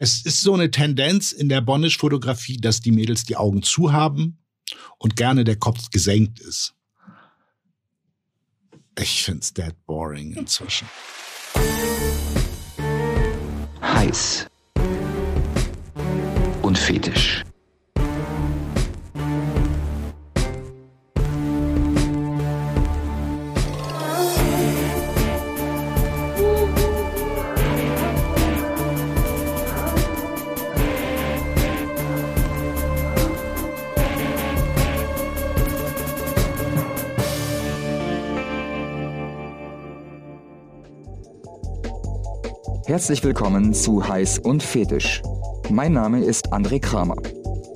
Es ist so eine Tendenz in der Bondage-Fotografie, dass die Mädels die Augen zu haben und gerne der Kopf gesenkt ist. Ich find's dead boring inzwischen. Heiß. Und fetisch. Herzlich willkommen zu Heiß und Fetisch. Mein Name ist André Kramer.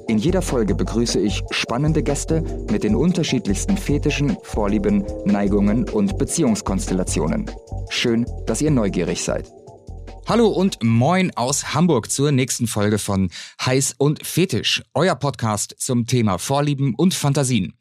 In jeder Folge begrüße ich spannende Gäste mit den unterschiedlichsten Fetischen, Vorlieben, Neigungen und Beziehungskonstellationen. Schön, dass ihr neugierig seid. Hallo und moin aus Hamburg zur nächsten Folge von Heiß und Fetisch, euer Podcast zum Thema Vorlieben und Fantasien.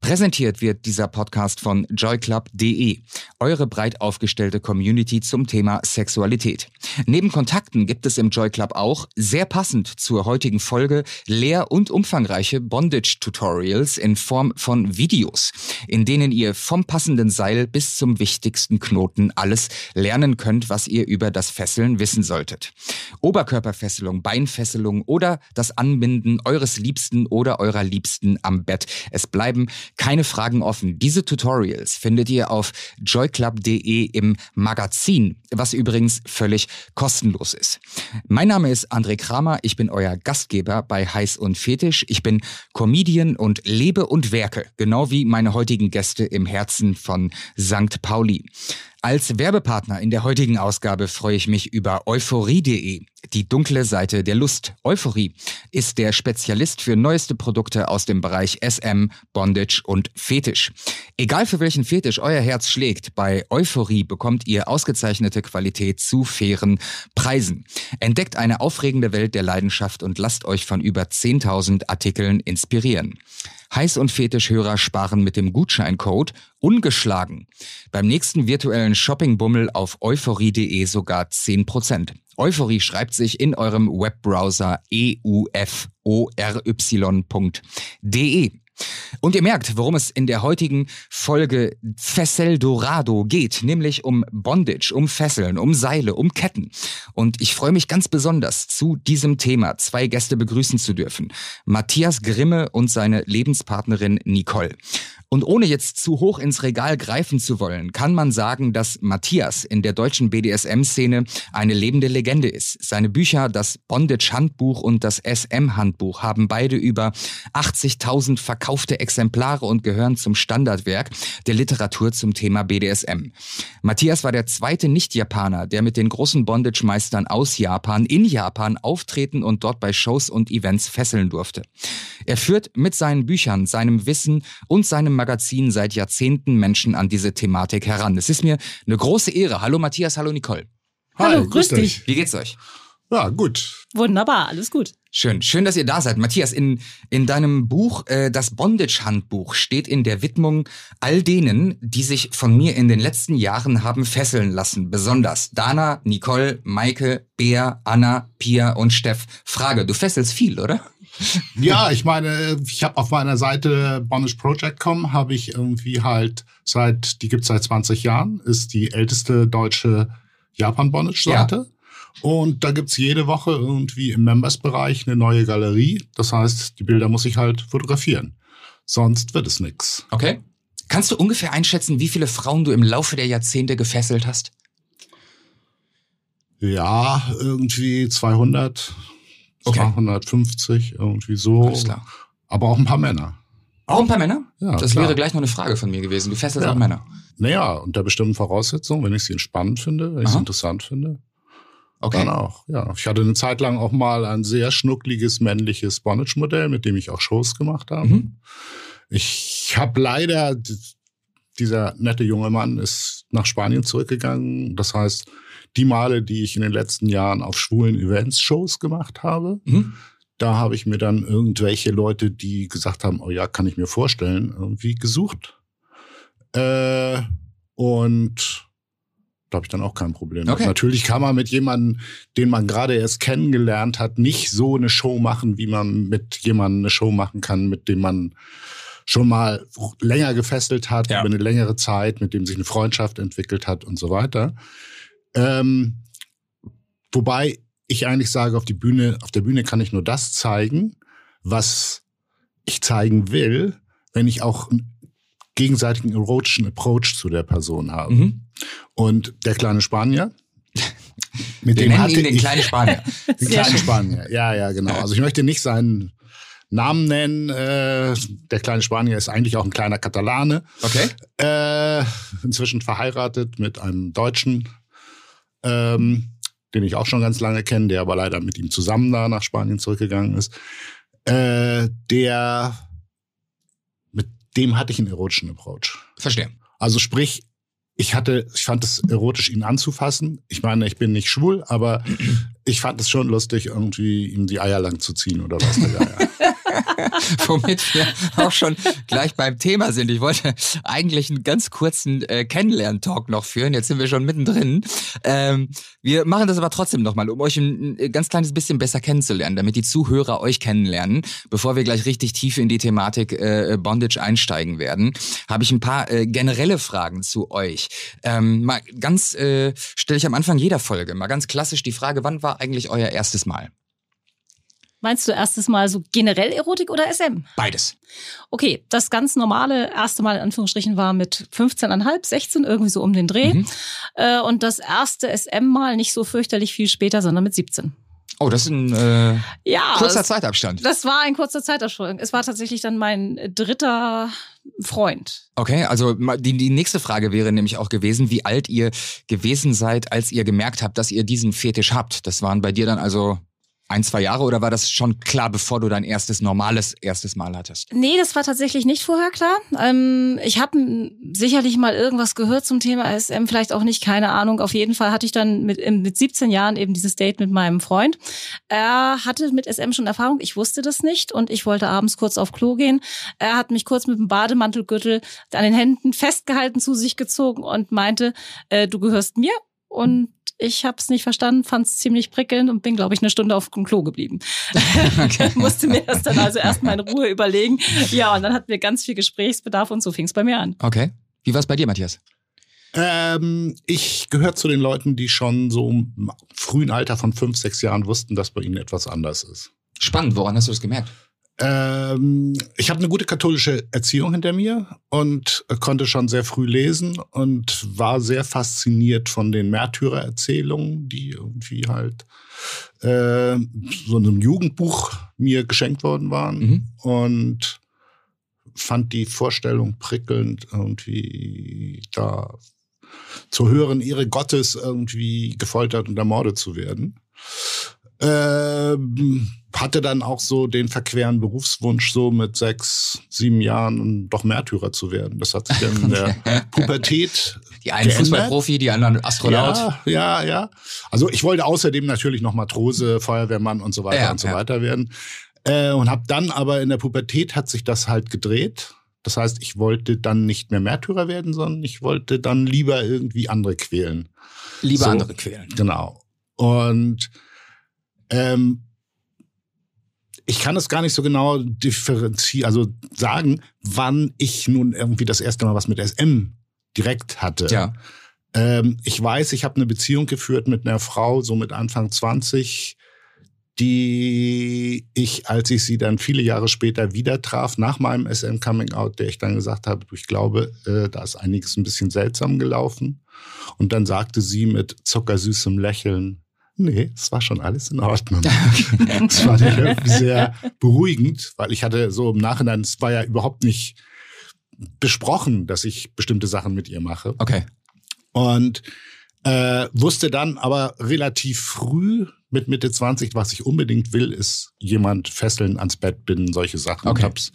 Präsentiert wird dieser Podcast von joyclub.de, eure breit aufgestellte Community zum Thema Sexualität. Neben Kontakten gibt es im Joyclub auch, sehr passend zur heutigen Folge, leer- und umfangreiche Bondage-Tutorials in Form von Videos, in denen ihr vom passenden Seil bis zum wichtigsten Knoten alles lernen könnt, was ihr über das Fesseln wissen solltet. Oberkörperfesselung, Beinfesselung oder das Anbinden eures Liebsten oder eurer Liebsten am Bett. Es bleiben keine Fragen offen. Diese Tutorials findet ihr auf joyclub.de im Magazin, was übrigens völlig kostenlos ist. Mein Name ist André Kramer, ich bin euer Gastgeber bei Heiß und Fetisch. Ich bin Comedian und lebe und werke, genau wie meine heutigen Gäste im Herzen von St. Pauli. Als Werbepartner in der heutigen Ausgabe freue ich mich über euphorie.de, die dunkle Seite der Lust. Euphorie ist der Spezialist für neueste Produkte aus dem Bereich SM, Bondage und Fetisch. Egal für welchen Fetisch euer Herz schlägt, bei Euphorie bekommt ihr ausgezeichnete Qualität zu fairen Preisen. Entdeckt eine aufregende Welt der Leidenschaft und lasst euch von über 10.000 Artikeln inspirieren. Heiß- und Fetischhörer sparen mit dem Gutscheincode ungeschlagen beim nächsten virtuellen Shoppingbummel auf euphorie.de sogar 10%. Euphorie schreibt sich in eurem Webbrowser eufory.de. Und ihr merkt, worum es in der heutigen Folge Fessel Dorado geht, nämlich um Bondage, um Fesseln, um Seile, um Ketten. Und ich freue mich ganz besonders, zu diesem Thema zwei Gäste begrüßen zu dürfen. Matthias Grimme und seine Lebenspartnerin Nicole. Und ohne jetzt zu hoch ins Regal greifen zu wollen, kann man sagen, dass Matthias in der deutschen BDSM-Szene eine lebende Legende ist. Seine Bücher, das Bondage-Handbuch und das SM-Handbuch, haben beide über 80.000 verkaufte Exemplare und gehören zum Standardwerk der Literatur zum Thema BDSM. Matthias war der zweite Nicht-Japaner, der mit den großen Bondage-Meistern aus Japan in Japan auftreten und dort bei Shows und Events fesseln durfte. Er führt mit seinen Büchern, seinem Wissen und seinem Magazin seit Jahrzehnten Menschen an diese Thematik heran. Es ist mir eine große Ehre. Hallo Matthias, hallo Nicole. Hallo, Hi, grüß dich. Wie geht's euch? Ja, gut. Wunderbar, alles gut. Schön, schön, dass ihr da seid. Matthias, in, in deinem Buch, äh, das Bondage-Handbuch, steht in der Widmung all denen, die sich von mir in den letzten Jahren haben fesseln lassen. Besonders Dana, Nicole, Maike, Bea, Anna, Pia und Steff. Frage, du fesselst viel, oder? Ja, ich meine, ich habe auf meiner Seite bondageproject.com habe ich irgendwie halt seit, die gibt's seit 20 Jahren, ist die älteste deutsche Japan-Bondage-Seite. Ja. Und da gibt's jede Woche irgendwie im Members-Bereich eine neue Galerie. Das heißt, die Bilder muss ich halt fotografieren. Sonst wird es nix. Okay. Kannst du ungefähr einschätzen, wie viele Frauen du im Laufe der Jahrzehnte gefesselt hast? Ja, irgendwie 200. Okay. 250, irgendwie so. Alles klar. Aber auch ein paar Männer. Auch ein paar Männer? Ja, das klar. wäre gleich noch eine Frage von mir gewesen. Du fesselst ja. auch Männer. Naja, unter bestimmten Voraussetzungen, wenn ich sie spannend finde, wenn ich sie interessant finde. Okay. Dann auch, ja. Ich hatte eine Zeit lang auch mal ein sehr schnuckliges männliches Bondage-Modell, mit dem ich auch Shows gemacht habe. Mhm. Ich habe leider, dieser nette junge Mann ist nach Spanien zurückgegangen. Das heißt, die Male, die ich in den letzten Jahren auf schwulen Events-Shows gemacht habe, mhm. da habe ich mir dann irgendwelche Leute, die gesagt haben, oh ja, kann ich mir vorstellen, irgendwie gesucht. Äh, und Da habe ich dann auch kein Problem. Okay. Natürlich kann man mit jemandem, den man gerade erst kennengelernt hat, nicht so eine Show machen, wie man mit jemandem eine Show machen kann, mit dem man schon mal länger gefesselt hat, ja. über eine längere Zeit, mit dem sich eine Freundschaft entwickelt hat und so weiter. Ähm, wobei ich eigentlich sage, auf die Bühne, auf der Bühne kann ich nur das zeigen, was ich zeigen will, wenn ich auch einen gegenseitigen erotischen Approach zu der Person habe. Mhm. Und der kleine Spanier, mit dem hatte ihn den kleinen Spanier. Den kleinen Spanier, ja, ja, genau. Also ich möchte nicht seinen Namen nennen. Äh, der kleine Spanier ist eigentlich auch ein kleiner Katalane. Okay. Äh, inzwischen verheiratet mit einem Deutschen, ähm, den ich auch schon ganz lange kenne, der aber leider mit ihm zusammen da nach Spanien zurückgegangen ist. Äh, der, mit dem hatte ich einen erotischen Approach. Verstehe. Also sprich, ich hatte, ich fand es erotisch, ihn anzufassen. Ich meine, ich bin nicht schwul, aber ich fand es schon lustig, irgendwie ihm die Eier lang zu ziehen oder was. Womit wir auch schon gleich beim Thema sind. Ich wollte eigentlich einen ganz kurzen äh, Kennenlern-Talk noch führen. Jetzt sind wir schon mittendrin. Ähm, wir machen das aber trotzdem nochmal, um euch ein, ein, ganz kleines bisschen besser kennenzulernen, damit die Zuhörer euch kennenlernen. Bevor wir gleich richtig tief in die Thematik äh, Bondage einsteigen werden, habe ich ein paar äh, generelle Fragen zu euch. Ähm, mal ganz, äh, stelle ich am Anfang jeder Folge, mal ganz klassisch die Frage, wann war eigentlich euer erstes Mal? Meinst du erstes Mal so generell Erotik oder SM? Beides. Okay, das ganz normale erste Mal in Anführungsstrichen war mit 15,5, 16, irgendwie so um den Dreh. Mhm. Äh, und das erste SM-Mal nicht so fürchterlich viel später, sondern mit 17. Oh, das ist ein äh, ja, kurzer Zeitabstand. Das war ein kurzer Zeitabstand. Es war tatsächlich dann mein dritter Freund. Okay, also die, die nächste Frage wäre nämlich auch gewesen, wie alt ihr gewesen seid, als ihr gemerkt habt, dass ihr diesen Fetisch habt. Das waren bei dir dann also ein, zwei Jahre oder war das schon klar, bevor du dein erstes normales erstes Mal hattest? Nee, das war tatsächlich nicht vorher klar. Ähm, ich habe sicherlich mal irgendwas gehört zum Thema SM, vielleicht auch nicht, keine Ahnung. Auf jeden Fall hatte ich dann mit, mit 17 Jahren eben dieses Date mit meinem Freund. Er hatte mit SM schon Erfahrung, ich wusste das nicht und ich wollte abends kurz auf Klo gehen. Er hat mich kurz mit dem Bademantelgürtel an den Händen festgehalten, zu sich gezogen und meinte, äh, du gehörst mir und ich habe es nicht verstanden, fand es ziemlich prickelnd und bin, glaube ich, eine Stunde auf dem Klo geblieben. Okay. Musste mir das dann also erstmal in Ruhe überlegen. Ja, und dann hatten wir ganz viel Gesprächsbedarf und so fing es bei mir an. Okay. Wie war es bei dir, Matthias? Ähm, ich gehöre zu den Leuten, die schon so im frühen Alter von fünf, sechs Jahren wussten, dass bei ihnen etwas anders ist. Spannend. Woran hast du das gemerkt? Ähm, ich habe eine gute katholische Erziehung hinter mir und konnte schon sehr früh lesen und war sehr fasziniert von den Märtyrererzählungen, die irgendwie halt äh, so in einem Jugendbuch mir geschenkt worden waren mhm. und fand die Vorstellung prickelnd, irgendwie da zur höheren Ehre Gottes irgendwie gefoltert und ermordet zu werden. Ähm, hatte dann auch so den verqueren Berufswunsch, so mit sechs, sieben Jahren doch Märtyrer zu werden. Das hat sich dann in der Pubertät. Die einen Fußballprofi, die anderen Astronaut. Ja, ja, ja. Also ich wollte außerdem natürlich noch Matrose, Feuerwehrmann und so weiter ja, und so ja. weiter werden. Äh, und habe dann aber in der Pubertät hat sich das halt gedreht. Das heißt, ich wollte dann nicht mehr Märtyrer werden, sondern ich wollte dann lieber irgendwie andere quälen. Lieber so, andere quälen. Genau. Und ähm, ich kann es gar nicht so genau differenzieren, also sagen, wann ich nun irgendwie das erste Mal was mit SM direkt hatte. Ja. Ähm, ich weiß, ich habe eine Beziehung geführt mit einer Frau, so mit Anfang 20, die ich, als ich sie dann viele Jahre später wieder traf, nach meinem SM-Coming-out, der ich dann gesagt habe, ich glaube, äh, da ist einiges ein bisschen seltsam gelaufen. Und dann sagte sie mit zuckersüßem Lächeln, Nee, es war schon alles in Ordnung. Es war sehr beruhigend, weil ich hatte so im Nachhinein, es war ja überhaupt nicht besprochen, dass ich bestimmte Sachen mit ihr mache. Okay. Und äh, wusste dann aber relativ früh mit Mitte 20, was ich unbedingt will, ist jemand fesseln, ans Bett binden, solche Sachen. Okay. Und hab's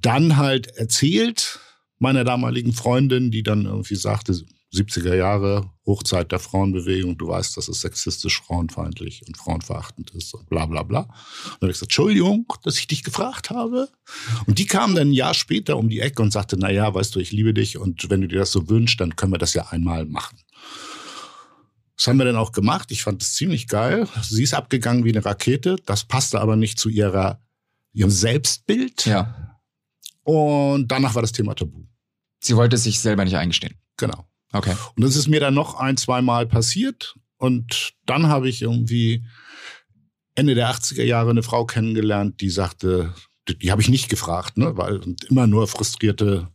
dann halt erzählt meiner damaligen Freundin, die dann irgendwie sagte, 70er Jahre, Hochzeit der Frauenbewegung, du weißt, dass es sexistisch, frauenfeindlich und frauenverachtend ist und bla bla bla. Und dann habe ich gesagt, Entschuldigung, dass ich dich gefragt habe. Und die kam dann ein Jahr später um die Ecke und sagte, na ja, weißt du, ich liebe dich und wenn du dir das so wünschst, dann können wir das ja einmal machen. Das haben wir dann auch gemacht. Ich fand es ziemlich geil. Sie ist abgegangen wie eine Rakete. Das passte aber nicht zu ihrer, ihrem Selbstbild. Ja. Und danach war das Thema tabu. Sie wollte es sich selber nicht eingestehen. Genau. Okay. Und das ist mir dann noch ein, zwei Mal passiert. Und dann habe ich irgendwie Ende der 80er Jahre eine Frau kennengelernt, die sagte, die, die habe ich nicht gefragt, ne, weil immer nur frustrierte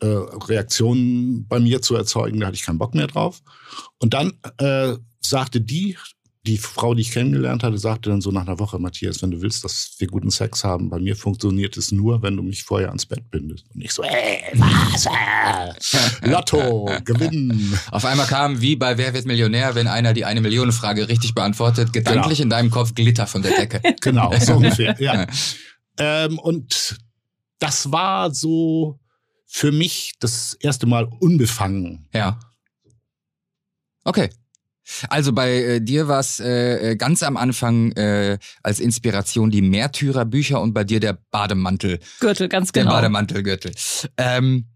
äh, Reaktionen bei mir zu erzeugen, da hatte ich keinen Bock mehr drauf. Und dann äh, sagte die, die Frau, die ich kennengelernt hatte, sagte dann so nach einer Woche, Matthias, wenn du willst, dass wir guten Sex haben, bei mir funktioniert es nur, wenn du mich vorher ans Bett bindest. Und ich so, ey, was? Äh, Lotto, gewinnen. Auf einmal kam, wie bei Wer wird Millionär, wenn einer die eine Million Frage richtig beantwortet, gedanklich Genau. in deinem Kopf Glitter von der Decke. Genau, so ungefähr, ja. Ähm, und das war so für mich das erste Mal unbefangen. Ja. Okay. Also bei äh, dir war es äh, äh, ganz am Anfang äh, als Inspiration die Märtyrerbücher und bei dir der Bademantel, Gürtel, ganz der genau. Bademantelgürtel. Ähm,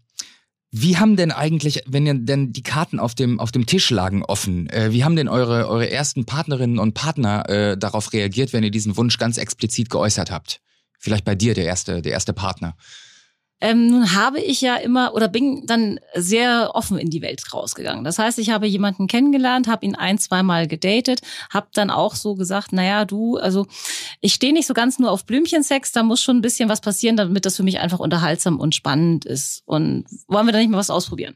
wie haben denn eigentlich, wenn ihr denn die Karten auf dem auf dem Tisch lagen offen, äh, wie haben denn eure eure ersten Partnerinnen und Partner äh, darauf reagiert, wenn ihr diesen Wunsch ganz explizit geäußert habt? Vielleicht bei dir der erste der erste Partner. Ähm, nun habe ich ja immer oder bin dann sehr offen in die Welt rausgegangen. Das heißt, ich habe jemanden kennengelernt, habe ihn ein, zweimal gedatet, habe dann auch so gesagt, naja, du, also ich stehe nicht so ganz nur auf Blümchensex, da muss schon ein bisschen was passieren, damit das für mich einfach unterhaltsam und spannend ist. Und wollen wir da nicht mal was ausprobieren?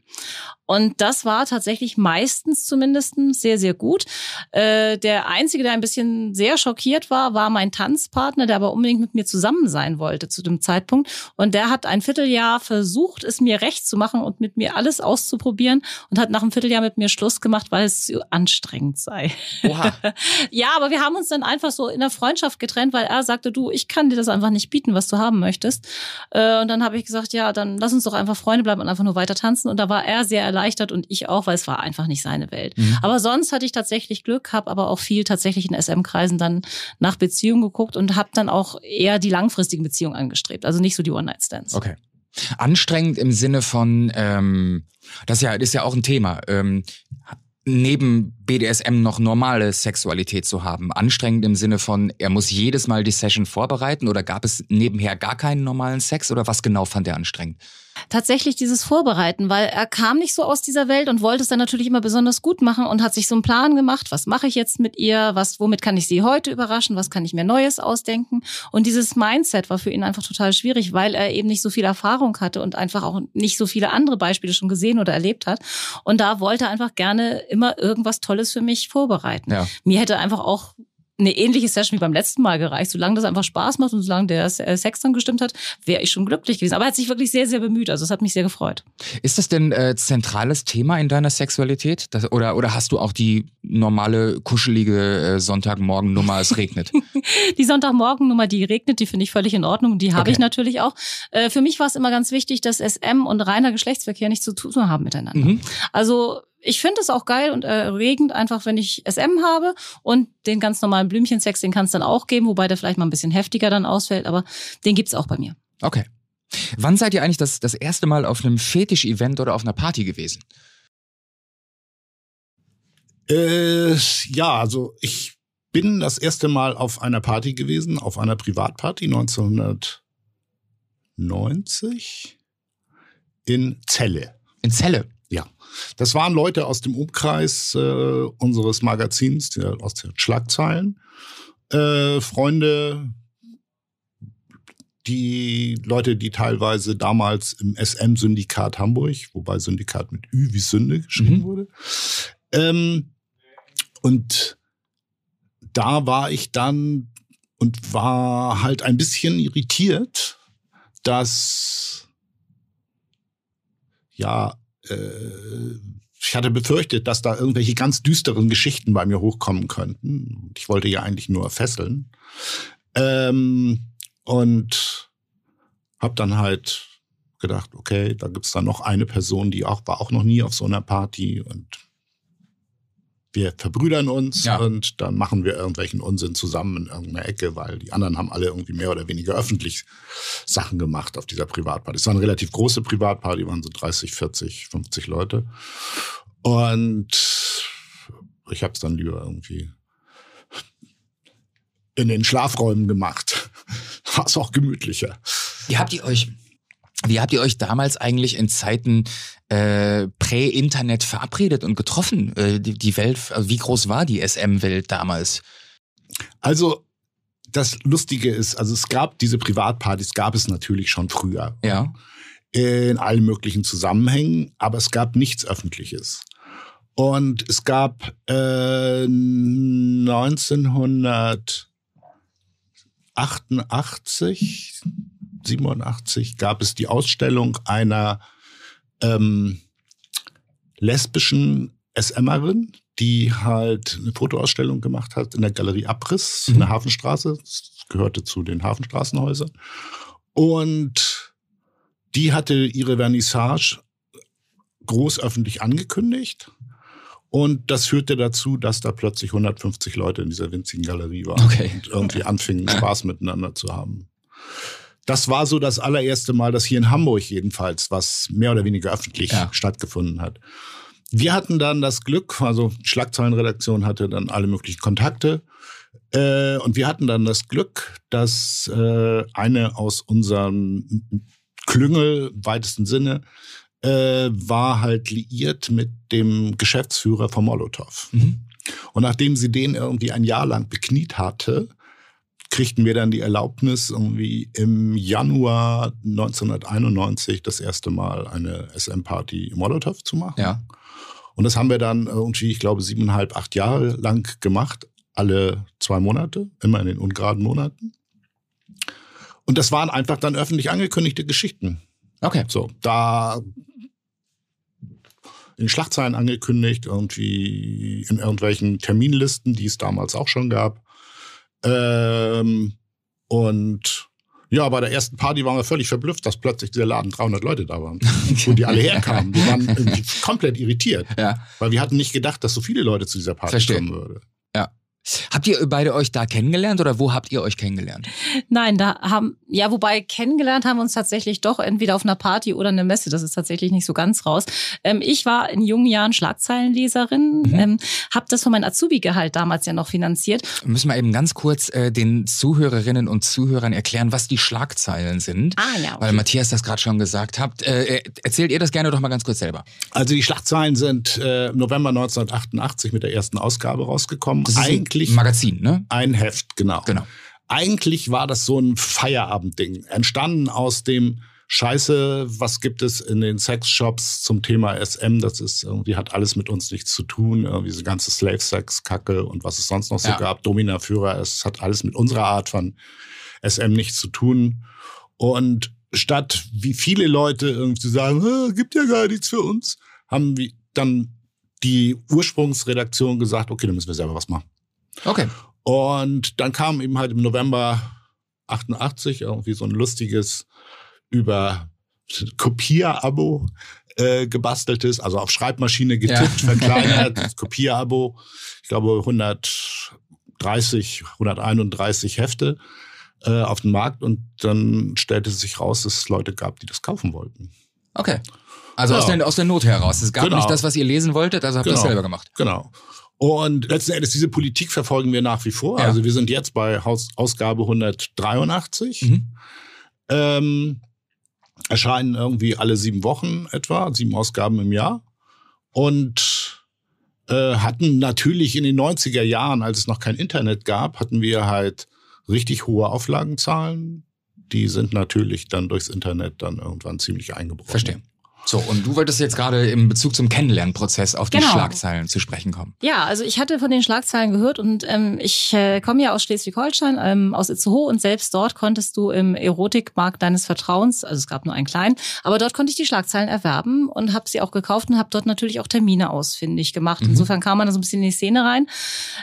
Und das war tatsächlich meistens zumindest sehr, sehr gut. Äh, der Einzige, der ein bisschen sehr schockiert war, war mein Tanzpartner, der aber unbedingt mit mir zusammen sein wollte zu dem Zeitpunkt. Und der hat ein Vierteljahr versucht, es mir recht zu machen und mit mir alles auszuprobieren und hat nach einem Vierteljahr mit mir Schluss gemacht, weil es zu anstrengend sei. Oha. Ja, aber wir haben uns dann einfach so in der Freundschaft getrennt, weil er sagte, du, ich kann dir das einfach nicht bieten, was du haben möchtest. Äh, Und dann habe ich gesagt, ja, dann lass uns doch einfach Freunde bleiben und einfach nur weiter tanzen. Und da war er sehr erleichtert und ich auch, weil es war einfach nicht seine Welt. Mhm. Aber sonst hatte ich tatsächlich Glück, habe aber auch viel tatsächlich in SM-Kreisen dann nach Beziehungen geguckt und habe dann auch eher die langfristigen Beziehungen angestrebt. Also nicht so die One-Night-Stands. Okay. Anstrengend im Sinne von, ähm, das ist ja, ist ja auch ein Thema, ähm, neben BDSM noch normale Sexualität zu haben. Anstrengend im Sinne von, er muss jedes Mal die Session vorbereiten oder gab es nebenher gar keinen normalen Sex oder was genau fand er anstrengend? Tatsächlich dieses Vorbereiten, weil er kam nicht so aus dieser Welt und wollte es dann natürlich immer besonders gut machen und hat sich so einen Plan gemacht, was mache ich jetzt mit ihr, was, womit kann ich sie heute überraschen, was kann ich mir Neues ausdenken. Und dieses Mindset war für ihn einfach total schwierig, weil er eben nicht so viel Erfahrung hatte und einfach auch nicht so viele andere Beispiele schon gesehen oder erlebt hat. Und da wollte er einfach gerne immer irgendwas Tolles für mich vorbereiten. Ja. Mir hätte einfach auch eine ähnliche Session wie beim letzten Mal gereicht. Solange das einfach Spaß macht und solange der äh, Sex dann gestimmt hat, wäre ich schon glücklich gewesen. Aber er hat sich wirklich sehr, sehr bemüht. Also es hat mich sehr gefreut. Ist das denn äh, zentrales Thema in deiner Sexualität? Das, oder, oder hast du auch die normale, kuschelige äh, Sonntagmorgen-Nummer, es regnet? Die Sonntagmorgennummer, die regnet, die finde ich völlig in Ordnung. Die habe Okay. ich natürlich auch. Äh, für mich war es immer ganz wichtig, dass SM und reiner Geschlechtsverkehr nichts zu tun haben miteinander. Mhm. Also ich finde es auch geil und erregend, einfach wenn ich SM habe und den ganz normalen Blümchensex, den kann es dann auch geben, wobei der vielleicht mal ein bisschen heftiger dann ausfällt, aber den gibt's auch bei mir. Okay. Wann seid ihr eigentlich das, das erste Mal auf einem Fetisch-Event oder auf einer Party gewesen? Äh, ja, also ich bin das erste Mal auf einer Party gewesen, auf einer Privatparty 1990 in Celle. In Celle. Das waren Leute aus dem Umkreis äh, unseres Magazins, der, aus den Schlagzeilen. Äh, Freunde, die Leute, die teilweise damals im SM-Syndikat Hamburg, wobei Syndikat mit Ü wie Sünde geschrieben Mhm. wurde. Ähm, und da war ich dann und war halt ein bisschen irritiert, dass ja, ich hatte befürchtet, dass da irgendwelche ganz düsteren Geschichten bei mir hochkommen könnten. Ich wollte ja eigentlich nur fesseln. Ähm, und habe dann halt gedacht, okay, da gibt's dann noch eine Person, die auch war auch noch nie auf so einer Party und wir verbrüdern uns Ja. und dann machen wir irgendwelchen Unsinn zusammen in irgendeiner Ecke, weil die anderen haben alle irgendwie mehr oder weniger öffentlich Sachen gemacht auf dieser Privatparty. Es war eine relativ große Privatparty, waren so 30, 40, 50 Leute. Und ich habe es dann lieber irgendwie in den Schlafräumen gemacht. War es auch gemütlicher. Wie habt ihr euch, wie habt ihr euch damals eigentlich in Zeiten äh, Prä-Internet verabredet und getroffen? Äh, die, die Welt, also wie groß war die SM-Welt damals? Also das Lustige ist, also es gab diese Privatpartys, gab es natürlich schon früher. Ja. In allen möglichen Zusammenhängen, aber es gab nichts Öffentliches. Und es gab äh, 1988, 87 gab es die Ausstellung einer ähm, lesbischen SMerin, die halt eine Fotoausstellung gemacht hat in der Galerie Abriss mhm. in der Hafenstraße. Das gehörte zu den Hafenstraßenhäusern. Und die hatte ihre Vernissage groß öffentlich angekündigt. Und das führte dazu, dass da plötzlich 150 Leute in dieser winzigen Galerie waren okay. und irgendwie anfingen, Spaß miteinander zu haben. Das war so das allererste Mal, dass hier in Hamburg jedenfalls was mehr oder weniger öffentlich ja. stattgefunden hat. Wir hatten dann das Glück, also die Schlagzeilenredaktion hatte dann alle möglichen Kontakte. Äh, und wir hatten dann das Glück, dass äh, eine aus unserem Klüngel im weitesten Sinne äh, war halt liiert mit dem Geschäftsführer von Molotow. Mhm. Und nachdem sie den irgendwie ein Jahr lang bekniet hatte, kriegten wir dann die Erlaubnis, irgendwie im Januar 1991 das erste Mal eine SM-Party im Molotow zu machen. Ja. Und das haben wir dann irgendwie, ich glaube, siebeneinhalb, acht Jahre lang gemacht, alle zwei Monate, immer in den ungeraden Monaten. Und das waren einfach dann öffentlich angekündigte Geschichten. Okay. So, da in Schlagzeilen angekündigt, irgendwie in irgendwelchen Terminlisten, die es damals auch schon gab. Ähm, und ja, bei der ersten Party waren wir völlig verblüfft, dass plötzlich dieser Laden 300 Leute da waren, wo die alle herkamen. Wir waren komplett irritiert, ja. weil wir hatten nicht gedacht, dass so viele Leute zu dieser Party Verstehe. kommen würden. Habt ihr beide euch da kennengelernt oder wo habt ihr euch kennengelernt? Nein, da haben, ja, wobei kennengelernt haben wir uns tatsächlich doch entweder auf einer Party oder einer Messe. Das ist tatsächlich nicht so ganz raus. Ähm, ich war in jungen Jahren Schlagzeilenleserin, mhm. ähm, habe das von meinem Azubi-Gehalt damals ja noch finanziert. Müssen wir eben ganz kurz äh, den Zuhörerinnen und Zuhörern erklären, was die Schlagzeilen sind. Ah, ja. Okay. Weil Matthias das gerade schon gesagt habt. Äh, erzählt ihr das gerne doch mal ganz kurz selber. Also die Schlagzeilen sind äh, November 1988 mit der ersten Ausgabe rausgekommen. Das ist Eigentlich ein Magazin, ne? Ein Heft, genau. Genau. Eigentlich war das so ein Feierabendding, entstanden aus dem Scheiße, was gibt es in den Sexshops zum Thema SM? Das ist irgendwie hat alles mit uns nichts zu tun. Irgendwie diese ganze Slave-Sex-Kacke und was es sonst noch so Ja. gab, Dominaführer, es hat alles mit unserer Art von SM nichts zu tun. Und statt wie viele Leute irgendwie sagen, "Ah, gibt ja gar nichts für uns, haben wir dann die Ursprungsredaktion gesagt, okay, dann müssen wir selber was machen. Okay. Und dann kam eben halt im November 88 irgendwie so ein lustiges über Kopierabo äh, gebasteltes, also auf Schreibmaschine getippt, Ja. verkleinert, Kopierabo. Ich glaube 130, 131 Hefte äh, auf den Markt und dann stellte sich raus, dass es Leute gab, die das kaufen wollten. Okay. Also Ja. aus, der, aus der Not heraus. Es gab Genau. nicht das, was ihr lesen wolltet, also habt ihr das Genau. selber gemacht. Genau. Und letzten Endes, diese Politik verfolgen wir nach wie vor. Ja. Also wir sind jetzt bei Haus Ausgabe 183. Mhm. Ähm, erscheinen irgendwie alle sieben Wochen etwa, sieben Ausgaben im Jahr. Und äh, hatten natürlich in den 90er Jahren, als es noch kein Internet gab, hatten wir halt richtig hohe Auflagenzahlen. Die sind natürlich dann durchs Internet dann irgendwann ziemlich eingebrochen. Verstehe. So, und du wolltest jetzt gerade im Bezug zum Kennenlernprozess auf die Genau. Schlagzeilen zu sprechen kommen. Ja, also ich hatte von den Schlagzeilen gehört und ähm, ich äh, komme ja aus Schleswig-Holstein, ähm, aus Itzehoe und selbst dort konntest du im Erotikmarkt deines Vertrauens, also es gab nur einen kleinen, aber dort konnte ich die Schlagzeilen erwerben und habe sie auch gekauft und habe dort natürlich auch Termine ausfindig gemacht. Mhm. Insofern kam man da so ein bisschen in die Szene rein.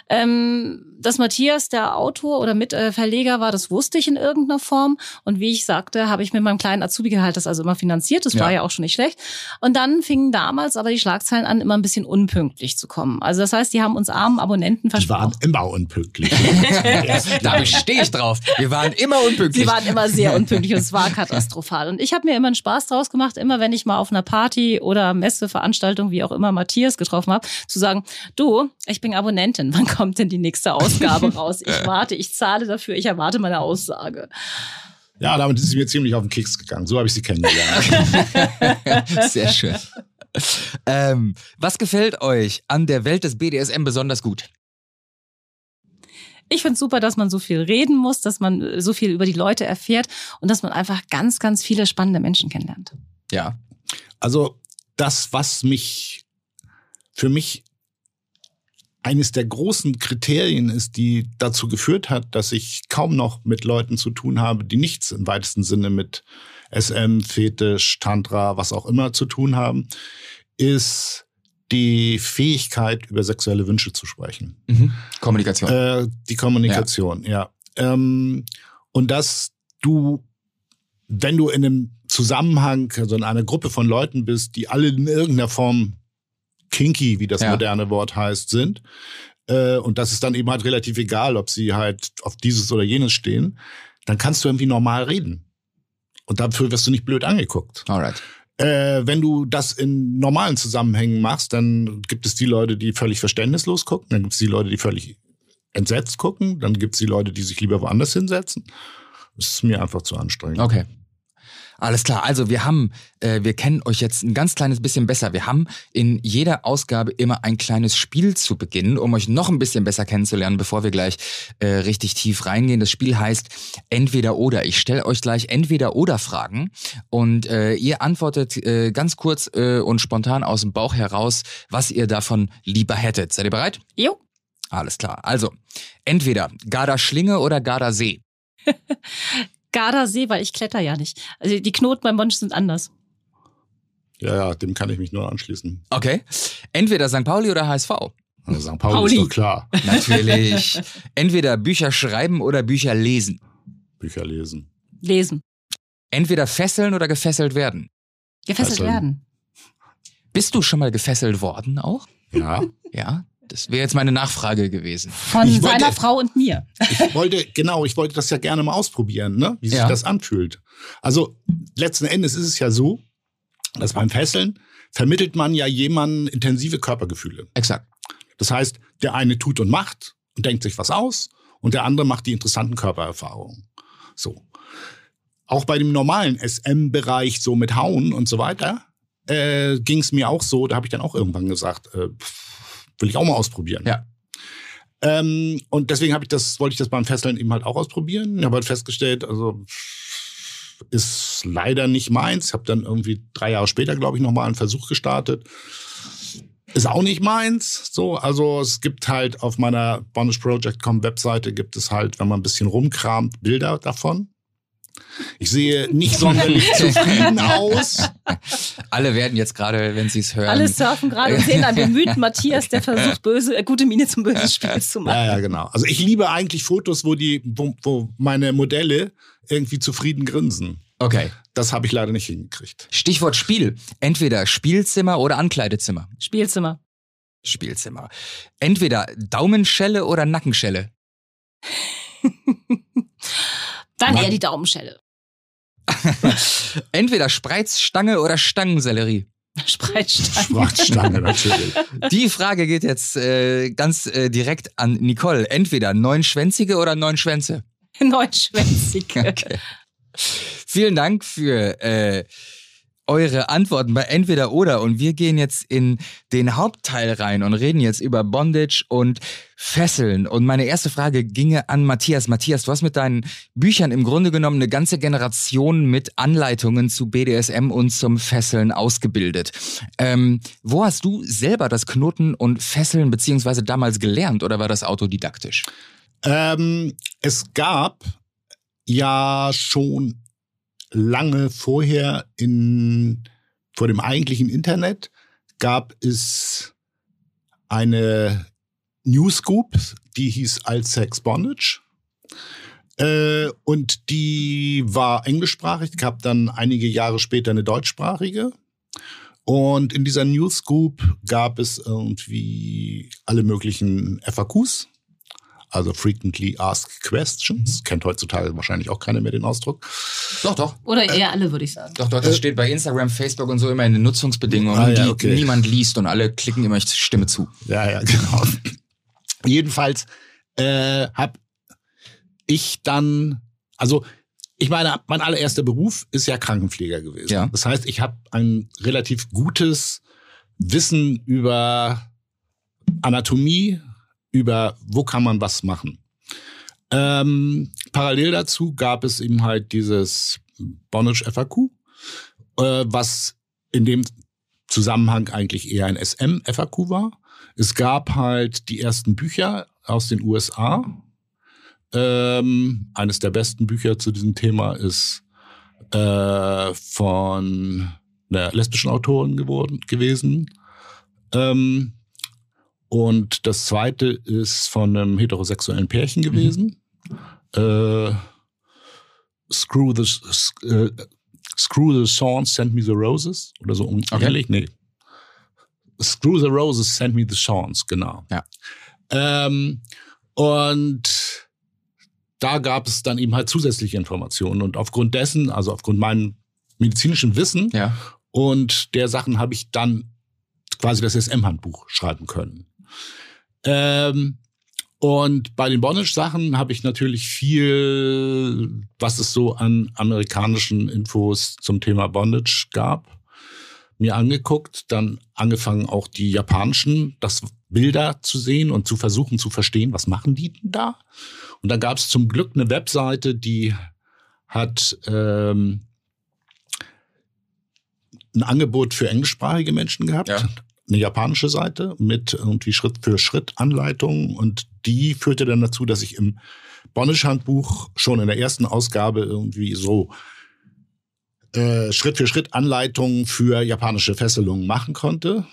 Ähm, dass Matthias der Autor oder Mitverleger war, das wusste ich in irgendeiner Form und wie ich sagte, habe ich mit meinem kleinen Azubi-Gehalt das also immer finanziert. Das Ja. war ja auch schon nicht schlecht. Und dann fingen damals aber die Schlagzeilen an, immer ein bisschen unpünktlich zu kommen. Also das heißt, die haben uns armen Abonnenten versprochen. Die waren immer unpünktlich. da stehe ich drauf. Wir waren immer unpünktlich. Sie waren immer sehr unpünktlich und es war katastrophal. Und ich habe mir immer einen Spaß draus gemacht, immer wenn ich mal auf einer Party oder Messe, Veranstaltung, wie auch immer, Matthias getroffen habe, zu sagen, du, ich bin Abonnentin, wann kommt denn die nächste Ausgabe raus? Ich warte, ich zahle dafür, ich erwarte meine Aussage. Ja, damit ist sie mir ziemlich auf den Keks gegangen. So habe ich sie kennengelernt. Sehr schön. Ähm, was gefällt euch an der Welt des BDSM besonders gut? Ich finde super, dass man so viel reden muss, dass man so viel über die Leute erfährt und dass man einfach ganz, ganz viele spannende Menschen kennenlernt. Ja. Also das, was mich für mich eines der großen Kriterien ist, die dazu geführt hat, dass ich kaum noch mit Leuten zu tun habe, die nichts im weitesten Sinne mit SM, Fetisch, Tantra, was auch immer zu tun haben, ist die Fähigkeit, über sexuelle Wünsche zu sprechen. Mhm. Kommunikation. Äh, die Kommunikation, ja. ja. Ähm, und dass du, wenn du in einem Zusammenhang, also in einer Gruppe von Leuten bist, die alle in irgendeiner Form kinky, wie das ja. moderne Wort heißt, sind. Äh, und das ist dann eben halt relativ egal, ob sie halt auf dieses oder jenes stehen. Dann kannst du irgendwie normal reden. Und dafür wirst du nicht blöd angeguckt. Alright. Äh, wenn du das in normalen Zusammenhängen machst, dann gibt es die Leute, die völlig verständnislos gucken, dann gibt es die Leute, die völlig entsetzt gucken, dann gibt es die Leute, die sich lieber woanders hinsetzen. Das ist mir einfach zu anstrengend. Okay. Alles klar. Also wir haben, äh, wir kennen euch jetzt ein ganz kleines bisschen besser. Wir haben in jeder Ausgabe immer ein kleines Spiel zu Beginn, um euch noch ein bisschen besser kennenzulernen, bevor wir gleich äh, richtig tief reingehen. Das Spiel heißt Entweder oder. Ich stelle euch gleich Entweder oder Fragen und äh, ihr antwortet äh, ganz kurz äh, und spontan aus dem Bauch heraus, was ihr davon lieber hättet. Seid ihr bereit? Jo. Alles klar. Also, entweder Garda Schlinge oder Garda See. Gardasee, weil ich kletter ja nicht. Also die Knoten beim Wunsch sind anders. Ja, ja, dem kann ich mich nur anschließen. Okay. Entweder St. Pauli oder HSV. Also St. Pauli, Pauli. ist doch klar. Natürlich. Entweder Bücher schreiben oder Bücher lesen. Bücher lesen. Lesen. Entweder fesseln oder gefesselt werden. Gefesselt Fesseln. werden. Bist du schon mal gefesselt worden auch? Ja. Ja. Das wäre jetzt meine Nachfrage gewesen. Von ich seiner wollte, Frau und mir. Ich wollte, genau, ich wollte das ja gerne mal ausprobieren, ne? wie sich ja. das anfühlt. Also letzten Endes ist es ja so, dass beim Fesseln vermittelt man ja jemanden intensive Körpergefühle. Exakt. Das heißt, der eine tut und macht und denkt sich was aus und der andere macht die interessanten Körpererfahrungen. So. Auch bei dem normalen SM-Bereich, so mit Hauen und so weiter, äh, ging es mir auch so, da habe ich dann auch irgendwann gesagt, äh, pff, Will ich auch mal ausprobieren. Ja. Ähm, und deswegen habe ich das, wollte ich das beim Fesseln eben halt auch ausprobieren. Ich habe halt festgestellt, also ist leider nicht meins. Ich habe dann irgendwie drei Jahre später, glaube ich, nochmal einen Versuch gestartet. Ist auch nicht meins. So, also es gibt halt auf meiner bondageproject.com Webseite gibt es halt, wenn man ein bisschen rumkramt, Bilder davon. Ich sehe nicht sonderlich zufrieden aus. Alle werden jetzt gerade, wenn sie es hören. Alle surfen gerade und sehen einen bemühten Matthias, der versucht, böse, äh, gute Miene zum bösen Spiel zu machen. Ja, ja, genau. Also ich liebe eigentlich Fotos, wo die, wo, wo meine Modelle irgendwie zufrieden grinsen. Okay. Das habe ich leider nicht hingekriegt. Stichwort Spiel. Entweder Spielzimmer oder Ankleidezimmer. Spielzimmer. Spielzimmer. Entweder Daumenschelle oder Nackenschelle. Dann eher die Daumenschelle. Entweder Spreizstange oder Stangensellerie. Spreizstange. Spreizstange, natürlich. Die Frage geht jetzt äh, ganz äh, direkt an Nicole. Entweder neunschwänzige oder neun Schwänze? Neunschwänzige. Okay. Vielen Dank für äh, eure Antworten bei entweder oder und wir gehen jetzt in den Hauptteil rein und reden jetzt über Bondage und Fesseln. Und meine erste Frage ginge an Matthias. Matthias, du hast mit deinen Büchern im Grunde genommen eine ganze Generation mit Anleitungen zu BDSM und zum Fesseln ausgebildet. Ähm, wo hast du selber das Knoten und Fesseln beziehungsweise damals gelernt oder war das autodidaktisch? Ähm, es gab ja schon lange vorher in, vor dem eigentlichen Internet gab es eine Newsgroup, die hieß Altsex Bondage. Äh, und die war englischsprachig, gab dann einige Jahre später eine deutschsprachige. Und in dieser Newsgroup gab es irgendwie alle möglichen FAQs, also Frequently Asked Questions. Mhm. Kennt heutzutage wahrscheinlich auch keiner mehr den Ausdruck. Doch, doch. Oder eher äh, alle, würde ich sagen. Doch, doch, das äh, steht bei Instagram, Facebook und so immer in den Nutzungsbedingungen, ah, ja, okay. die niemand liest und alle klicken immer Stimme zu. Ja, ja, genau. Jedenfalls äh, habe ich dann, also ich meine, mein allererster Beruf ist ja Krankenpfleger gewesen. Ja. Das heißt, ich habe ein relativ gutes Wissen über Anatomie, über wo kann man was machen. Ähm, parallel dazu gab es eben halt dieses Bonnage FAQ, äh, was in dem Zusammenhang eigentlich eher ein SM FAQ war. Es gab halt die ersten Bücher aus den USA. Ähm, eines der besten Bücher zu diesem Thema ist äh, von einer lesbischen Autorin geworden, gewesen. Ähm, und das zweite ist von einem heterosexuellen Pärchen gewesen. Mhm. Äh, Screw the uh, Screw the Songs, Send Me the Roses oder so okay. ähnlich. Nee. Screw the Roses, Send Me the Songs, genau. Ja. Ähm, und da gab es dann eben halt zusätzliche Informationen. Und aufgrund dessen, also aufgrund meinem medizinischen Wissen ja. und der Sachen habe ich dann quasi das SM-Handbuch schreiben können. Ähm, und bei den Bondage-Sachen habe ich natürlich viel, was es so an amerikanischen Infos zum Thema Bondage gab, mir angeguckt, dann angefangen auch die japanischen, das Bilder zu sehen und zu versuchen zu verstehen, was machen die denn da? Und dann gab es zum Glück eine Webseite, die hat ähm, ein Angebot für englischsprachige Menschen gehabt. Ja eine japanische Seite mit irgendwie Schritt für Schritt Anleitungen und die führte dann dazu, dass ich im Bonnisch-Handbuch schon in der ersten Ausgabe irgendwie so äh, Schritt für Schritt Anleitungen für japanische Fesselungen machen konnte.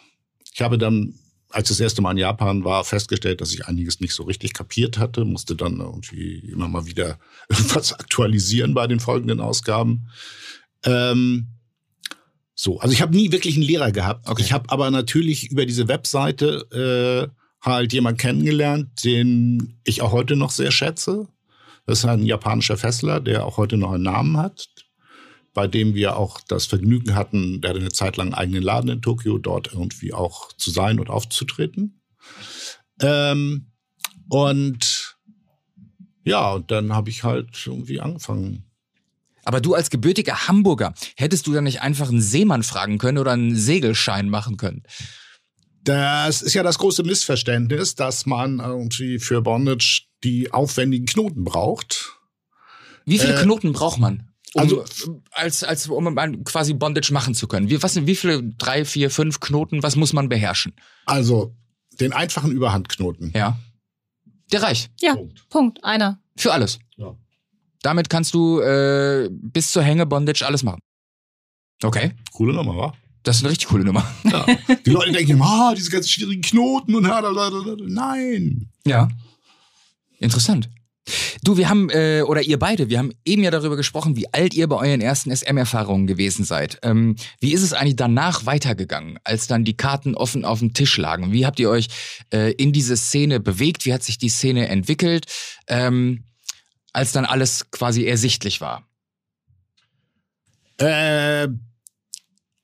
Ich habe dann, als das erste Mal in Japan war, festgestellt, dass ich einiges nicht so richtig kapiert hatte, musste dann irgendwie immer mal wieder irgendwas aktualisieren bei den folgenden Ausgaben. Ähm, so, also ich habe nie wirklich einen Lehrer gehabt. Okay. Ich habe aber natürlich über diese Webseite äh, halt jemand kennengelernt, den ich auch heute noch sehr schätze. Das ist ein japanischer Fessler, der auch heute noch einen Namen hat, bei dem wir auch das Vergnügen hatten, der hatte eine Zeit lang einen eigenen Laden in Tokio, dort irgendwie auch zu sein und aufzutreten. Ähm, und ja, und dann habe ich halt irgendwie angefangen, aber du als gebürtiger Hamburger, hättest du da nicht einfach einen Seemann fragen können oder einen Segelschein machen können? Das ist ja das große Missverständnis, dass man irgendwie für Bondage die aufwendigen Knoten braucht. Wie viele äh, Knoten braucht man? Um, also als, als um quasi Bondage machen zu können. Wie, was sind wie viele drei, vier, fünf Knoten? Was muss man beherrschen? Also den einfachen Überhandknoten. Ja. Der reicht. Ja. Punkt. Punkt. Einer. Für alles. Ja. Damit kannst du äh, bis zur Hängebondage alles machen. Okay. Coole Nummer, wa? Das ist eine richtig coole Nummer. Ja. Die Leute denken immer, ah, diese ganzen schwierigen Knoten und nein. Ja. Interessant. Du, wir haben, äh, oder ihr beide, wir haben eben ja darüber gesprochen, wie alt ihr bei euren ersten SM-Erfahrungen gewesen seid. Ähm, wie ist es eigentlich danach weitergegangen, als dann die Karten offen auf dem Tisch lagen? Wie habt ihr euch äh, in diese Szene bewegt? Wie hat sich die Szene entwickelt? Ähm, als dann alles quasi ersichtlich war? Äh,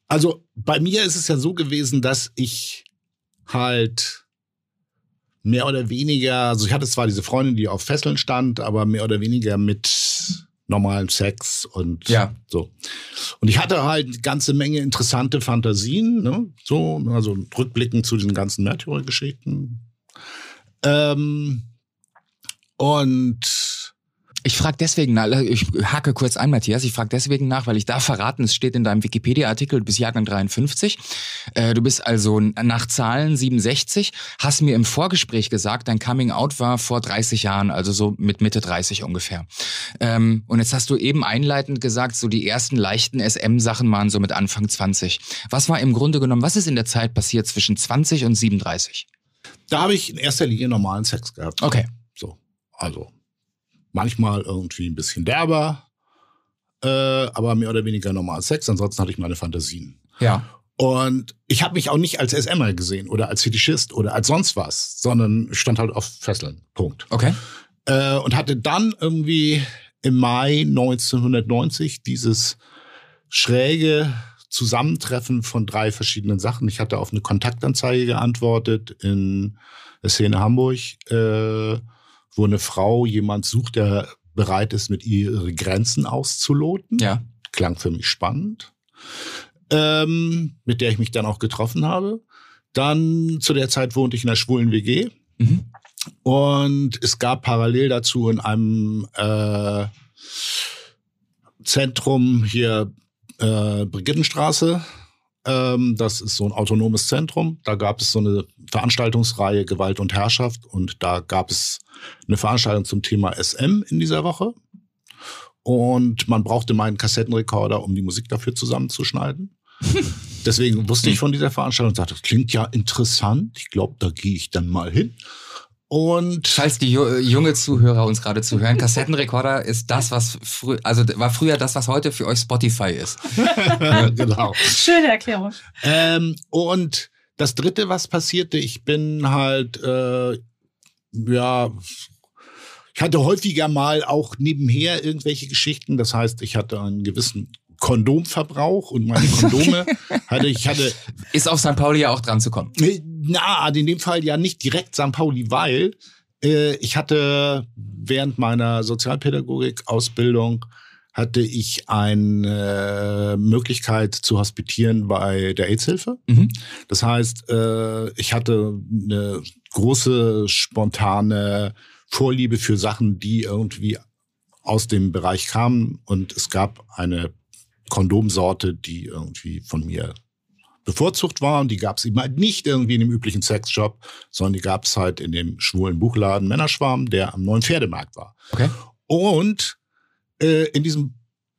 also bei mir ist es ja so gewesen, dass ich halt mehr oder weniger, also ich hatte zwar diese Freundin, die auf Fesseln stand, aber mehr oder weniger mit normalem Sex und ja. so. Und ich hatte halt eine ganze Menge interessante Fantasien, ne? so, also rückblickend zu diesen ganzen Märtyrergeschichten. Ähm, und ich frage deswegen nach, ich hake kurz ein, Matthias, ich frage deswegen nach, weil ich da verraten, es steht in deinem Wikipedia-Artikel, du bist Jahrgang 53, äh, du bist also nach Zahlen 67, hast mir im Vorgespräch gesagt, dein Coming-out war vor 30 Jahren, also so mit Mitte 30 ungefähr. Ähm, und jetzt hast du eben einleitend gesagt, so die ersten leichten SM-Sachen waren so mit Anfang 20. Was war im Grunde genommen, was ist in der Zeit passiert zwischen 20 und 37? Da habe ich in erster Linie normalen Sex gehabt. Okay. So, also manchmal irgendwie ein bisschen derber, äh, aber mehr oder weniger normal Sex. Ansonsten hatte ich meine Fantasien. Ja. Und ich habe mich auch nicht als SMer gesehen oder als Fetischist oder als sonst was, sondern stand halt auf Fesseln. Punkt. Okay. Äh, und hatte dann irgendwie im Mai 1990 dieses schräge Zusammentreffen von drei verschiedenen Sachen. Ich hatte auf eine Kontaktanzeige geantwortet in der Szene Hamburg, äh, wo eine Frau jemand sucht, der bereit ist, mit ihr ihre Grenzen auszuloten. Ja. Klang für mich spannend. Ähm, mit der ich mich dann auch getroffen habe. Dann zu der Zeit wohnte ich in der schwulen WG. Mhm. Und es gab parallel dazu in einem äh, Zentrum hier äh, Brigittenstraße. Ähm, das ist so ein autonomes Zentrum. Da gab es so eine Veranstaltungsreihe Gewalt und Herrschaft und da gab es eine Veranstaltung zum Thema SM in dieser Woche. Und man brauchte meinen Kassettenrekorder, um die Musik dafür zusammenzuschneiden. Deswegen wusste ich von dieser Veranstaltung und sagte, das klingt ja interessant. Ich glaube, da gehe ich dann mal hin. Und Falls die ju- junge Zuhörer uns gerade zuhören, Kassettenrekorder ist das, was früher, also war früher das, was heute für euch Spotify ist. genau. Schöne Erklärung. Ähm, und das Dritte, was passierte, ich bin halt, äh, ja, ich hatte häufiger mal auch nebenher irgendwelche Geschichten. Das heißt, ich hatte einen gewissen Kondomverbrauch und meine Kondome hatte ich hatte Ist auf St. Pauli ja auch dran zu kommen. äh, na in dem Fall ja nicht direkt St. Pauli, weil äh, ich hatte während meiner Sozialpädagogik-Ausbildung hatte ich eine Möglichkeit zu hospitieren bei der AIDS-Hilfe. Mhm. Das heißt, äh, ich hatte eine große spontane Vorliebe für Sachen, die irgendwie aus dem Bereich kamen. Und es gab eine Kondomsorte, die irgendwie von mir bevorzugt war. Und die gab es eben halt nicht irgendwie in dem üblichen Sexshop, sondern die gab es halt in dem schwulen Buchladen Männerschwarm, der am neuen Pferdemarkt war. Okay. Und äh, in diesem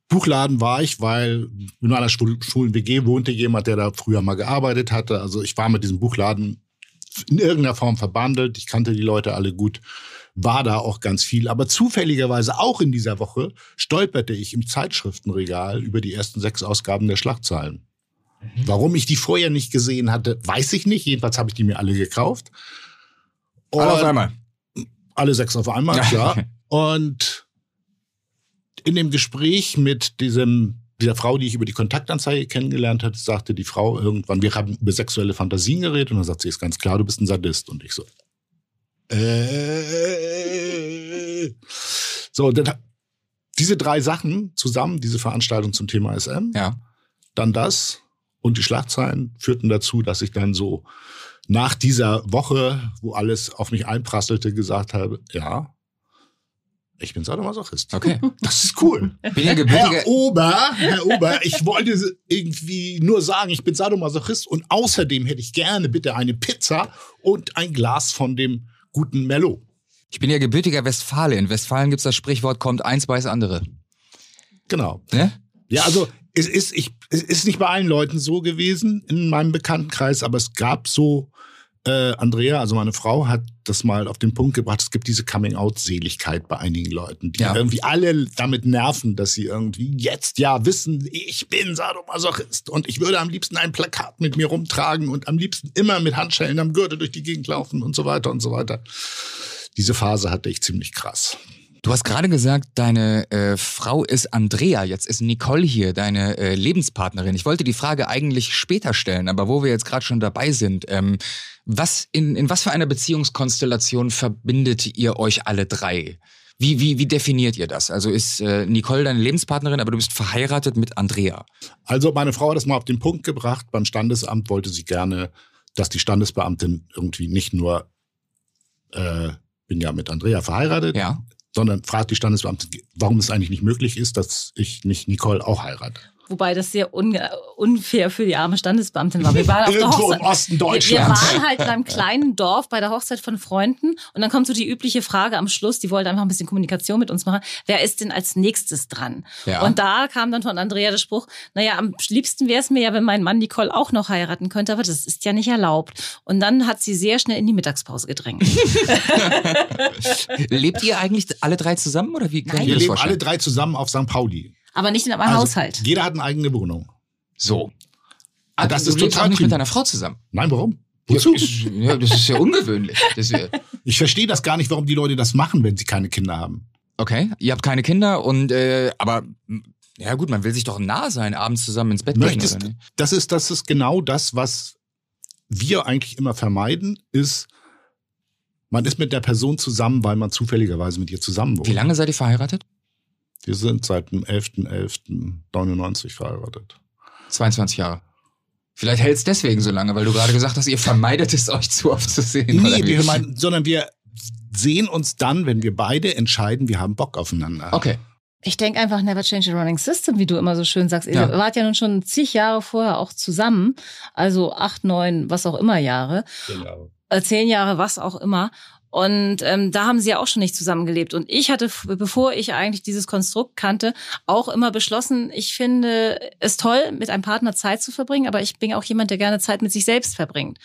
Buchladen war ich, weil in einer schwul- schwulen WG wohnte jemand, der da früher mal gearbeitet hatte. Also ich war mit diesem Buchladen in irgendeiner Form verbandelt. Ich kannte die Leute alle gut, war da auch ganz viel. Aber zufälligerweise auch in dieser Woche stolperte ich im Zeitschriftenregal über die ersten sechs Ausgaben der Schlagzeilen. Warum ich die vorher nicht gesehen hatte, weiß ich nicht. Jedenfalls habe ich die mir alle gekauft. Alle auf Und- einmal. alle sechs auf einmal, Ja. klar. Und in dem Gespräch mit diesem, dieser Frau, die ich über die Kontaktanzeige kennengelernt hatte, sagte die Frau irgendwann, wir haben über sexuelle Fantasien geredet und dann sagt sie, ist ganz klar, du bist ein Sadist. Und ich so, äh, so, dann, diese drei Sachen zusammen, diese Veranstaltung zum Thema SM, Ja. dann das und die Schlagzeilen führten dazu, dass ich dann so nach dieser Woche, wo alles auf mich einprasselte, gesagt habe, ja, ich bin Sadomasochist. Okay. Das ist cool. Bin ja gebürtiger. Herr Ober, Herr Ober, ich wollte irgendwie nur sagen, ich bin Sadomasochist und außerdem hätte ich gerne bitte eine Pizza und ein Glas von dem guten Mello. Ich bin ja gebürtiger Westfale. In Westfalen gibt's das Sprichwort, kommt eins bei das andere. Genau. Ne? Ja, also es ist, ich, es ist nicht bei allen Leuten so gewesen in meinem Bekanntenkreis, aber es gab so, äh, Andrea, also meine Frau, hat das mal auf den Punkt gebracht, es gibt diese Coming-out-Seligkeit bei einigen Leuten, die Ja. irgendwie alle damit nerven, dass sie irgendwie jetzt ja wissen, ich bin Sadomasochist und ich würde am liebsten ein Plakat mit mir rumtragen und am liebsten immer mit Handschellen am Gürtel durch die Gegend laufen und so weiter und so weiter. Diese Phase hatte ich ziemlich krass. Du hast gerade gesagt, deine äh, Frau ist Andrea. Jetzt ist Nicole hier, deine äh, Lebenspartnerin. Ich wollte die Frage eigentlich später stellen, aber wo wir jetzt gerade schon dabei sind, ähm, was in, in was für einer Beziehungskonstellation verbindet ihr euch alle drei? Wie, wie, wie definiert ihr das? Also ist äh, Nicole deine Lebenspartnerin, aber du bist verheiratet mit Andrea. Also meine Frau hat das mal auf den Punkt gebracht. Beim Standesamt wollte sie gerne, dass die Standesbeamtin irgendwie nicht nur, äh, bin ja mit Andrea verheiratet, Ja. Sondern fragt die Standesbeamtin, warum es eigentlich nicht möglich ist, dass ich nicht Nicole auch heirate. Wobei das sehr un unfair für die arme Standesbeamtin war. Wir waren auf der Irgendwo im Osten Wir, wir Deutschlands. waren halt in einem kleinen Dorf bei der Hochzeit von Freunden und dann kommt so die übliche Frage am Schluss, die wollte einfach ein bisschen Kommunikation mit uns machen, wer ist denn als nächstes dran? Ja. Und da kam dann von Andrea der Spruch, naja, am liebsten wäre es mir ja, wenn mein Mann Nicole auch noch heiraten könnte, aber das ist ja nicht erlaubt. Und dann hat sie sehr schnell in die Mittagspause gedrängt. Lebt ihr eigentlich alle drei zusammen oder wie Nein. Wir das leben vorstellen? alle drei zusammen auf St. Pauli. Aber nicht in einem Also, Haushalt. Jeder hat eine eigene Wohnung. So. Ah, das du ist lebst auch nicht mit deiner Frau zusammen. Nein, warum? Wozu? Ja, ist, ja, das ist ja ungewöhnlich. Das ist, ich verstehe das gar nicht, warum die Leute das machen, wenn sie keine Kinder haben. Okay, ihr habt keine Kinder und äh, aber ja gut, man will sich doch nah sein, abends zusammen ins Bett gehen. Das ist das ist genau das, was wir eigentlich immer vermeiden, ist man ist mit der Person zusammen, weil man zufälligerweise mit ihr zusammen wohnt. Wie lange seid ihr verheiratet? Wir sind seit dem 11.11.99 verheiratet. 22 Jahre. Vielleicht hält es deswegen so lange, weil du gerade gesagt hast, ihr vermeidet es, euch zu oft zu sehen. Nee, wir meinen, sondern wir sehen uns dann, wenn wir beide entscheiden, wir haben Bock aufeinander. Okay. Ich denke einfach, never change a running system, wie du immer so schön sagst. Ja. Ihr wart ja nun schon zig Jahre vorher auch zusammen. Also acht, neun, was auch immer Jahre. Zehn Jahre. Äh, zehn Jahre, was auch immer. Und ähm, da haben sie ja auch schon nicht zusammengelebt. Und ich hatte, bevor ich eigentlich dieses Konstrukt kannte, auch immer beschlossen, ich finde es toll, mit einem Partner Zeit zu verbringen, aber ich bin auch jemand, der gerne Zeit mit sich selbst verbringt.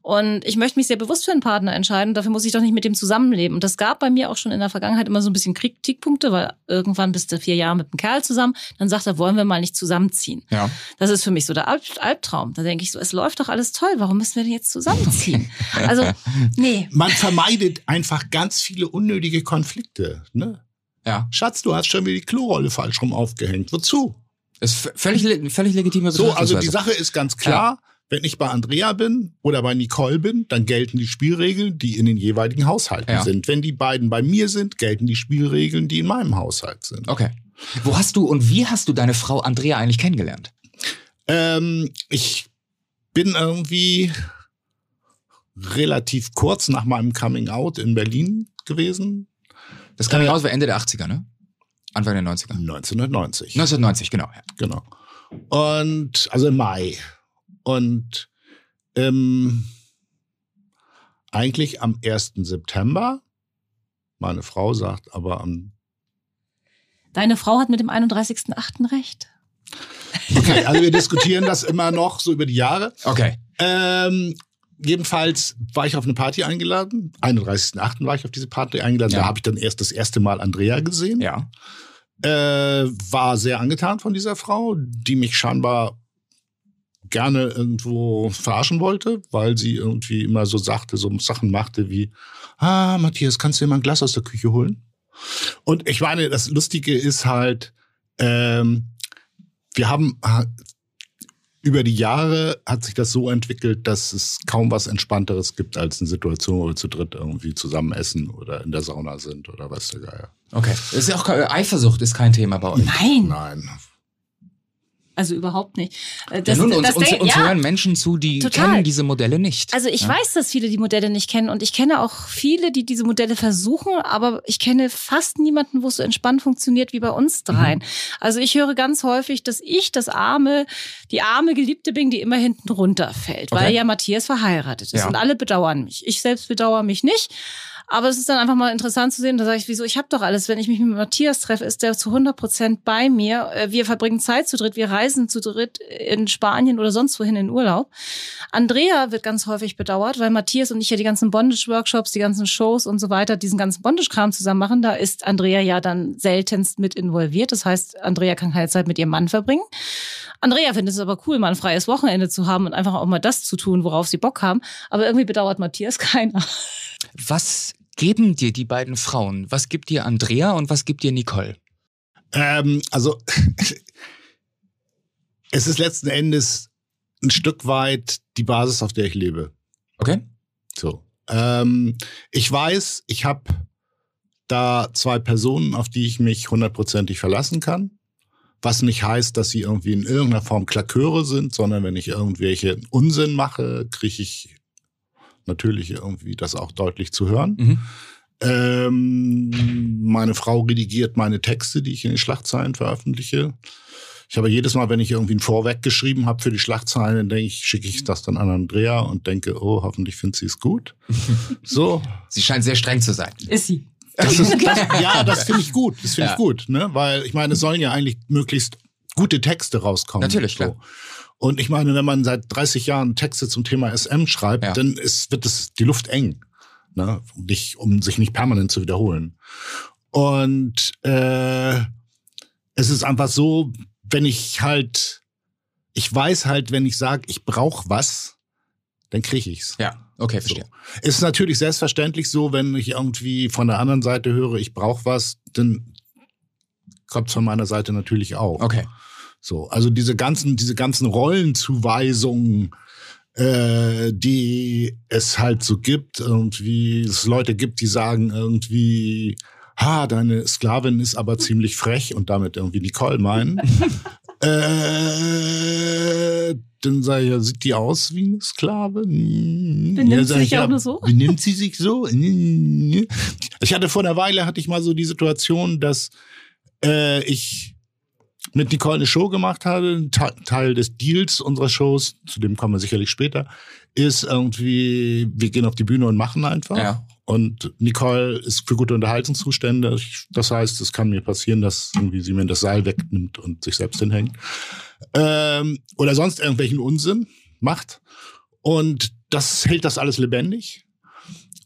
Und ich möchte mich sehr bewusst für einen Partner entscheiden. Dafür muss ich doch nicht mit dem zusammenleben. Und das gab bei mir auch schon in der Vergangenheit immer so ein bisschen Kritikpunkte, weil irgendwann bist du vier Jahre mit einem Kerl zusammen, dann sagt er, wollen wir mal nicht zusammenziehen. Ja. Das ist für mich so der Albtraum. Da denke ich so, es läuft doch alles toll, warum müssen wir denn jetzt zusammenziehen? Also, nee. Man vermeidet entsteht einfach ganz viele unnötige Konflikte. Ne? Ja. Schatz, du hast schon wieder die Klorolle falsch rum aufgehängt. Wozu? ist völlig, völlig legitime So, also die Sache ist ganz klar. Ja. Wenn ich bei Andrea bin oder bei Nicole bin, dann gelten die Spielregeln, die in den jeweiligen Haushalten ja. sind. Wenn die beiden bei mir sind, gelten die Spielregeln, die in meinem Haushalt sind. Okay. Wo hast du und wie hast du deine Frau Andrea eigentlich kennengelernt? Ähm, ich bin irgendwie relativ kurz nach meinem Coming Out in Berlin gewesen. Das Coming Out war Ende der 80er, ne? Anfang der 90er. 1990. 1990, genau. Ja. Genau. Und, also im Mai. Und ähm, eigentlich am 1. September. Meine Frau sagt aber am. Deine Frau hat mit dem 31.8. recht. Okay, also wir diskutieren das immer noch so über die Jahre. Okay. Ähm, jedenfalls war ich auf eine Party eingeladen. 31.8. war ich auf diese Party eingeladen. Ja. Da habe ich dann erst das erste Mal Andrea gesehen. Ja. Äh, war sehr angetan von dieser Frau, die mich scheinbar gerne irgendwo verarschen wollte, weil sie irgendwie immer so sagte, so Sachen machte wie, ah, Matthias, kannst du dir mal ein Glas aus der Küche holen? Und ich meine, das Lustige ist halt, ähm, wir haben über die Jahre hat sich das so entwickelt, dass es kaum was Entspannteres gibt als eine Situation, wo wir zu dritt irgendwie zusammen essen oder in der Sauna sind oder was der Geier. Okay. ist ja auch Eifersucht ist kein Thema bei euch. Nein. Nein. Also überhaupt nicht. Äh, das, ja, nun, uns, das uns, uns ja, hören Menschen zu, die total. kennen diese Modelle nicht. Also ich ja? weiß, dass viele die Modelle nicht kennen und ich kenne auch viele, die diese Modelle versuchen, aber ich kenne fast niemanden, wo es so entspannt funktioniert wie bei uns dreien. Mhm. Also ich höre ganz häufig, dass ich das arme, die arme Geliebte bin, die immer hinten runterfällt, okay. weil ja Matthias verheiratet ist und alle bedauern mich. Ich selbst bedauere mich nicht. Aber es ist dann einfach mal interessant zu sehen. Da sage ich, wieso, ich habe doch alles. Wenn ich mich mit Matthias treffe, ist der zu 100 Prozent bei mir. Äh, wir verbringen Zeit zu dritt, wir reisen zu dritt in Spanien oder sonst wohin in Urlaub. Andrea wird ganz häufig bedauert, weil Matthias und ich ja die ganzen Bondage-Workshops, die ganzen Shows und so weiter, diesen ganzen Bondage-Kram zusammen machen. Da ist Andrea ja dann seltenst mit involviert. Das heißt, Andrea kann keine Zeit mit ihrem Mann verbringen. Andrea findet es aber cool, mal ein freies Wochenende zu haben und einfach auch mal das zu tun, worauf sie Bock haben. Aber irgendwie bedauert Matthias keiner. Was geben dir die beiden Frauen? Was gibt dir Andrea und was gibt dir Nicole? Ähm, also es ist letzten Endes ein Stück weit die Basis, auf der ich lebe. Okay. So. Ähm, ich weiß, ich habe da zwei Personen, auf die ich mich hundertprozentig verlassen kann. Was nicht heißt, dass sie irgendwie in irgendeiner Form Klaköre sind, sondern wenn ich irgendwelche Unsinn mache, kriege ich natürlich irgendwie das auch deutlich zu hören. Mhm. Ähm, meine Frau redigiert meine Texte, die ich in den Schlagzeilen veröffentliche. Ich habe jedes Mal, wenn ich irgendwie ein Vorweg geschrieben habe für die Schlagzeilen, dann denke ich, schicke ich das dann an Andrea und denke, oh, hoffentlich findet sie es gut. So. Sie scheint sehr streng zu sein. Ist sie. Das ist, das, ja, das finde ich gut. Das finde ja. ich gut, ne? Weil ich meine, es sollen ja eigentlich möglichst gute Texte rauskommen. Natürlich, klar. Und ich meine, wenn man seit 30 Jahren Texte zum Thema SM schreibt, ja. dann ist, wird es die Luft eng, ne? Nicht, um sich nicht permanent zu wiederholen. Und äh, es ist einfach so, wenn ich halt ich weiß halt, wenn ich sage, ich brauche was, dann kriege ich's. Ja, okay, verstehe. So. Ist natürlich selbstverständlich so, wenn ich irgendwie von der anderen Seite höre, ich brauche was, dann kommt's von meiner Seite natürlich auch. Okay. So, also diese ganzen, diese ganzen Rollenzuweisungen, äh, die es halt so gibt, irgendwie es Leute gibt, die sagen irgendwie, ha, deine Sklavin ist aber ziemlich frech und damit irgendwie Nicole meinen. äh, dann sage ich, ja, sieht die aus wie eine Sklave? Benimmt ja, sie sich ja, auch nur so? Benimmt sie sich so? Ich hatte vor einer Weile, hatte ich mal so die Situation, dass äh, ich mit Nicole eine Show gemacht habe. Ein Teil des Deals unserer Shows, zu dem kommen wir sicherlich später, ist irgendwie, wir gehen auf die Bühne und machen einfach. Ja. Und Nicole ist für gute Unterhaltung zuständig. Das heißt, es kann mir passieren, dass irgendwie sie mir das Seil wegnimmt und sich selbst hinhängt. Ähm, oder sonst irgendwelchen Unsinn macht. Und das hält das alles lebendig.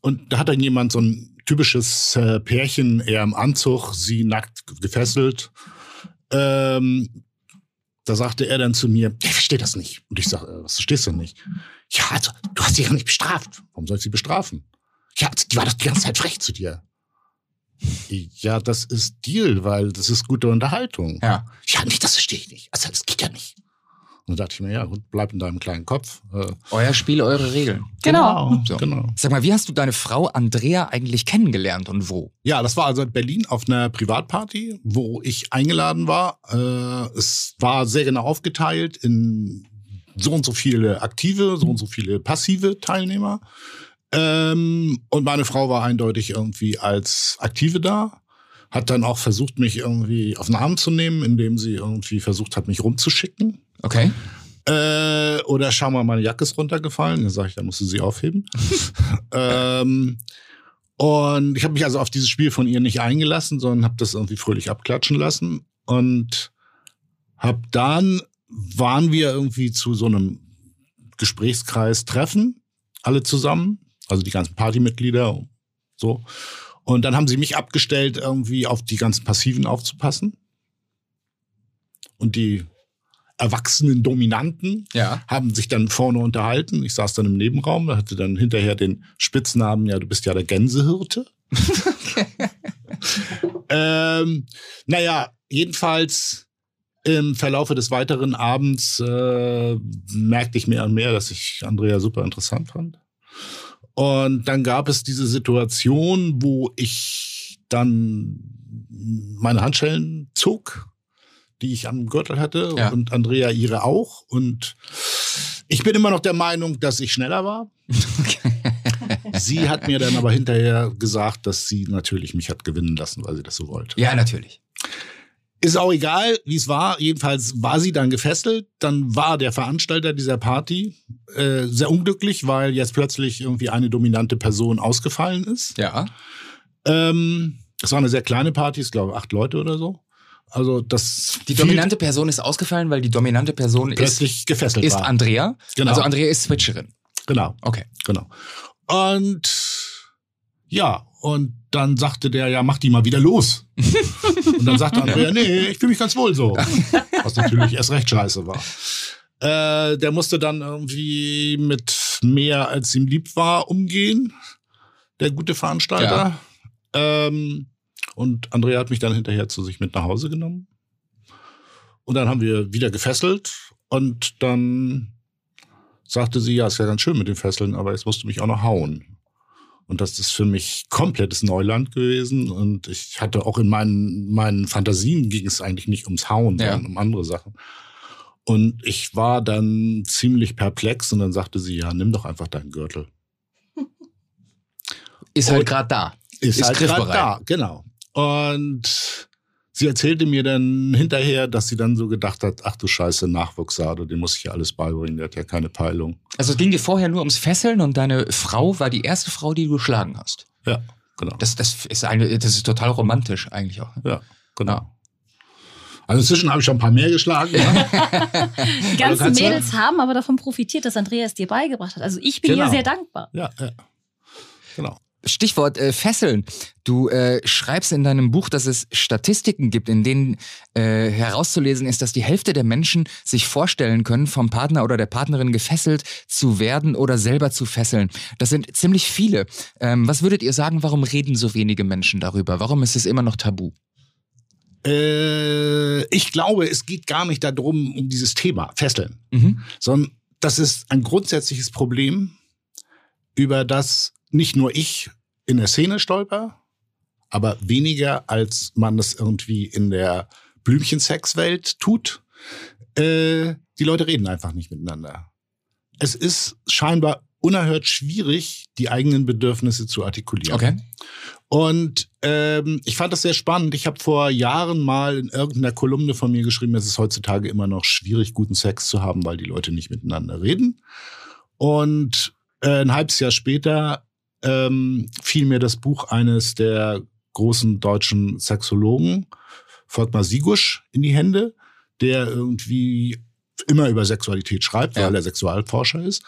Und da hat dann jemand so ein typisches äh, Pärchen, eher im Anzug, sie nackt gefesselt. Ähm, da sagte er dann zu mir, ich verstehe das nicht. Und ich sage, äh, was verstehst du nicht? Ja, also, du hast sie ja nicht bestraft. Warum soll ich sie bestrafen? Ja, die war doch die ganze Zeit frech zu dir. Ja, das ist Deal, weil das ist gute Unterhaltung. Ja. Ja, nicht, das verstehe ich nicht. Also, das geht ja nicht. Und da dachte ich mir, ja, gut, bleib in deinem kleinen Kopf. Äh, Euer Spiel, eure Regeln. Genau. So. genau. Sag mal, wie hast du deine Frau Andrea eigentlich kennengelernt und wo? Ja, das war also in Berlin auf einer Privatparty, wo ich eingeladen war. Äh, es war sehr genau aufgeteilt in so und so viele aktive, so und so viele passive Teilnehmer. Ähm, und meine Frau war eindeutig irgendwie als Aktive da. Hat dann auch versucht, mich irgendwie auf den Arm zu nehmen, indem sie irgendwie versucht hat, mich rumzuschicken. Okay. Äh, oder schau mal, meine Jacke ist runtergefallen. Dann sage ich, dann musst du sie aufheben. ähm, und ich habe mich also auf dieses Spiel von ihr nicht eingelassen, sondern habe das irgendwie fröhlich abklatschen lassen. Und hab dann waren wir irgendwie zu so einem Gesprächskreis treffen, alle zusammen, also die ganzen Partymitglieder, so. Und dann haben sie mich abgestellt, irgendwie auf die ganzen Passiven aufzupassen. Und die erwachsenen Dominanten Ja. haben sich dann vorne unterhalten. Ich saß dann im Nebenraum, hatte dann hinterher den Spitznamen, ja, du bist ja der Gänsehirte. ähm, naja, jedenfalls im Verlaufe des weiteren Abends äh, merkte ich mehr und mehr, dass ich Andrea super interessant fand. Und dann gab es diese Situation, wo ich dann meine Handschellen zog, die ich am Gürtel hatte Ja. und Andrea ihre auch. Und ich bin immer noch der Meinung, dass ich schneller war. sie hat mir dann aber hinterher gesagt, dass sie natürlich mich hat gewinnen lassen, weil sie das so wollte. Ja, natürlich. Ist auch egal, wie es war. Jedenfalls war sie dann gefesselt. Dann war der Veranstalter dieser Party äh, sehr unglücklich, weil jetzt plötzlich irgendwie eine dominante Person ausgefallen ist. Ja. Ähm, es war eine sehr kleine Party, ich glaube acht Leute oder so. Also das Die dominante Person ist ausgefallen, weil die dominante Person ist, plötzlich gefesselt ist war. Andrea. Genau. Also Andrea ist Switcherin. Genau, Okay. genau. Und ja, und dann sagte der, ja, mach die mal wieder los. und dann sagte Andrea, nee, ich fühle mich ganz wohl so. Was natürlich erst recht scheiße war. Äh, der musste dann irgendwie mit mehr, als ihm lieb war, umgehen. Der gute Veranstalter. Ähm, und Andrea hat mich dann hinterher zu sich mit nach Hause genommen. Und dann haben wir wieder gefesselt. Und dann sagte sie, ja, ist ja ganz schön mit den Fesseln, aber jetzt musst du mich auch noch hauen. Und das ist für mich komplettes Neuland gewesen. Und ich hatte auch in meinen, meinen Fantasien ging es eigentlich nicht ums Hauen, Ja. sondern um andere Sachen. Und ich war dann ziemlich perplex und dann sagte sie, ja, nimm doch einfach deinen Gürtel. Ist halt gerade da. Ist, Ist halt griffbereit. da, genau. Und sie erzählte mir dann hinterher, dass sie dann so gedacht hat, ach du Scheiße, Nachwuchsade, dem muss ich ja alles beibringen, der hat ja keine Peilung. Also es ging dir vorher nur ums Fesseln und deine Frau war die erste Frau, die du geschlagen hast. Ja, genau. Das, das ist eine, das ist total romantisch eigentlich auch. Ja, genau. Also inzwischen habe ich schon ein paar mehr geschlagen. Ne? Die ganzen Mädels haben aber davon profitiert, dass Andrea es dir beigebracht hat. Also ich bin Genau. ihr sehr dankbar. ja, ja. Genau. Stichwort äh, Fesseln. Du äh, schreibst in deinem Buch, dass es Statistiken gibt, in denen äh, herauszulesen ist, dass die Hälfte der Menschen sich vorstellen können, vom Partner oder der Partnerin gefesselt zu werden oder selber zu fesseln. Das sind ziemlich viele. Ähm, was würdet ihr sagen, warum reden so wenige Menschen darüber? Warum ist es immer noch tabu? Äh, ich glaube, es geht gar nicht darum, um dieses Thema Fesseln, mhm. sondern das ist ein grundsätzliches Problem, über das nicht nur ich in der Szene stolper, aber weniger als man das irgendwie in der Blümchensexwelt tut. Äh, die Leute reden einfach nicht miteinander. Es ist scheinbar unerhört schwierig, die eigenen Bedürfnisse zu artikulieren. Okay. Und ähm, ich fand das sehr spannend. Ich habe vor Jahren mal in irgendeiner Kolumne von mir geschrieben, es ist heutzutage immer noch schwierig, guten Sex zu haben, weil die Leute nicht miteinander reden. Und äh, ein halbes Jahr später ähm, fiel mir das Buch eines der großen deutschen Sexologen, Volkmar Sigusch, in die Hände, der irgendwie immer über Sexualität schreibt, ja. weil er Sexualforscher ist.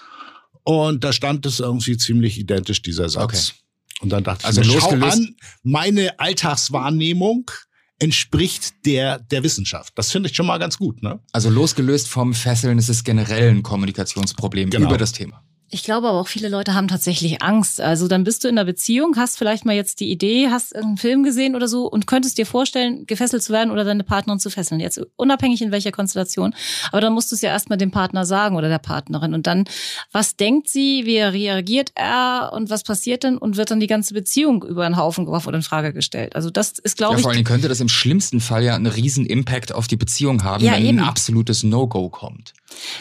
Und da stand es irgendwie ziemlich identisch, dieser Satz. Okay. Und dann dachte also ich mir, schau an, meine Alltagswahrnehmung entspricht der der Wissenschaft. Das finde ich schon mal ganz gut. Ne? Also losgelöst vom Fesseln ist es generell ein Kommunikationsproblem genau. über das Thema. Ich glaube aber auch viele Leute haben tatsächlich Angst. Also dann bist du in einer Beziehung, hast vielleicht mal jetzt die Idee, hast einen Film gesehen oder so und könntest dir vorstellen, gefesselt zu werden oder deine Partnerin zu fesseln. Jetzt unabhängig in welcher Konstellation. Aber dann musst du es ja erstmal dem Partner sagen oder der Partnerin. Und dann, was denkt sie, wie reagiert er und was passiert denn? Und wird dann die ganze Beziehung über den Haufen geworfen oder in Frage gestellt. Also das ist, glaube ja, ich. Vor allem könnte das im schlimmsten Fall ja einen riesen Impact auf die Beziehung haben, ja, wenn eben. ein absolutes No-Go kommt.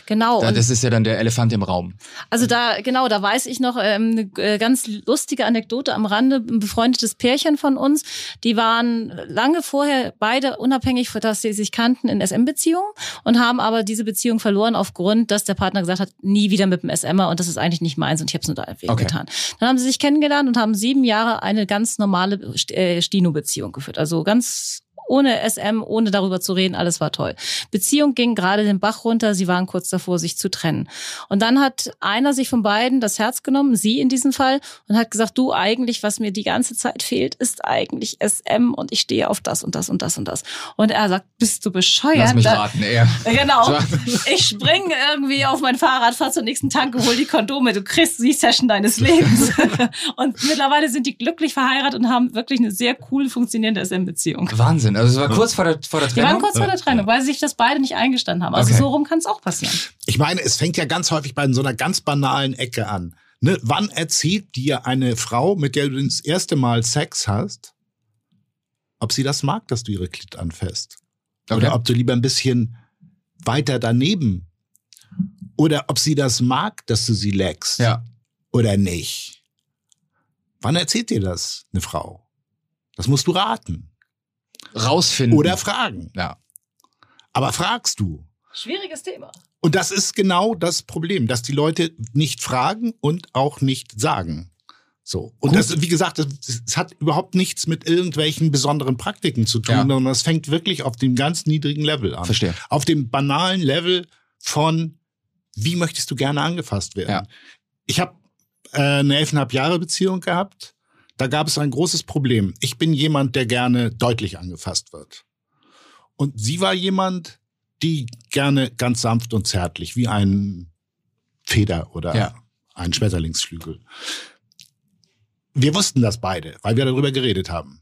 Genau. Da, das ist ja dann der Elefant im Raum. Also da, genau, da weiß ich noch ähm, eine äh, ganz lustige Anekdote am Rande. Ein befreundetes Pärchen von uns, die waren lange vorher beide unabhängig, dass sie sich kannten in SM-Beziehungen und haben aber diese Beziehung verloren aufgrund, dass der Partner gesagt hat, nie wieder mit dem SMer und das ist eigentlich nicht meins und ich habe es nur da okay. getan. Dann haben sie sich kennengelernt und haben sieben Jahre eine ganz normale äh, Stino-Beziehung geführt. Also ganz ohne SM, ohne darüber zu reden, alles war toll. Beziehung ging gerade den Bach runter, sie waren kurz davor, sich zu trennen. Und dann hat einer sich von beiden das Herz genommen, sie in diesem Fall, und hat gesagt, du eigentlich, was mir die ganze Zeit fehlt, ist eigentlich SM und ich stehe auf das und das und das und das. Und er sagt, bist du bescheuert? Lass mich raten, er. Genau. Ich springe irgendwie auf mein Fahrrad, fahr zur nächsten Tanke, hol die Kondome, du kriegst die Session deines Lebens. und mittlerweile sind die glücklich verheiratet und haben wirklich eine sehr cool funktionierende SM-Beziehung. Wahnsinn. Also es war kurz vor der, vor der Trennung? Die waren kurz vor der Trennung, weil sich das beide nicht eingestanden haben. Also okay. so rum kann es auch passieren. Ich meine, es fängt ja ganz häufig bei so einer ganz banalen Ecke an. Ne? Wann erzählt dir eine Frau, mit der du das erste Mal Sex hast, ob sie das mag, dass du ihre Klit anfasst? Okay. Oder ob du lieber ein bisschen weiter daneben oder ob sie das mag, dass du sie leckst ja. oder nicht. Wann erzählt dir das eine Frau? Das musst du raten rausfinden. Oder fragen. Ja. Aber fragst du? Schwieriges Thema. Und das ist genau das Problem, dass die Leute nicht fragen und auch nicht sagen. So. Und Gut. das, wie gesagt, es hat überhaupt nichts mit irgendwelchen besonderen Praktiken zu tun, ja. sondern das fängt wirklich auf dem ganz niedrigen Level an. Verstehe. Auf dem banalen Level von, wie möchtest du gerne angefasst werden? Ja. Ich habe äh, eine elfeinhalb Jahre Beziehung gehabt da gab es ein großes Problem. Ich bin jemand, der gerne deutlich angefasst wird. Und sie war jemand, die gerne ganz sanft und zärtlich, wie ein Feder oder ja. ein Schmetterlingsflügel. Wir wussten das beide, weil wir darüber geredet haben.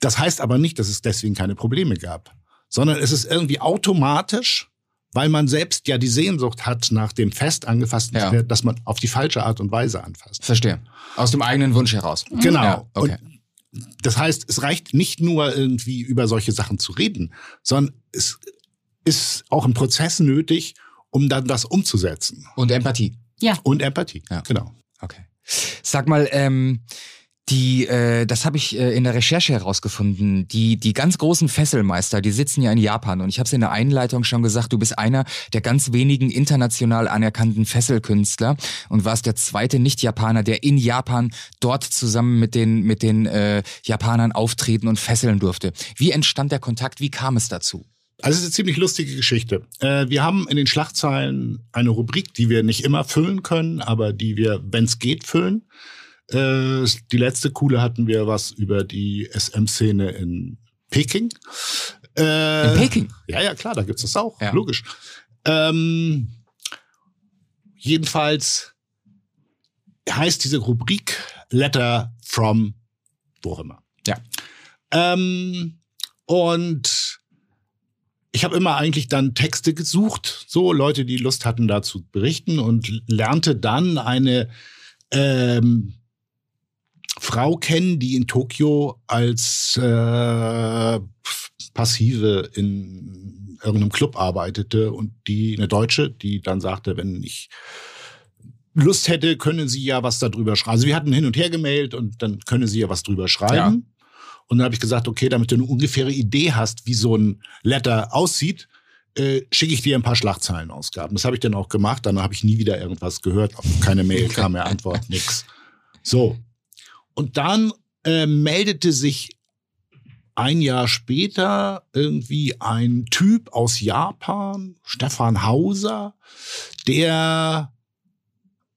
Das heißt aber nicht, dass es deswegen keine Probleme gab, sondern es ist irgendwie automatisch weil man selbst ja die Sehnsucht hat nach dem fest angefassten ja. Pferd, dass man auf die falsche Art und Weise anfasst. Verstehe. Aus dem eigenen Wunsch heraus. Genau. Ja, okay. Und das heißt, es reicht nicht nur irgendwie über solche Sachen zu reden, sondern es ist auch ein Prozess nötig, um dann das umzusetzen. Und Empathie. Ja. Und Empathie. Ja. Genau. Okay. Sag mal, ähm, die, äh, das habe ich äh, in der Recherche herausgefunden. Die, die ganz großen Fesselmeister, die sitzen ja in Japan. Und ich habe es in der Einleitung schon gesagt, du bist einer der ganz wenigen international anerkannten Fesselkünstler und warst der zweite Nicht-Japaner, der in Japan dort zusammen mit den, mit den äh, Japanern auftreten und fesseln durfte. Wie entstand der Kontakt? Wie kam es dazu? Also es ist eine ziemlich lustige Geschichte. Äh, wir haben in den Schlagzeilen eine Rubrik, die wir nicht immer füllen können, aber die wir, wenn es geht, füllen. Äh, die letzte coole hatten wir was über die SM-Szene in Peking. Äh, in Peking? Ja, ja, klar, da gibt's das auch, ja. logisch. Ähm, jedenfalls heißt diese Rubrik Letter from wo auch immer. Ja. Ähm, und ich habe immer eigentlich dann Texte gesucht, so Leute, die Lust hatten, dazu berichten und lernte dann eine ähm, Frau kennen, die in Tokio als äh, Passive in irgendeinem Club arbeitete und die eine Deutsche, die dann sagte, wenn ich Lust hätte, können Sie ja was darüber schreiben. Also wir hatten hin und her gemailt und dann können Sie ja was drüber schreiben. Ja. Und dann habe ich gesagt, okay, damit du eine ungefähre Idee hast, wie so ein Letter aussieht, äh, schicke ich dir ein paar Schlagzeilenausgaben. Das habe ich dann auch gemacht. Dann habe ich nie wieder irgendwas gehört. Keine Mail, kam mehr Antwort, nix. So. Und dann äh, meldete sich ein Jahr später irgendwie ein Typ aus Japan, Stefan Hauser, der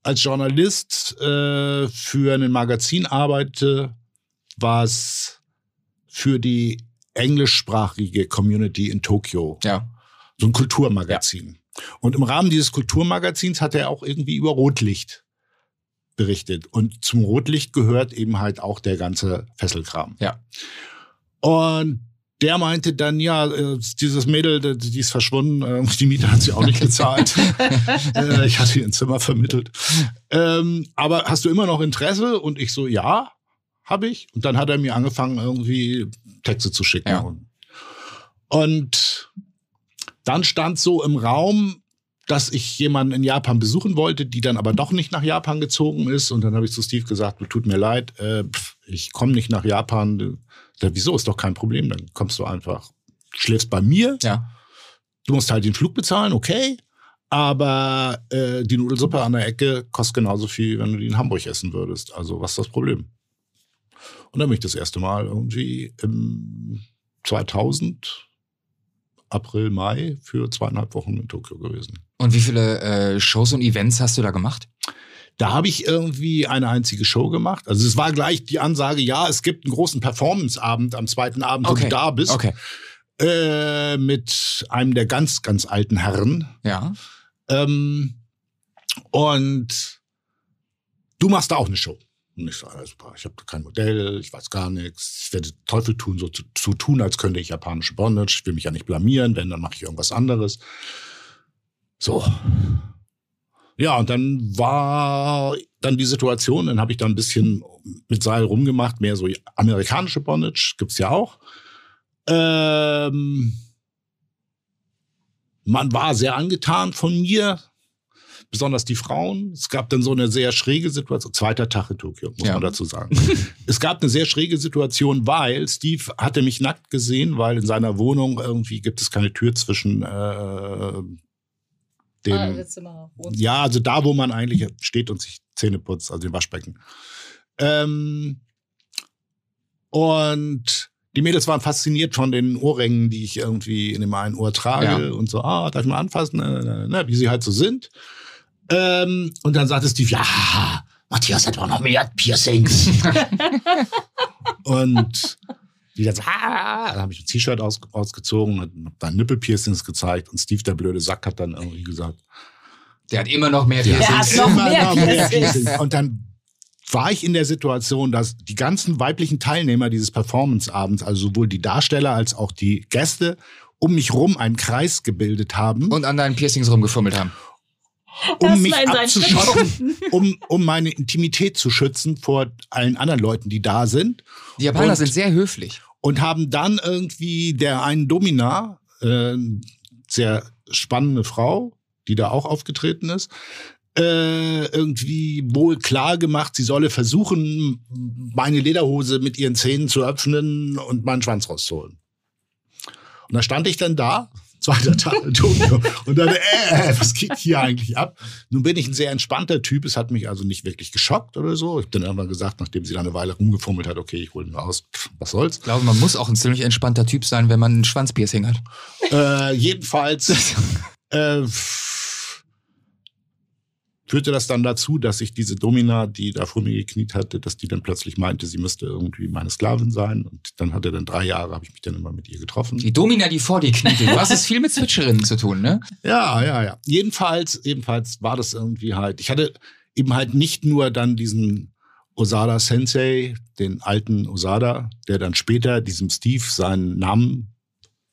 als Journalist äh, für ein Magazin arbeitete, was für die englischsprachige Community in Tokio. Ja. So ein Kulturmagazin. Ja. Und im Rahmen dieses Kulturmagazins hat er auch irgendwie über Rotlicht berichtet. Und zum Rotlicht gehört eben halt auch der ganze Fesselkram. Ja. Und der meinte dann, ja, äh, dieses Mädel, die ist verschwunden, äh, die Miete hat sie auch nicht gezahlt. Äh, ich hatte ihr ein Zimmer vermittelt. Ähm, aber hast du immer noch Interesse? Und ich so, ja, habe ich. Und dann hat er mir angefangen, irgendwie Texte zu schicken. Ja. Und, und dann stand so im Raum, dass ich jemanden in Japan besuchen wollte, die dann aber doch nicht nach Japan gezogen ist. Und dann habe ich zu Steve gesagt, tut mir leid, äh, ich komme nicht nach Japan. Da, wieso ist doch kein Problem? Dann kommst du einfach, schläfst bei mir. Ja. Du musst halt den Flug bezahlen, okay. Aber äh, die Nudelsuppe an der Ecke kostet genauso viel, wenn du die in Hamburg essen würdest. Also was ist das Problem? Und dann bin ich das erste Mal irgendwie im 2000, April, Mai für zweieinhalb Wochen in Tokio gewesen. Und wie viele äh, Shows und Events hast du da gemacht? Da habe ich irgendwie eine einzige Show gemacht. Also es war gleich die Ansage, ja, es gibt einen großen Performanceabend am zweiten Abend, okay. wo du da bist. Okay. Äh, mit einem der ganz, ganz alten Herren. Ja. Ähm, und du machst da auch eine Show. Und ich sage, super, ich habe kein Modell, ich weiß gar nichts. Ich werde Teufel tun, so zu, zu, tun, als könnte ich japanische Bondage. Ich will mich ja nicht blamieren, wenn, dann mache ich irgendwas anderes. So. Ja, und dann war dann die Situation, dann habe ich da ein bisschen mit Seil rumgemacht, mehr so amerikanische Bondage, gibt's ja auch. Ähm, man war sehr angetan von mir, besonders die Frauen. Es gab dann so eine sehr schräge Situation. Zweiter Tag in Tokio, muss ja. man dazu sagen. es gab eine sehr schräge Situation, weil Steve hatte mich nackt gesehen, weil in seiner Wohnung irgendwie gibt es keine Tür zwischen äh, dem. Ah, ja, also da, wo man eigentlich steht und sich Zähne putzt, also dem Waschbecken. Ähm, und die Mädels waren fasziniert von den Ohrringen, die ich irgendwie in dem einen Ohr trage ja. und so, ah, darf ich mal anfassen, äh, ne, wie sie halt so sind. Ähm, und dann sagte Steve, ja, Matthias hat auch noch mehr Piercings. und die dann so, ah, dann habe ich ein T-Shirt aus, ausgezogen und hab dann Nippelpiercings gezeigt und Steve, der blöde Sack, hat dann irgendwie gesagt, der hat immer noch mehr Piercings. Der hat noch mehr, noch mehr Piercings. Und dann war ich in der Situation, dass die ganzen weiblichen Teilnehmer dieses Performance-Abends, also sowohl die Darsteller als auch die Gäste, um mich rum einen Kreis gebildet haben. Und an deinen Piercings rumgefummelt haben um mich abzuschotten, um, um meine Intimität zu schützen vor allen anderen Leuten, die da sind. Die Japaner und, sind sehr höflich. Und haben dann irgendwie der einen Domina, äh, sehr spannende Frau, die da auch aufgetreten ist, äh, irgendwie wohl klar gemacht, sie solle versuchen, meine Lederhose mit ihren Zähnen zu öffnen und meinen Schwanz rauszuholen. Und da stand ich dann da zweiter Tag in Tokio. Und dann, äh, was geht hier eigentlich ab? Nun bin ich ein sehr entspannter Typ. Es hat mich also nicht wirklich geschockt oder so. Ich habe dann irgendwann gesagt, nachdem sie da eine Weile rumgefummelt hat, okay, ich hole ihn aus. was soll's? Ich glaube, man muss auch ein ziemlich entspannter Typ sein, wenn man ein Schwanzpiercing hat. Äh, jedenfalls, äh, führte das dann dazu, dass ich diese Domina, die da vor mir gekniet hatte, dass die dann plötzlich meinte, sie müsste irgendwie meine Sklavin sein. Und dann hatte dann drei Jahre, habe ich mich dann immer mit ihr getroffen. Die Domina, die vor dir kniete. Du hast es viel mit Switcherinnen zu tun, ne? Ja, ja, ja. Jedenfalls, jedenfalls war das irgendwie halt, ich hatte eben halt nicht nur dann diesen Osada Sensei, den alten Osada, der dann später diesem Steve seinen Namen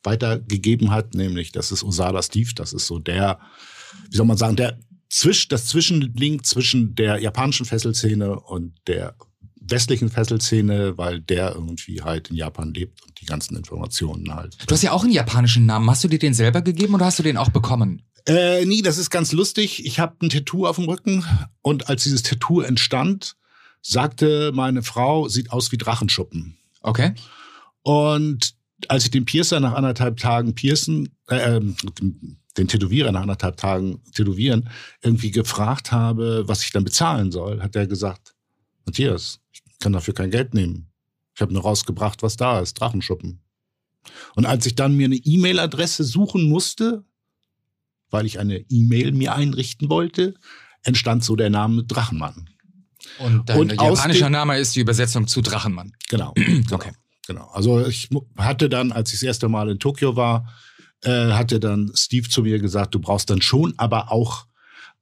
weitergegeben hat, nämlich das ist Osada Steve, das ist so der, wie soll man sagen, der zwisch, das Zwischenlink zwischen der japanischen Fesselszene und der westlichen Fesselszene, weil der irgendwie halt in Japan lebt und die ganzen Informationen halt. Du hast ja auch einen japanischen Namen. Hast du dir den selber gegeben oder hast du den auch bekommen? Äh, nee, das ist ganz lustig. Ich habe ein Tattoo auf dem Rücken und als dieses Tattoo entstand, sagte meine Frau, sieht aus wie Drachenschuppen. Okay. Und als ich den Piercer nach anderthalb Tagen piercen, äh, ähm, den Tätowierer nach anderthalb Tagen tätowieren, irgendwie gefragt habe, was ich dann bezahlen soll, hat er gesagt, Matthias, ich kann dafür kein Geld nehmen. Ich habe nur rausgebracht, was da ist, Drachenschuppen. Und als ich dann mir eine E-Mail-Adresse suchen musste, weil ich eine E-Mail mir einrichten wollte, entstand so der Name Drachenmann. Und dein und japanischer Name ist die Übersetzung zu Drachenmann. Genau. genau. okay. Genau. Also ich hatte dann, als ich das erste Mal in Tokio war, äh, hatte dann Steve zu mir gesagt, du brauchst dann schon aber auch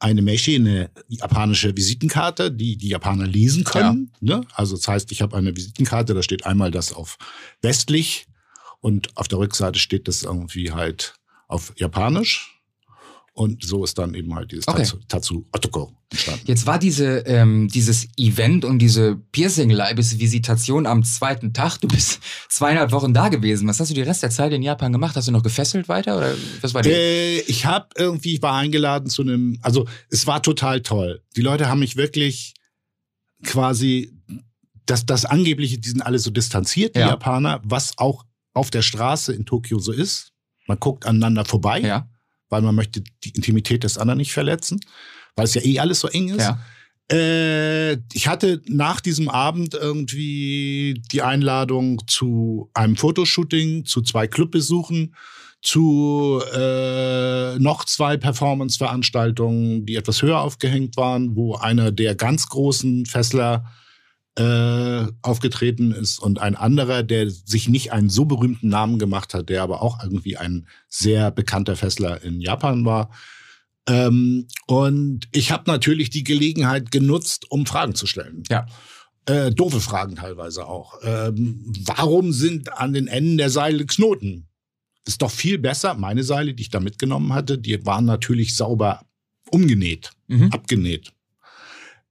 eine Meshi, eine japanische Visitenkarte, die die Japaner lesen können. Ja. Ne? Also das heißt, ich habe eine Visitenkarte, da steht einmal das auf westlich und auf der Rückseite steht das irgendwie halt auf Japanisch. Und so ist dann eben halt dieses okay. Tatsu, Otoko entstanden. Jetzt war diese, ähm, dieses Event und diese Piercing-Leibesvisitation am zweiten Tag. Du bist zweieinhalb Wochen da gewesen. Was hast du die Rest der Zeit in Japan gemacht? Hast du noch gefesselt weiter oder was war äh, Ich habe irgendwie, ich war eingeladen zu einem, also es war total toll. Die Leute haben mich wirklich quasi, das, das angebliche, die sind alle so distanziert, die ja. Japaner, was auch auf der Straße in Tokio so ist. Man guckt aneinander vorbei. Ja weil man möchte die Intimität des anderen nicht verletzen, weil es ja eh alles so eng ist. Ja. Äh, ich hatte nach diesem Abend irgendwie die Einladung zu einem Fotoshooting, zu zwei Clubbesuchen, zu äh, noch zwei Performance-Veranstaltungen, die etwas höher aufgehängt waren, wo einer der ganz großen Fessler äh, aufgetreten ist und ein anderer, der sich nicht einen so berühmten Namen gemacht hat, der aber auch irgendwie ein sehr bekannter Fessler in Japan war. Ähm, und ich habe natürlich die Gelegenheit genutzt, um Fragen zu stellen. Ja. Äh, doofe Fragen teilweise auch. Ähm, warum sind an den Enden der Seile Knoten? Ist doch viel besser. Meine Seile, die ich da mitgenommen hatte, die waren natürlich sauber umgenäht, mhm. abgenäht.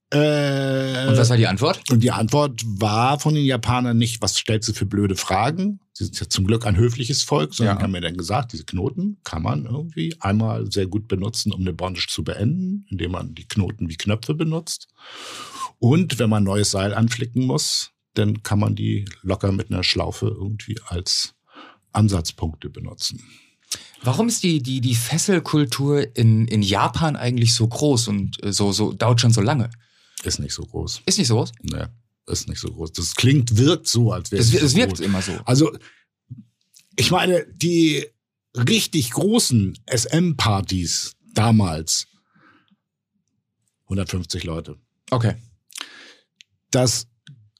Äh, und was war die Antwort? Und die Antwort war von den Japanern nicht, was stellst du für blöde Fragen? Sie sind ja zum Glück ein höfliches Volk, sondern ja. haben mir dann gesagt, diese Knoten kann man irgendwie einmal sehr gut benutzen, um eine Bondage zu beenden, indem man die Knoten wie Knöpfe benutzt. Und wenn man neues Seil anflicken muss, dann kann man die locker mit einer Schlaufe irgendwie als Ansatzpunkte benutzen. Warum ist die, die, die Fesselkultur in, in Japan eigentlich so groß und äh, so, so dauert schon so lange? Ist nicht so groß. Ist nicht so groß? Nee, ist nicht so groß. Das klingt, wirkt so, als wäre es. Es, es wirkt groß. immer so. Also, ich meine, die richtig großen SM-Partys damals, 150 Leute. Okay. Das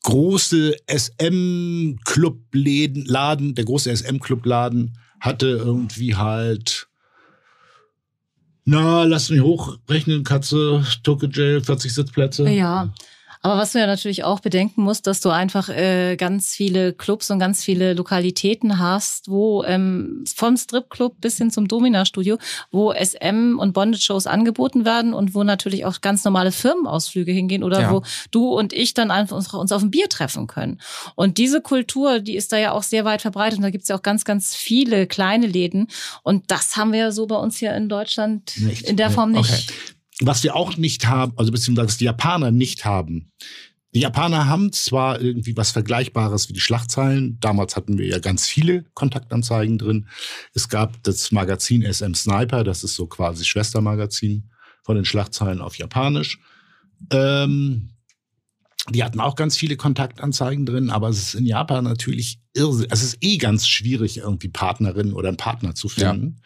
große SM-Club-Laden, der große SM-Club-Laden hatte irgendwie halt na, lass mich hochrechnen, Katze, Tokyo Jail, 40 Sitzplätze. Ja. Aber was du ja natürlich auch bedenken musst, dass du einfach äh, ganz viele Clubs und ganz viele Lokalitäten hast, wo ähm, vom Stripclub bis hin zum Domina-Studio, wo SM und Bondage-Shows angeboten werden und wo natürlich auch ganz normale Firmenausflüge hingehen oder ja. wo du und ich dann einfach uns auf ein Bier treffen können. Und diese Kultur, die ist da ja auch sehr weit verbreitet und da gibt's ja auch ganz, ganz viele kleine Läden. Und das haben wir ja so bei uns hier in Deutschland nicht. in der Form nicht. Okay. Was wir auch nicht haben, also beziehungsweise die Japaner nicht haben. Die Japaner haben zwar irgendwie was Vergleichbares wie die Schlachtzeilen. Damals hatten wir ja ganz viele Kontaktanzeigen drin. Es gab das Magazin SM Sniper, das ist so quasi Schwestermagazin von den Schlachtzeilen auf Japanisch. Ähm, die hatten auch ganz viele Kontaktanzeigen drin, aber es ist in Japan natürlich irre. Es ist eh ganz schwierig, irgendwie Partnerin oder einen Partner zu finden.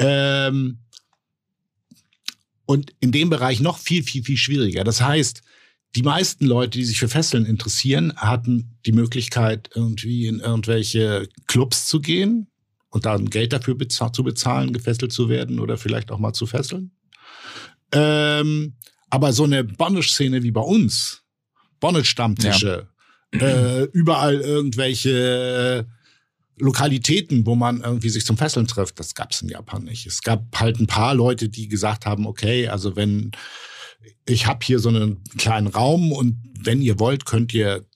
Ja. Ähm, Und in dem Bereich noch viel, viel, viel schwieriger. Das heißt, die meisten Leute, die sich für Fesseln interessieren, hatten die Möglichkeit, irgendwie in irgendwelche Clubs zu gehen und dann Geld dafür beza zu bezahlen, gefesselt zu werden oder vielleicht auch mal zu fesseln. Ähm, aber so eine Bondage-Szene wie bei uns, Bondage-Stammtische, ja. äh, überall irgendwelche Lokalitäten, wo man irgendwie sich zum Fesseln trifft, das gab es in Japan nicht. Es gab halt ein paar Leute, die gesagt haben, okay, also wenn ich habe hier so einen kleinen Raum und wenn ihr wollt, könnt ihr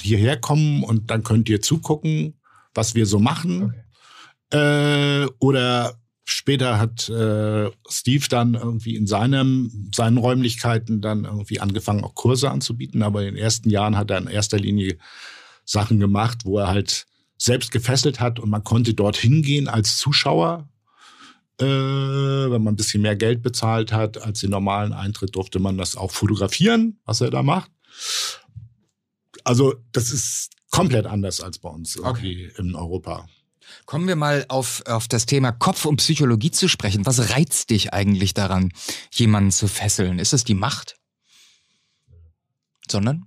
hierher kommen und dann könnt ihr zugucken, was wir so machen. Okay. Äh, oder später hat äh, Steve dann irgendwie in seinem, seinen Räumlichkeiten dann irgendwie angefangen, auch Kurse anzubieten. Aber in den ersten Jahren hat er in erster Linie Sachen gemacht, wo er halt selbst gefesselt hat und man konnte dort hingehen als Zuschauer. Äh, wenn man ein bisschen mehr Geld bezahlt hat als den normalen Eintritt, durfte man das auch fotografieren, was er da macht. Also das ist komplett anders als bei uns okay. in Europa. Kommen wir mal auf, auf das Thema Kopf und Psychologie zu sprechen. Was reizt dich eigentlich daran, jemanden zu fesseln? Ist es die Macht? Sondern?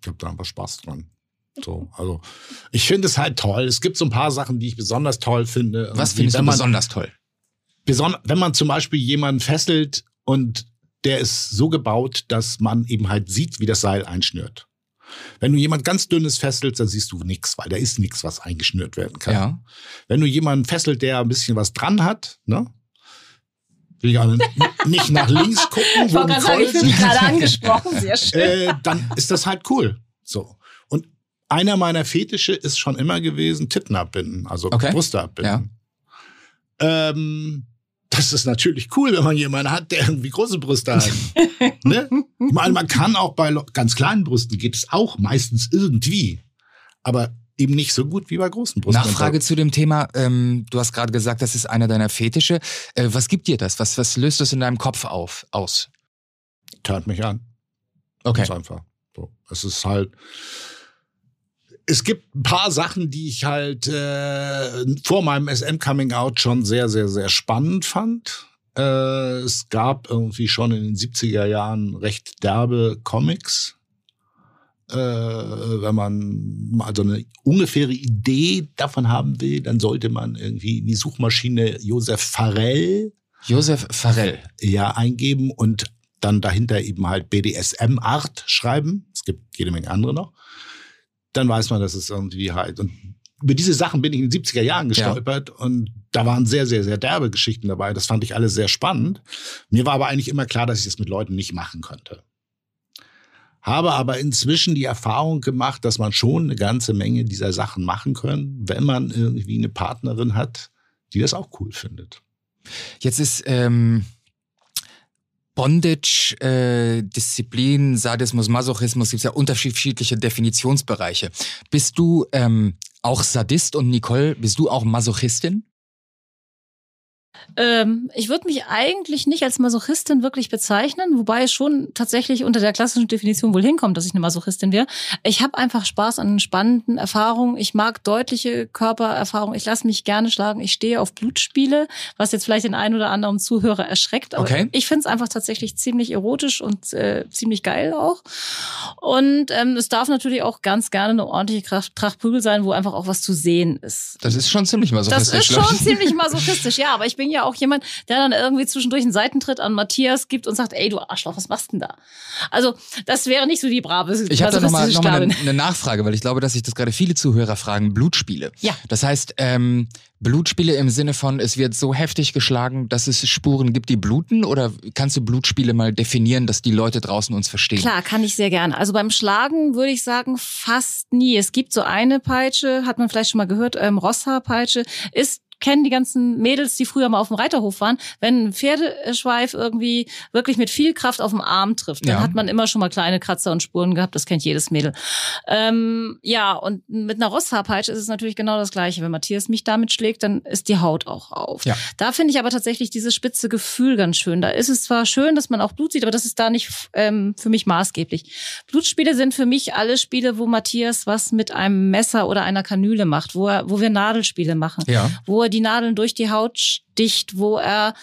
Ich habe da einfach Spaß dran. So, also ich finde es halt toll. Es gibt so ein paar Sachen, die ich besonders toll finde. Was findest du besonders toll? Beson wenn man zum Beispiel jemanden fesselt und der ist so gebaut, dass man eben halt sieht, wie das Seil einschnürt. Wenn du jemand ganz dünnes fesselst, dann siehst du nichts, weil da ist nichts, was eingeschnürt werden kann. Ja. Wenn du jemanden fesselt, der ein bisschen was dran hat, ne? Will ich auch nicht nach links gucken, wo ich sagen, ich mich gerade angesprochen, sehr schön. Äh, dann ist das halt cool. So. Einer meiner Fetische ist schon immer gewesen, Titten abbinden, also okay. Brüste abbinden. Ja. Ähm, das ist natürlich cool, wenn man jemanden hat, der irgendwie große Brüste hat. ne? Ich meine, man kann auch bei ganz kleinen Brüsten geht es auch meistens irgendwie. Aber eben nicht so gut wie bei großen Brüsten. Nachfrage zu dem Thema. Ähm, du hast gerade gesagt, das ist einer deiner Fetische. Äh, was gibt dir das? Was, was löst das in deinem Kopf auf, aus? Tat mich an. Okay. Ganz einfach. So. Es ist halt, es gibt ein paar Sachen, die ich halt äh, vor meinem SM-Coming-out schon sehr, sehr, sehr spannend fand. Äh, es gab irgendwie schon in den 70er Jahren recht derbe Comics. Äh, wenn man mal so eine ungefähre Idee davon haben will, dann sollte man irgendwie in die Suchmaschine Josef Farrell Josef Farrell. Ja, eingeben und dann dahinter eben halt BDSM-Art schreiben. Es gibt jede Menge andere noch dann weiß man, dass es irgendwie halt. Und über diese Sachen bin ich in den 70er Jahren gestolpert ja. und da waren sehr, sehr, sehr derbe Geschichten dabei. Das fand ich alles sehr spannend. Mir war aber eigentlich immer klar, dass ich das mit Leuten nicht machen könnte. Habe aber inzwischen die Erfahrung gemacht, dass man schon eine ganze Menge dieser Sachen machen kann, wenn man irgendwie eine Partnerin hat, die das auch cool findet. Jetzt ist ähm, Bondage, äh, Disziplin, Sadismus, Masochismus, gibt es ja unterschiedliche Definitionsbereiche. Bist du ähm, auch Sadist und Nicole, bist du auch Masochistin? Ähm, ich würde mich eigentlich nicht als Masochistin wirklich bezeichnen, wobei es schon tatsächlich unter der klassischen Definition wohl hinkommt, dass ich eine Masochistin wäre. Ich habe einfach Spaß an spannenden Erfahrungen. Ich mag deutliche Körpererfahrungen. Ich lasse mich gerne schlagen. Ich stehe auf Blutspiele, was jetzt vielleicht den einen oder anderen Zuhörer erschreckt. Aber okay. ich finde es einfach tatsächlich ziemlich erotisch und äh, ziemlich geil auch. Und ähm, es darf natürlich auch ganz gerne eine ordentliche Tracht Prügel sein, wo einfach auch was zu sehen ist. Das ist schon ziemlich masochistisch. Das ist schon ziemlich masochistisch, ja. Aber ich bin ja auch jemand, der dann irgendwie zwischendurch einen Seitentritt an Matthias gibt und sagt, ey, du Arschloch, was machst denn da? Also, das wäre nicht so die brave Ich habe da nochmal noch mal eine, eine Nachfrage, weil ich glaube, dass sich das gerade viele Zuhörer fragen. Blutspiele. Ja. Das heißt, ähm, Blutspiele im Sinne von, es wird so heftig geschlagen, dass es Spuren gibt, die bluten? Oder kannst du Blutspiele mal definieren, dass die Leute draußen uns verstehen? Klar, kann ich sehr gerne. Also beim Schlagen würde ich sagen, fast nie. Es gibt so eine Peitsche, hat man vielleicht schon mal gehört, ähm, Rosshaarpeitsche, ist kennen die ganzen Mädels, die früher mal auf dem Reiterhof waren, wenn ein Pferdeschweif irgendwie wirklich mit viel Kraft auf dem Arm trifft, dann ja. hat man immer schon mal kleine Kratzer und Spuren gehabt. Das kennt jedes Mädel. Ähm, ja, und mit einer Rosshaarpeitsche ist es natürlich genau das Gleiche. Wenn Matthias mich damit schlägt, dann ist die Haut auch auf. Ja. Da finde ich aber tatsächlich dieses spitze Gefühl ganz schön. Da ist es zwar schön, dass man auch Blut sieht, aber das ist da nicht ähm, für mich maßgeblich. Blutspiele sind für mich alle Spiele, wo Matthias was mit einem Messer oder einer Kanüle macht, wo er, wo wir Nadelspiele machen, ja. wo er die Nadeln durch die Haut sticht, wo er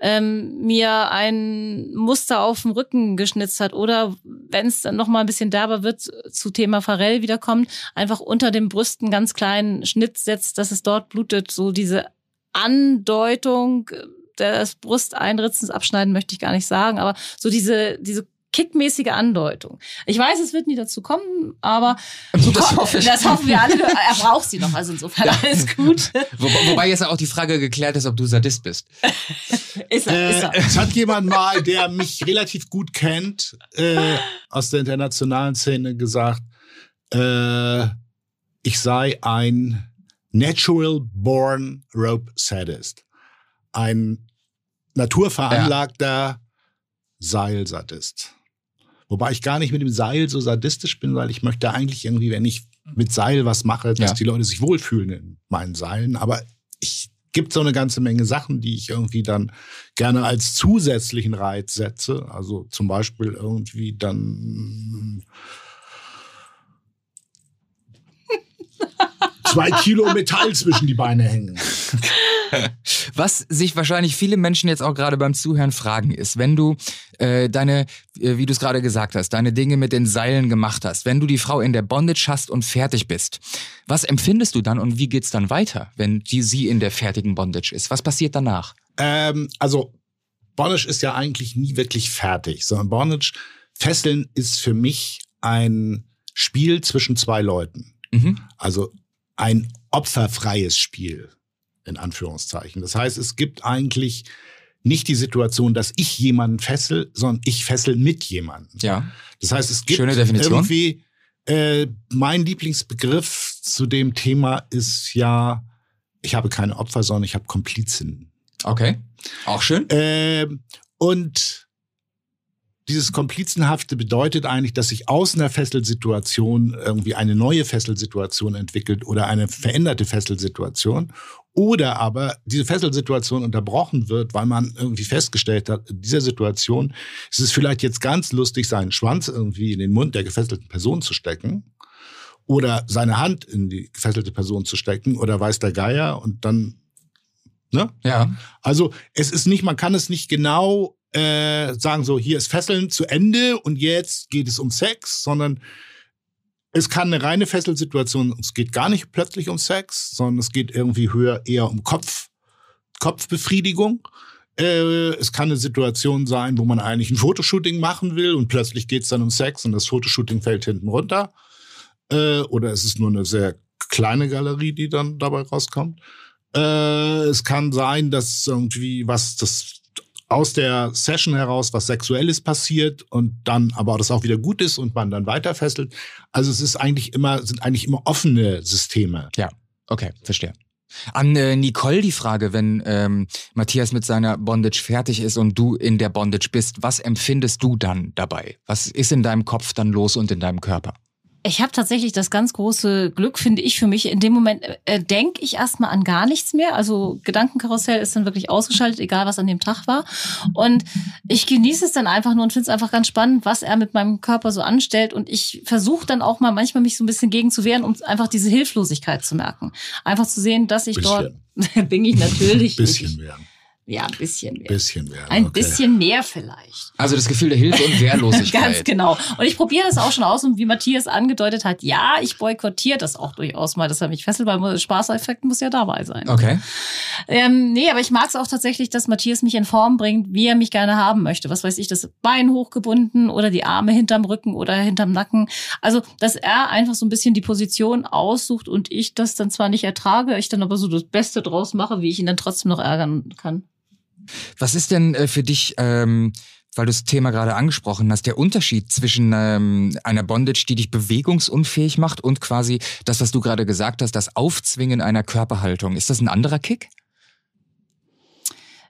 ähm, mir ein Muster auf dem Rücken geschnitzt hat. Oder wenn es dann noch mal ein bisschen derber wird zu Thema Pharrell wiederkommt, einfach unter den Brüsten ganz kleinen Schnitt setzt, dass es dort blutet, so diese Andeutung des Brusteinritzens abschneiden möchte ich gar nicht sagen, aber so diese diese kickmäßige Andeutung. Ich weiß, es wird nie dazu kommen, aber das, hoffe ich. das hoffen wir alle. Er braucht sie noch, also insofern ja. alles gut. Wo, wobei jetzt auch die Frage geklärt ist, ob du Sadist bist. ist er, ist er. Äh, es hat jemand mal, der mich relativ gut kennt, äh, aus der internationalen Szene gesagt, äh, ich sei ein natural born rope sadist. Ein naturveranlagter ja. Seilsadist. Wobei ich gar nicht mit dem Seil so sadistisch bin, weil ich möchte eigentlich irgendwie, wenn ich mit Seil was mache, dass ja. die Leute sich wohlfühlen in meinen Seilen. Aber ich gibt so eine ganze Menge Sachen, die ich irgendwie dann gerne als zusätzlichen Reiz setze. Also zum Beispiel irgendwie dann zwei Kilo Metall zwischen die Beine hängen. Was sich wahrscheinlich viele Menschen jetzt auch gerade beim Zuhören fragen, ist, wenn du äh, deine, äh, wie du es gerade gesagt hast, deine Dinge mit den Seilen gemacht hast, wenn du die Frau in der Bondage hast und fertig bist, was empfindest du dann und wie geht's dann weiter, wenn die sie in der fertigen Bondage ist? Was passiert danach? Ähm, also Bondage ist ja eigentlich nie wirklich fertig, sondern Bondage Fesseln ist für mich ein Spiel zwischen zwei Leuten. Mhm. Also ein opferfreies Spiel in Anführungszeichen. Das heißt, es gibt eigentlich nicht die Situation, dass ich jemanden fessel, sondern ich fessel mit jemandem. Ja. Das heißt, es gibt Schöne Definition. irgendwie äh, mein Lieblingsbegriff zu dem Thema ist ja, ich habe keine Opfer, sondern ich habe Komplizen. Okay. Auch schön. Äh, und dieses Komplizenhafte bedeutet eigentlich, dass sich aus einer Fesselsituation irgendwie eine neue Fesselsituation entwickelt oder eine veränderte Fesselsituation. Oder aber diese Fesselsituation unterbrochen wird, weil man irgendwie festgestellt hat, in dieser Situation ist es vielleicht jetzt ganz lustig, seinen Schwanz irgendwie in den Mund der gefesselten Person zu stecken oder seine Hand in die gefesselte Person zu stecken oder weiß der Geier und dann, ne? Ja. Also es ist nicht, man kann es nicht genau äh, sagen so, hier ist Fesseln zu Ende und jetzt geht es um Sex, sondern es kann eine reine Fesselsituation, es geht gar nicht plötzlich um Sex, sondern es geht irgendwie höher eher um Kopf, Kopfbefriedigung. Äh, es kann eine Situation sein, wo man eigentlich ein Fotoshooting machen will und plötzlich geht es dann um Sex und das Fotoshooting fällt hinten runter. Äh, oder es ist nur eine sehr kleine Galerie, die dann dabei rauskommt. Äh, es kann sein, dass irgendwie was das aus der Session heraus was Sexuelles passiert und dann aber das auch wieder gut ist und man dann weiter fesselt. Also es ist eigentlich immer, sind eigentlich immer offene Systeme. Ja, okay, verstehe. An äh, Nicole die Frage, wenn ähm, Matthias mit seiner Bondage fertig ist und du in der Bondage bist, was empfindest du dann dabei? Was ist in deinem Kopf dann los und in deinem Körper? Ich habe tatsächlich das ganz große Glück, finde ich für mich. In dem Moment äh, denke ich erstmal an gar nichts mehr. Also Gedankenkarussell ist dann wirklich ausgeschaltet, egal was an dem Tag war. Und ich genieße es dann einfach nur und finde es einfach ganz spannend, was er mit meinem Körper so anstellt. Und ich versuche dann auch mal manchmal mich so ein bisschen gegen zu wehren, um einfach diese Hilflosigkeit zu merken. Einfach zu sehen, dass ich bisschen. dort bin ich natürlich. Bisschen wehren. Ja, ein bisschen mehr. Bisschen mehr. Ein okay. bisschen mehr vielleicht. Also das Gefühl der Hilfe und Wehrlosigkeit. Ganz genau. Und ich probiere das auch schon aus und wie Matthias angedeutet hat, ja, ich boykottiere das auch durchaus mal, dass er mich fesselt, weil Spaßeffekt muss ja dabei sein. Okay. Ähm, nee, aber ich mag es auch tatsächlich, dass Matthias mich in Form bringt, wie er mich gerne haben möchte. Was weiß ich, das Bein hochgebunden oder die Arme hinterm Rücken oder hinterm Nacken. Also, dass er einfach so ein bisschen die Position aussucht und ich das dann zwar nicht ertrage, ich dann aber so das Beste draus mache, wie ich ihn dann trotzdem noch ärgern kann. Was ist denn äh, für dich, ähm, weil du das Thema gerade angesprochen hast, der Unterschied zwischen ähm, einer Bondage, die dich bewegungsunfähig macht und quasi das, was du gerade gesagt hast, das Aufzwingen einer Körperhaltung? Ist das ein anderer Kick?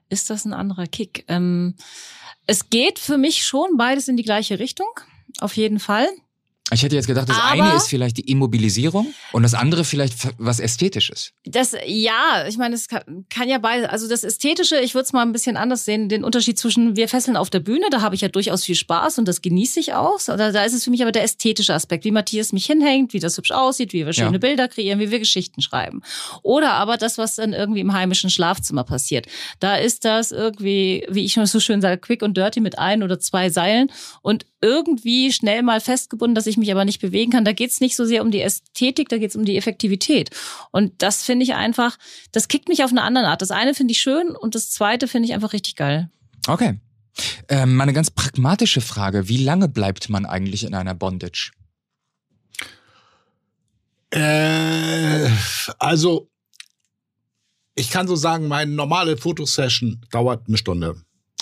Ist das ein anderer Kick? Ähm, es geht für mich schon beides in die gleiche Richtung, auf jeden Fall. Ich hätte jetzt gedacht, das Aber- eine ist vielleicht die Immobilisierung und das andere vielleicht was Ästhetisches. Das, ja, ich meine, es kann, kann ja beides. Also das Ästhetische, ich würde es mal ein bisschen anders sehen, den Unterschied zwischen wir fesseln auf der Bühne, da habe ich ja durchaus viel Spaß und das genieße ich auch. Da, da ist es für mich aber der ästhetische Aspekt, wie Matthias mich hinhängt, wie das hübsch aussieht, wie wir schöne Ja. Bilder kreieren, wie wir Geschichten schreiben. Oder aber das, was dann irgendwie im heimischen Schlafzimmer passiert. Da ist das irgendwie, wie ich schon so schön sage, quick und dirty mit ein oder zwei Seilen und irgendwie schnell mal festgebunden, dass ich mich aber nicht bewegen kann. Da geht's nicht so sehr um die Ästhetik, da geht's um die Effektivität. Und das finde ich einfach, das kickt mich auf eine andere Art. Das eine finde ich schön und das zweite finde ich einfach richtig geil. Okay. Ähm, meine ganz pragmatische Frage, wie lange bleibt man eigentlich in einer Bondage? Äh, also, ich kann so sagen, meine normale Fotosession dauert eine Stunde.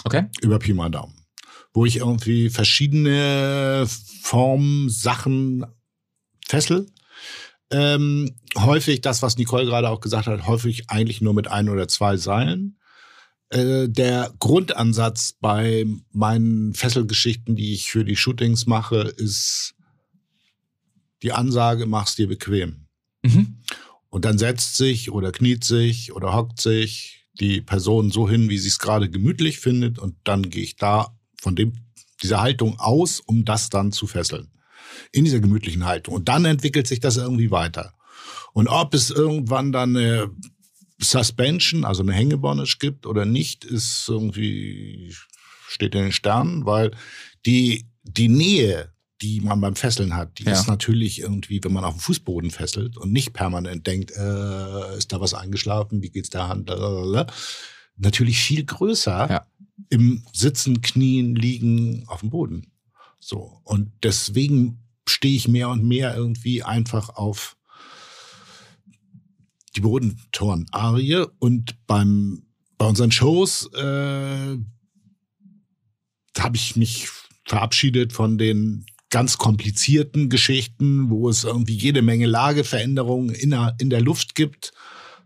Okay. Über Pi mal Daumen. Wo ich irgendwie verschiedene Formen, Sachen fessel. Ähm, häufig das, was Nicole gerade auch gesagt hat, häufig eigentlich nur mit ein oder zwei Seilen. Äh, der Grundansatz bei meinen Fesselgeschichten, die ich für die Shootings mache, ist die Ansage, mach's dir bequem. Mhm. Und dann setzt sich oder kniet sich oder hockt sich die Person so hin, wie sie es gerade gemütlich findet. Und dann gehe ich da von dem, dieser Haltung aus, um das dann zu fesseln. In dieser gemütlichen Haltung. Und dann entwickelt sich das irgendwie weiter. Und ob es irgendwann dann eine Suspension, also eine Hängebondage gibt oder nicht, ist irgendwie, steht in den Sternen, weil die, die Nähe, die man beim Fesseln hat, die Ja. ist natürlich irgendwie, wenn man auf dem Fußboden fesselt und nicht permanent denkt, äh, ist da was eingeschlafen, wie geht's der Hand, natürlich viel größer Ja. Im Sitzen, Knien, Liegen auf dem Boden. So. Und deswegen stehe ich mehr und mehr irgendwie einfach auf die Bodenturn-Arie und beim, bei unseren Shows äh, habe ich mich verabschiedet von den ganz komplizierten Geschichten, wo es irgendwie jede Menge Lageveränderungen in der, in der Luft gibt,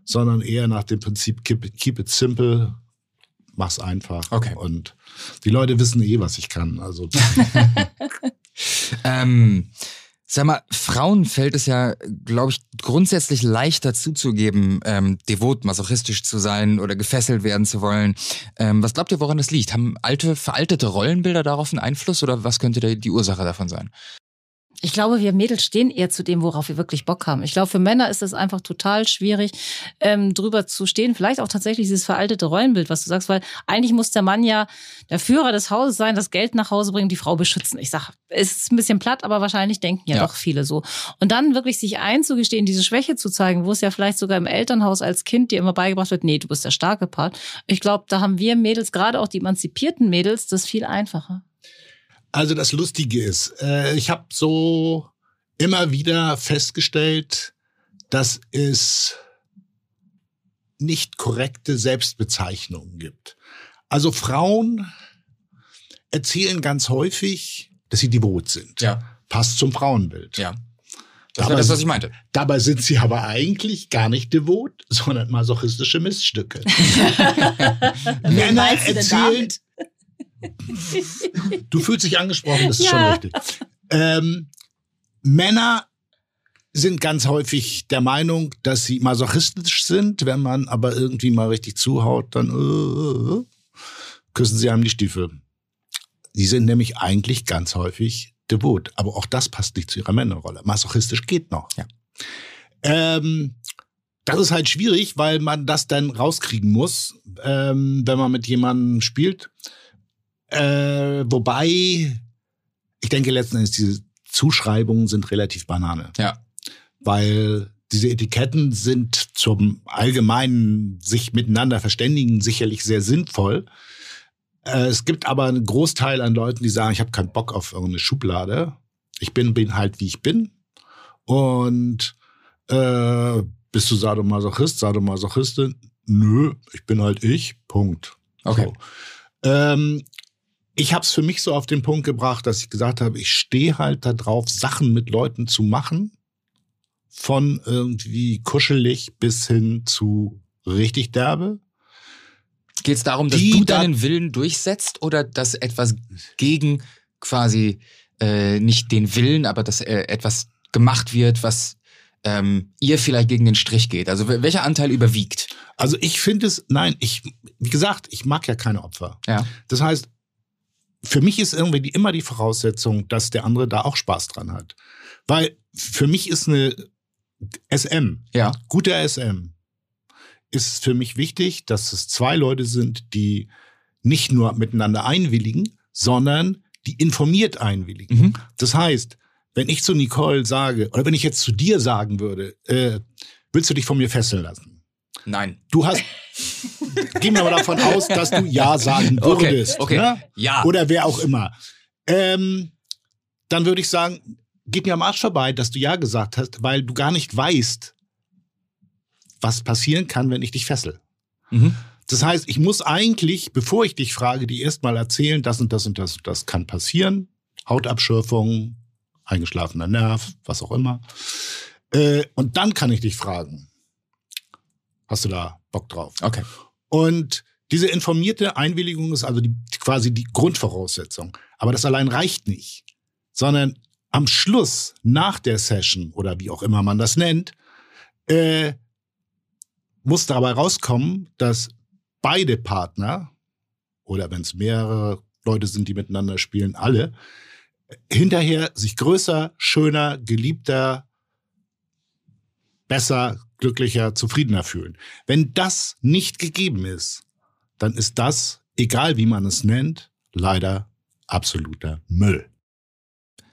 sondern eher nach dem Prinzip keep, keep it simple, mach's einfach. Okay. Und die Leute wissen eh, was ich kann. Also Ähm, sag mal, Frauen fällt es ja, glaube ich, grundsätzlich leichter zuzugeben, ähm, devot, masochistisch zu sein oder gefesselt werden zu wollen. Ähm, was glaubt ihr, woran das liegt? Haben alte, veraltete Rollenbilder darauf einen Einfluss oder was könnte die Ursache davon sein? Ich glaube, wir Mädels stehen eher zu dem, worauf wir wirklich Bock haben. Ich glaube, für Männer ist es einfach total schwierig, ähm, drüber zu stehen. Vielleicht auch tatsächlich dieses veraltete Rollenbild, was du sagst, weil eigentlich muss der Mann ja der Führer des Hauses sein, das Geld nach Hause bringen, die Frau beschützen. Ich sag, es ist ein bisschen platt, aber wahrscheinlich denken ja, Ja. doch viele so. Und dann wirklich sich einzugestehen, diese Schwäche zu zeigen, wo es ja vielleicht sogar im Elternhaus als Kind dir immer beigebracht wird, nee, du bist der starke Part. Ich glaube, da haben wir Mädels, gerade auch die emanzipierten Mädels, das viel einfacher. Also das Lustige ist, äh, ich habe so immer wieder festgestellt, dass es nicht korrekte Selbstbezeichnungen gibt. Also Frauen erzählen ganz häufig, dass sie devot sind. Ja. Passt zum Frauenbild. Ja. Das Aber war das, was ich meinte. Dabei sind sie aber eigentlich gar nicht devot, sondern masochistische Miststücke. Männer erzählen. Du fühlst dich angesprochen, das ist Ja. schon richtig. Ähm, Männer sind ganz häufig der Meinung, dass sie masochistisch sind. Wenn man aber irgendwie mal richtig zuhaut, dann äh, küssen sie einem die Stiefel. Sie sind nämlich eigentlich ganz häufig devot. Aber auch das passt nicht zu ihrer Männerrolle. Masochistisch geht noch. Ja. Ähm, das ist halt schwierig, weil man das dann rauskriegen muss, ähm, wenn man mit jemandem spielt. Äh, wobei, ich denke letzten Endes, diese Zuschreibungen sind relativ Banane. Ja. Weil diese Etiketten sind zum allgemeinen sich miteinander verständigen sicherlich sehr sinnvoll. Äh, es gibt aber einen Großteil an Leuten, die sagen, ich habe keinen Bock auf irgendeine Schublade. Ich bin, bin halt, wie ich bin. Und äh, bist du Sadomasochist, Sadomasochistin? Nö, ich bin halt ich. Punkt. Okay. So. Ähm, ich habe es für mich so auf den Punkt gebracht, dass ich gesagt habe, ich stehe halt da drauf, Sachen mit Leuten zu machen, von irgendwie kuschelig bis hin zu richtig derbe. Geht es darum, dass du da- deinen Willen durchsetzt oder dass etwas gegen quasi äh, nicht den Willen, aber dass äh, etwas gemacht wird, was ähm, ihr vielleicht gegen den Strich geht? Also welcher Anteil überwiegt? Also ich finde es, nein, ich, wie gesagt, ich mag ja keine Opfer. Ja. Das heißt, für mich ist irgendwie die, immer die Voraussetzung, dass der andere da auch Spaß dran hat. Weil für mich ist eine SM, ja. guter SM, ist für mich wichtig, dass es zwei Leute sind, die nicht nur miteinander einwilligen, sondern die informiert einwilligen. Mhm. Das heißt, wenn ich zu Nicole sage, oder wenn ich jetzt zu dir sagen würde, äh, willst du dich von mir fesseln lassen? Nein. Du hast, gehen wir mal davon aus, dass du Ja sagen würdest. Okay, okay. Ne? Ja. Oder wer auch immer. Ähm, dann würde ich sagen, geht mir am Arsch vorbei, dass du Ja gesagt hast, weil du gar nicht weißt, was passieren kann, wenn ich dich fessel. Mhm. Das heißt, ich muss eigentlich, bevor ich dich frage, dir erstmal erzählen, das und das und das und das kann passieren. Hautabschürfung, eingeschlafener Nerv, was auch immer. Äh, und dann kann ich dich fragen, hast du da Bock drauf? Okay. Und diese informierte Einwilligung ist also die, quasi die Grundvoraussetzung. Aber das allein reicht nicht, sondern am Schluss, nach der Session oder wie auch immer man das nennt, äh, muss dabei rauskommen, dass beide Partner oder wenn es mehrere Leute sind, die miteinander spielen, alle, hinterher sich größer, schöner, geliebter, besser, glücklicher, zufriedener fühlen. Wenn das nicht gegeben ist, dann ist das, egal wie man es nennt, leider absoluter Müll.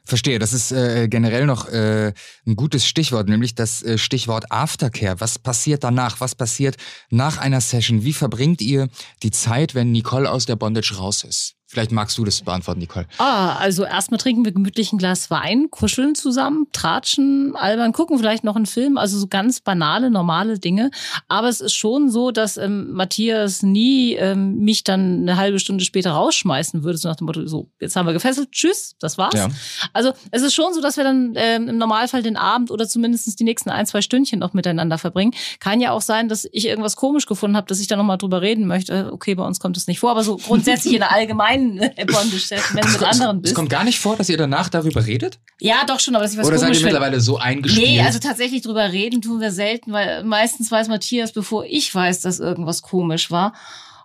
Verstehe, das ist äh, generell noch äh, ein gutes Stichwort, nämlich das äh, Stichwort Aftercare. Was passiert danach? Was passiert nach einer Session? Wie verbringt ihr die Zeit, wenn Nicole aus der Bondage raus ist? Vielleicht magst du das beantworten, Nicole. Ah, also erstmal trinken wir gemütlich ein Glas Wein, kuscheln zusammen, tratschen, albern, gucken vielleicht noch einen Film, also so ganz banale, normale Dinge. Aber es ist schon so, dass ähm, Matthias nie ähm, mich dann eine halbe Stunde später rausschmeißen würde, so nach dem Motto, so, jetzt haben wir gefesselt, tschüss, das war's. Ja. Also es ist schon so, dass wir dann ähm, im Normalfall den Abend oder zumindest die nächsten ein, zwei Stündchen noch miteinander verbringen. Kann ja auch sein, dass ich irgendwas komisch gefunden habe, dass ich da nochmal drüber reden möchte. Okay, bei uns kommt es nicht vor, aber so grundsätzlich in der allgemeinen kein Bondage-Session, wenn mit anderen bist. Es kommt gar nicht vor, dass ihr danach darüber redet? Ja, doch schon, aber dass ich was Oder seid ihr mittlerweile so eingespielt? Nee, also tatsächlich drüber reden tun wir selten, weil meistens weiß Matthias, bevor ich weiß, dass irgendwas komisch war.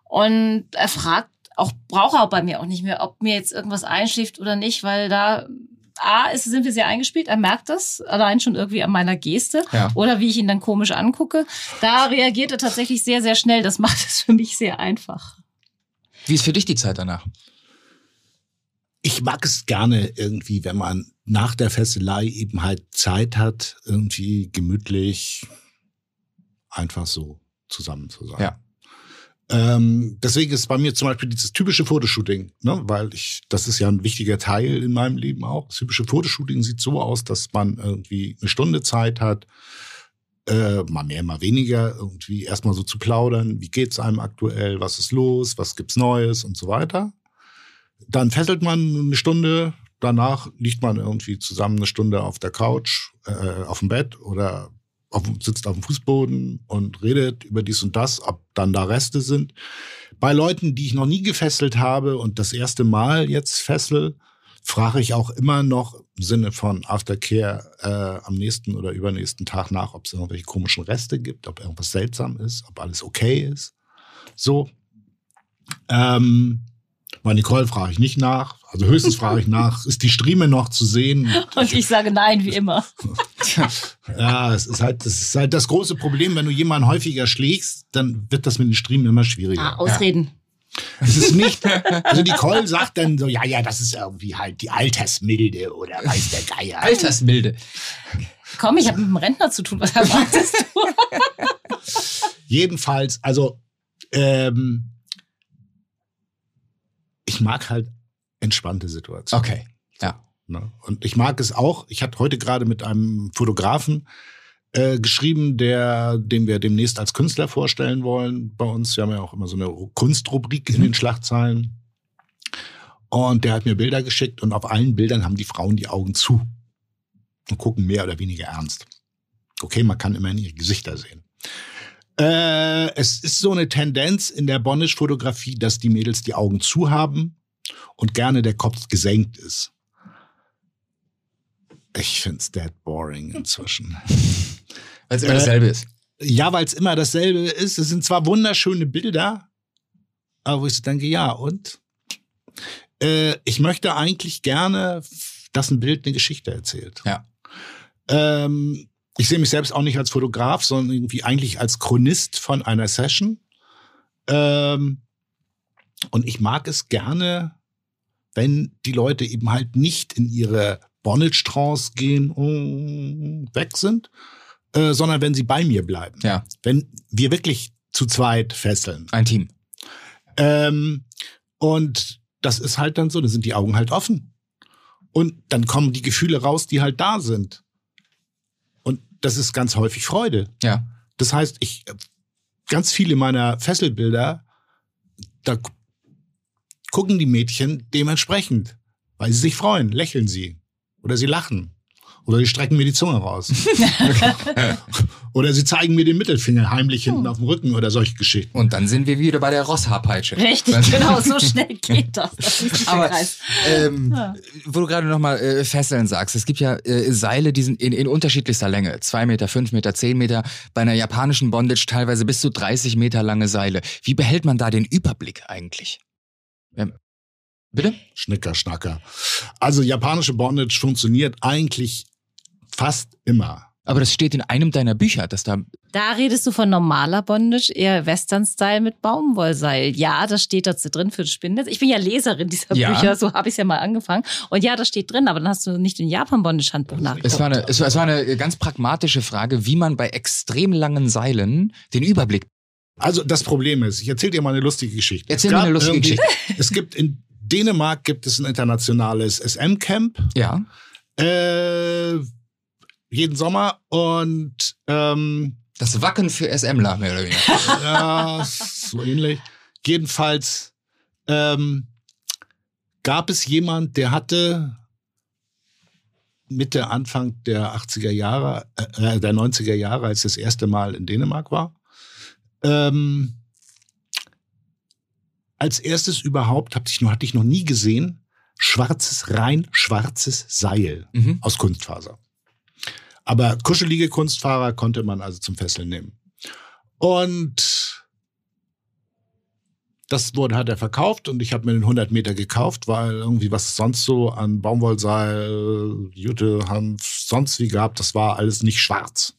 Und er fragt auch, braucht er auch bei mir auch nicht mehr, ob mir jetzt irgendwas einschläft oder nicht, weil da A, ist, sind wir sehr eingespielt, er merkt das allein schon irgendwie an meiner Geste ja. oder wie ich ihn dann komisch angucke. Da reagiert er tatsächlich sehr, sehr schnell. Das macht es für mich sehr einfach. Wie ist für dich die Zeit danach? ich mag es gerne irgendwie, wenn man nach der Fesselei eben halt Zeit hat, irgendwie gemütlich einfach so zusammen zu sein. Ja. Ähm, deswegen ist bei mir zum Beispiel dieses typische Fotoshooting, ne? weil ich, das ist ja ein wichtiger Teil in meinem Leben auch. Das typische Fotoshooting sieht so aus, dass man irgendwie eine Stunde Zeit hat, äh, mal mehr, mal weniger, irgendwie erstmal so zu plaudern, wie geht's einem aktuell, was ist los, was gibt's Neues? Und so weiter. Dann fesselt man eine Stunde, danach liegt man irgendwie zusammen eine Stunde auf der Couch, äh, auf dem Bett oder auf, sitzt auf dem Fußboden und redet über dies und das, ob dann da Reste sind. Bei Leuten, die ich noch nie gefesselt habe und das erste Mal jetzt fessel, frage ich auch immer noch im Sinne von Aftercare äh, am nächsten oder übernächsten Tag nach, ob es irgendwelche komischen Reste gibt, ob irgendwas seltsam ist, ob alles okay ist. So. Ähm, bei Nicole frage ich nicht nach. Also höchstens frage ich nach, ist die Strieme noch zu sehen? Und ich sage nein, wie immer. ja, es ist halt, das ist halt das große Problem, wenn du jemanden häufiger schlägst, dann wird das mit den Striemen immer schwieriger. Ah, ausreden. Ja. Es ist nicht, also Nicole sagt dann so, ja, ja, das ist irgendwie halt die Altersmilde oder weiß der Geier. Altersmilde. Komm, ich habe mit dem Rentner zu tun, was erwartest du? Jedenfalls, also ähm, ich mag halt entspannte Situationen. Okay, ja. Ne? Und ich mag es auch. Ich hatte heute gerade mit einem Fotografen äh, geschrieben, der, den wir demnächst als Künstler vorstellen wollen bei uns. Wir haben ja auch immer so eine Kunstrubrik mhm. in den Schlagzeilen. Und der hat mir Bilder geschickt und auf allen Bildern haben die Frauen die Augen zu und gucken mehr oder weniger ernst. Okay, man kann immerhin ihre Gesichter sehen. Äh, es ist so eine Tendenz in der Bondage-Fotografie, dass die Mädels die Augen zu haben und gerne der Kopf gesenkt ist. Ich finde es dead boring inzwischen. Weil es immer dasselbe ist. Ja, weil es immer dasselbe ist. Es sind zwar wunderschöne Bilder, aber wo ich so denke, ja, und? Äh, ich möchte eigentlich gerne, dass ein Bild eine Geschichte erzählt. Ja. Ähm, ich sehe mich selbst auch nicht als Fotograf, sondern irgendwie eigentlich als Chronist von einer Session. Ähm, und ich mag es gerne, wenn die Leute eben halt nicht in ihre Bonnetstrance gehen und weg sind, äh, sondern wenn sie bei mir bleiben. Ja. Wenn wir wirklich zu zweit fesseln. Ein Team. Ähm, und das ist halt dann so, da sind die Augen halt offen. Und dann kommen die Gefühle raus, die halt da sind. Und das ist ganz häufig Freude. Ja. Das heißt, ich ganz viele meiner Fesselbilder, da gucken die Mädchen dementsprechend, weil sie sich freuen, lächeln sie oder sie lachen. Oder sie strecken mir die Zunge raus. oder sie zeigen mir den Mittelfinger heimlich hinten auf dem Rücken oder solche Geschichten. Und dann sind wir wieder bei der Rosshaarpeitsche. Richtig, genau, so schnell geht das. das ist Aber ähm, Ja. wo du gerade nochmal äh, Fesseln sagst, es gibt ja äh, Seile, die sind in, in unterschiedlichster Länge. Zwei Meter, fünf Meter, zehn Meter. Bei einer japanischen Bondage teilweise bis zu 30 Meter lange Seile. Wie behält man da den Überblick eigentlich? Ähm, bitte? Schnicker, Schnacker. Also japanische Bondage funktioniert eigentlich fast immer. Aber das steht in einem deiner Bücher, dass da. Da redest du von normaler Bondage, eher Western-Style mit Baumwollseil. Ja, das steht dazu drin für das Spinnennetz. Ich bin ja Leserin dieser Ja. Bücher, so habe ich es ja mal angefangen. Und ja, das steht drin, aber dann hast du nicht den Japan-Bondage-Handbuch nachgeguckt. Es war, eine, es, war, es war eine ganz pragmatische Frage, wie man bei extrem langen Seilen den Überblick. Also das Problem ist, ich erzähle dir mal eine lustige Geschichte. Erzähl Es mir eine lustige Geschichte. Es gibt in Dänemark gibt es ein internationales SM-Camp Ja. äh, jeden Sommer und ähm, Das Wacken für SMler, mehr oder weniger. ja, so ähnlich. Jedenfalls ähm, gab es jemand, der hatte Mitte, Anfang der 80er Jahre, äh, der 90er Jahre, als das erste Mal in Dänemark war, ähm, als erstes überhaupt, hab ich noch, hatte ich noch nie gesehen, schwarzes, rein schwarzes Seil Mhm. aus Kunstfaser. Aber kuschelige Kunstfahrer konnte man also zum Fesseln nehmen. Und das wurde, hat er verkauft und ich habe mir den 100 Meter gekauft, weil irgendwie was sonst so an Baumwollseil, Jute, Hanf, sonst wie gab, das war alles nicht schwarz.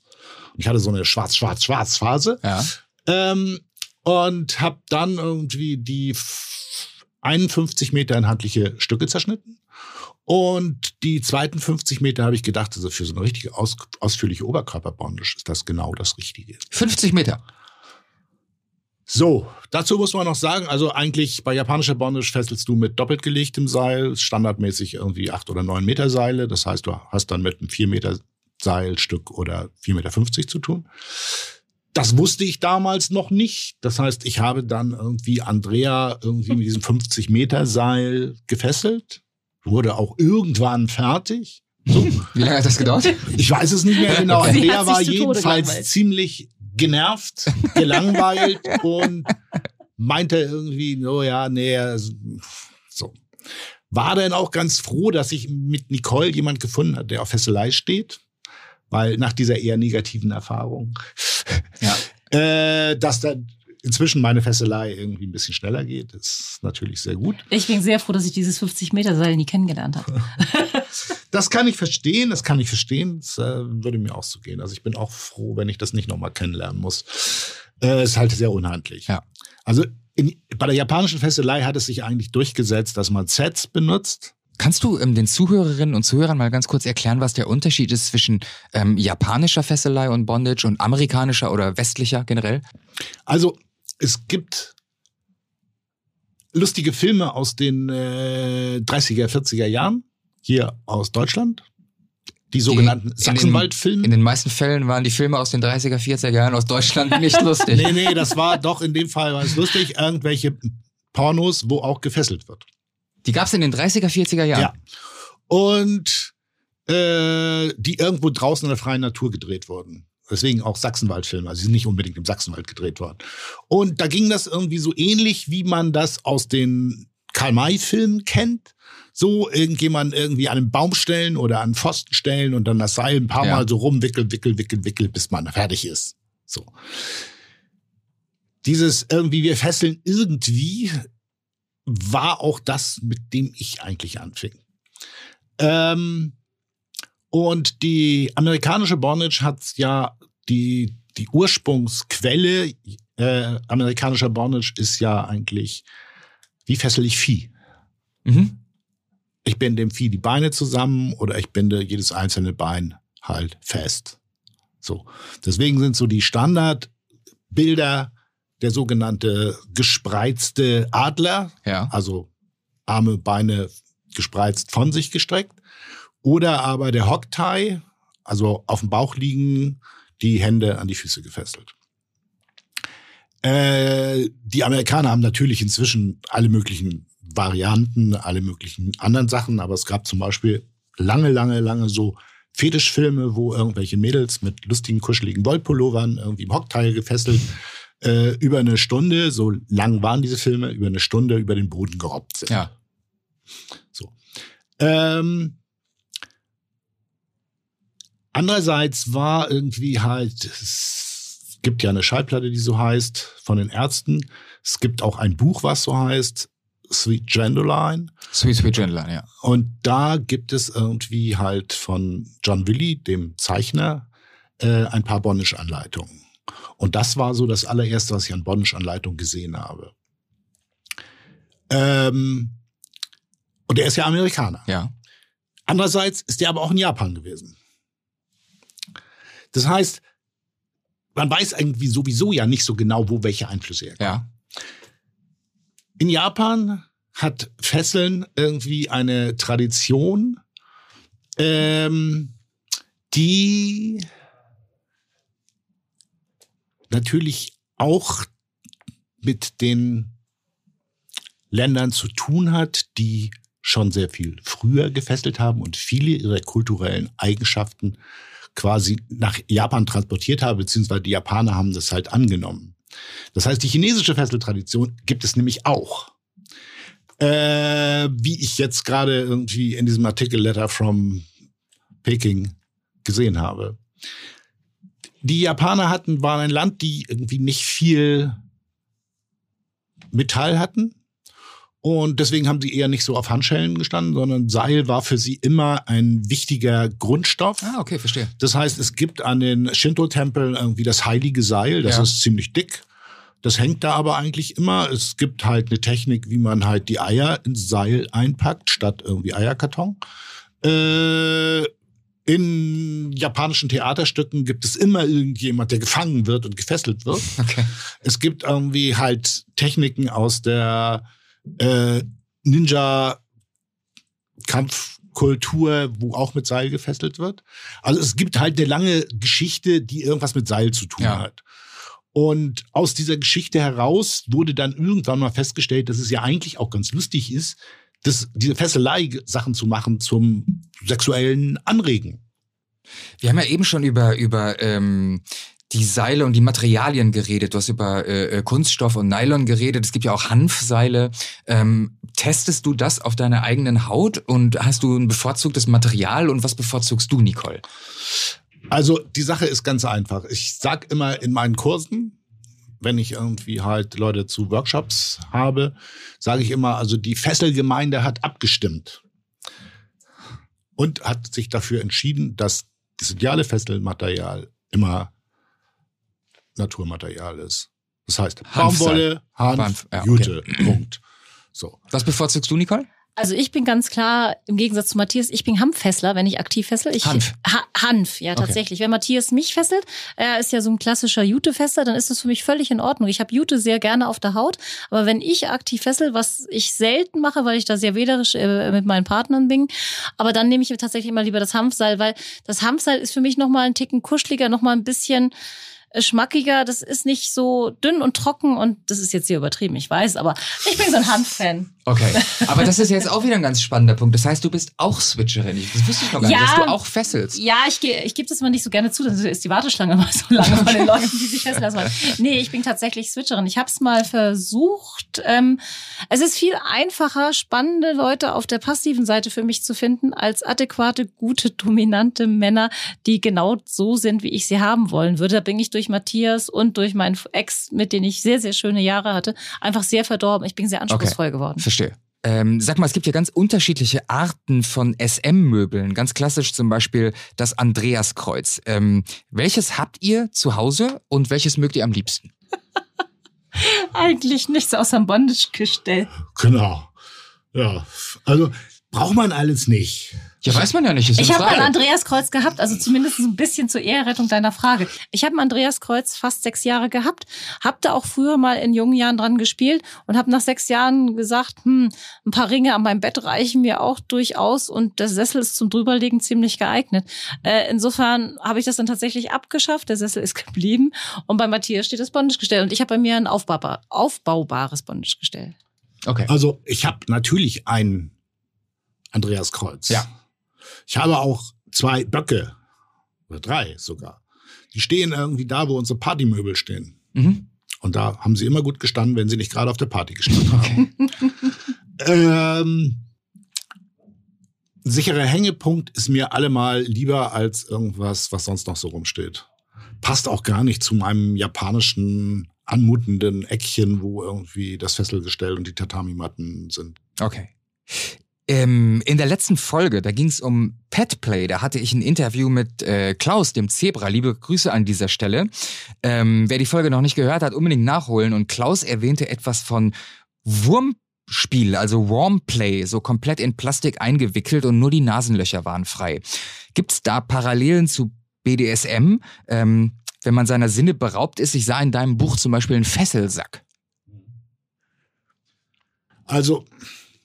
Und ich hatte so eine schwarz-schwarz-schwarz-Phase. Ja. Ähm, und habe dann irgendwie die f- 51 Meter in handliche Stücke zerschnitten. Und die zweiten 50 Meter habe ich gedacht, also für so eine richtige aus, ausführliche Oberkörperbondage ist das genau das Richtige. 50 Meter. So, dazu muss man noch sagen, also eigentlich bei japanischer Bondage fesselst du mit doppelt gelegtem Seil, standardmäßig irgendwie acht oder neun Meter Seile. Das heißt, du hast dann mit einem vier Meter Seilstück oder 4,50 Meter zu tun. Das wusste ich damals noch nicht. Das heißt, ich habe dann irgendwie Andrea irgendwie mit diesem 50 Meter Seil gefesselt, wurde auch irgendwann fertig. So, Wie lange hat das gedauert? ich weiß es nicht mehr genau. Sie Andrea sich war jedenfalls gelangweilt. ziemlich genervt, gelangweilt und meinte irgendwie, no ja, nee, so. War dann auch ganz froh, dass ich mit Nicole jemand gefunden hat, der auf Fesselei steht, weil nach dieser eher negativen Erfahrung, Ja. äh, dass dann inzwischen meine Fesselei irgendwie ein bisschen schneller geht, ist natürlich sehr gut. Ich bin sehr froh, dass ich dieses 50-Meter-Seil nie kennengelernt habe. Das kann ich verstehen, das kann ich verstehen. Das äh, würde mir auch so gehen. Also ich bin auch froh, wenn ich das nicht nochmal kennenlernen muss. Äh, ist halt sehr unhandlich. Ja. Also in, bei der japanischen Fesselei hat es sich eigentlich durchgesetzt, dass man Sets benutzt. Kannst du ähm, den Zuhörerinnen und Zuhörern mal ganz kurz erklären, was der Unterschied ist zwischen ähm, japanischer Fesselei und Bondage und amerikanischer oder westlicher generell? Also es gibt lustige Filme aus den äh, 30er, 40er Jahren hier aus Deutschland. Die sogenannten Sachsenwald-Filme. In den meisten Fällen waren die Filme aus den 30er, 40er Jahren aus Deutschland nicht lustig. Nee, nee, das war doch in dem Fall war es lustig. Irgendwelche Pornos, wo auch gefesselt wird. Die gab's in den 30er, 40er Jahren. Ja. Und äh, die irgendwo draußen in der freien Natur gedreht wurden. Deswegen auch Sachsenwaldfilme. Also sie sind nicht unbedingt im Sachsenwald gedreht worden. Und da ging das irgendwie so ähnlich, wie man das aus den Karl-May-Filmen kennt. So irgendjemand irgendwie an einen Baum stellen oder an Pfosten stellen und dann das Seil ein paar Ja. Mal so rumwickeln, wickeln, wickeln, wickeln, bis man fertig ist. So. Dieses irgendwie, wir fesseln irgendwie, war auch das, mit dem ich eigentlich anfing. Ähm, und die amerikanische Bondage hat ja die, die Ursprungsquelle äh, amerikanischer Bondage ist ja eigentlich, wie fessel ich Vieh? Mhm. Ich binde dem Vieh die Beine zusammen oder ich binde jedes einzelne Bein halt fest. So. Deswegen sind so die Standardbilder der sogenannte gespreizte Adler, Ja. also Arme, Beine gespreizt von sich gestreckt. Oder aber der Hocktie, also auf dem Bauch liegen, die Hände an die Füße gefesselt. Äh, die Amerikaner haben natürlich inzwischen alle möglichen Varianten, alle möglichen anderen Sachen, aber es gab zum Beispiel lange, lange, lange so Fetischfilme, wo irgendwelche Mädels mit lustigen, kuscheligen Wollpullovern irgendwie im Hockteil gefesselt äh, über eine Stunde, so lang waren diese Filme, über eine Stunde über den Boden gerobbt sind. Ja. So. Ähm, andererseits war irgendwie halt, es gibt ja eine Schallplatte, die so heißt, von den Ärzten. Es gibt auch ein Buch, was so heißt, Sweet Gwendoline. Sweet Sweet Gentleman, ja. Und da gibt es irgendwie halt von John Willy, dem Zeichner, äh, ein paar Bondage-Anleitungen. Und das war so das allererste, was ich an Bondage-Anleitungen gesehen habe. Ähm, und er ist ja Amerikaner. Ja. Andererseits ist er aber auch in Japan gewesen. Das heißt, man weiß irgendwie sowieso ja nicht so genau, wo welche Einflüsse herkommen. Ja. In Japan hat Fesseln irgendwie eine Tradition, ähm, die natürlich auch mit den Ländern zu tun hat, die schon sehr viel früher gefesselt haben und viele ihrer kulturellen Eigenschaften quasi nach Japan transportiert haben, beziehungsweise die Japaner haben das halt angenommen. Das heißt, die chinesische Fesseltradition gibt es nämlich auch. Äh, wie ich jetzt gerade irgendwie in diesem Artikel Letter from Peking gesehen habe. Die Japaner hatten, waren ein Land, die irgendwie nicht viel Metall hatten. Und deswegen haben sie eher nicht so auf Handschellen gestanden, sondern Seil war für sie immer ein wichtiger Grundstoff. Ah, okay, verstehe. Das heißt, es gibt an den Shinto-Tempeln irgendwie das heilige Seil, das Ja. ist ziemlich dick. Das hängt da aber eigentlich immer. Es gibt halt eine Technik, wie man halt die Eier ins Seil einpackt, statt irgendwie Eierkarton. Äh, in japanischen Theaterstücken gibt es immer irgendjemand, der gefangen wird und gefesselt wird. Okay. Es gibt irgendwie halt Techniken aus der äh, Ninja Kampfkultur, wo auch mit Seil gefesselt wird. Also es gibt halt eine lange Geschichte, die irgendwas mit Seil zu tun Ja. hat. Und aus dieser Geschichte heraus wurde dann irgendwann mal festgestellt, dass es ja eigentlich auch ganz lustig ist, das, diese Fesselei-Sachen zu machen zum sexuellen Anregen. Wir haben ja eben schon über, über ähm, die Seile und die Materialien geredet. Du hast über äh, äh, Kunststoff und Nylon geredet. Es gibt ja auch Hanfseile. Ähm, testest du das auf deiner eigenen Haut und hast du ein bevorzugtes Material und was bevorzugst du, Nicole? Also die Sache ist ganz einfach. Ich sag immer in meinen Kursen, wenn ich irgendwie halt Leute zu Workshops habe, sage ich immer, also die Fesselgemeinde hat abgestimmt und hat sich dafür entschieden, dass das ideale Fesselmaterial immer Naturmaterial ist. Das heißt. Baumwolle, Hanf, Hanf, ja, okay. Jute, Punkt. So. Was bevorzugst du, Nicole? Also ich bin ganz klar, im Gegensatz zu Matthias, ich bin Hanffessler, wenn ich aktiv fessel. Ich, Hanf. Ha Hanf, ja Okay. tatsächlich. Wenn Matthias mich fesselt, er ist ja so ein klassischer Jute-Fester, dann ist das für mich völlig in Ordnung. Ich habe Jute sehr gerne auf der Haut, aber wenn ich aktiv fessel, was ich selten mache, weil ich da sehr wählerisch äh, mit meinen Partnern bin, aber dann nehme ich mir tatsächlich immer lieber das Hanfseil, weil das Hanfseil ist für mich nochmal einen Ticken kuscheliger, nochmal ein bisschen schmackiger. Das ist nicht so dünn und trocken und das ist jetzt hier übertrieben, ich weiß, aber ich bin so ein Hanffan. Okay, aber das ist jetzt auch wieder ein ganz spannender Punkt. Das heißt, du bist auch Switcherin. Das wusste ich noch gar ja, nicht, dass du auch fesselst. Ja, ich, ich gebe das mal nicht so gerne zu, dann ist die Warteschlange mal so lange von den Leuten, die sich fesseln lassen. Nee, ich bin tatsächlich Switcherin. Ich habe es mal versucht. Ähm, es ist viel einfacher, spannende Leute auf der passiven Seite für mich zu finden, als adäquate, gute, dominante Männer, die genau so sind, wie ich sie haben wollen würde. Da bin ich durch Matthias und durch meinen Ex, mit denen ich sehr, sehr schöne Jahre hatte, einfach sehr verdorben. Ich bin sehr anspruchsvoll okay. geworden. Verstehe. Ähm, sag mal, es gibt ja ganz unterschiedliche Arten von SM-Möbeln. Ganz klassisch zum Beispiel das Andreaskreuz. Ähm, welches habt ihr zu Hause und welches mögt ihr am liebsten? Eigentlich nichts außer ein Bondage-Gestell. Genau. Ja, also braucht man alles nicht. Ja, weiß man ja nicht. ich habe ein Andreaskreuz gehabt, also zumindest ein bisschen zur Ehrrettung deiner Frage. Ich habe ein Andreaskreuz fast sechs Jahre gehabt, habe da auch früher mal in jungen Jahren dran gespielt und habe nach sechs Jahren gesagt, hm, ein paar Ringe an meinem Bett reichen mir auch durchaus und der Sessel ist zum drüberlegen ziemlich geeignet. Äh, insofern habe ich das dann tatsächlich abgeschafft, der Sessel ist geblieben und bei Matthias steht das Bondage-Gestell und ich habe bei mir ein aufbaubar, aufbaubares Bondage-Gestell. Okay. Also ich habe natürlich ein Andreas Kreuz. Ja. Ich habe auch zwei Böcke, oder drei sogar. Die stehen irgendwie da, wo unsere Partymöbel stehen. Mhm. Und da haben sie immer gut gestanden, wenn sie nicht gerade auf der Party gestanden haben. ähm, sicherer Hängepunkt ist mir allemal lieber als irgendwas, was sonst noch so rumsteht. Passt auch gar nicht zu meinem japanischen anmutenden Eckchen, wo irgendwie das Fesselgestell und die Tatami-Matten sind. Okay. In der letzten Folge, da ging es um Petplay. Da hatte ich ein Interview mit äh, Klaus, dem Zebra. Liebe Grüße an dieser Stelle. Ähm, wer die Folge noch nicht gehört hat, unbedingt nachholen. Und Klaus erwähnte etwas von Wurmspiel, also Wormplay, so komplett in Plastik eingewickelt und nur die Nasenlöcher waren frei. Gibt es da Parallelen zu BDSM? Ähm, wenn man seiner Sinne beraubt ist, ich sah in deinem Buch zum Beispiel einen Fesselsack. Also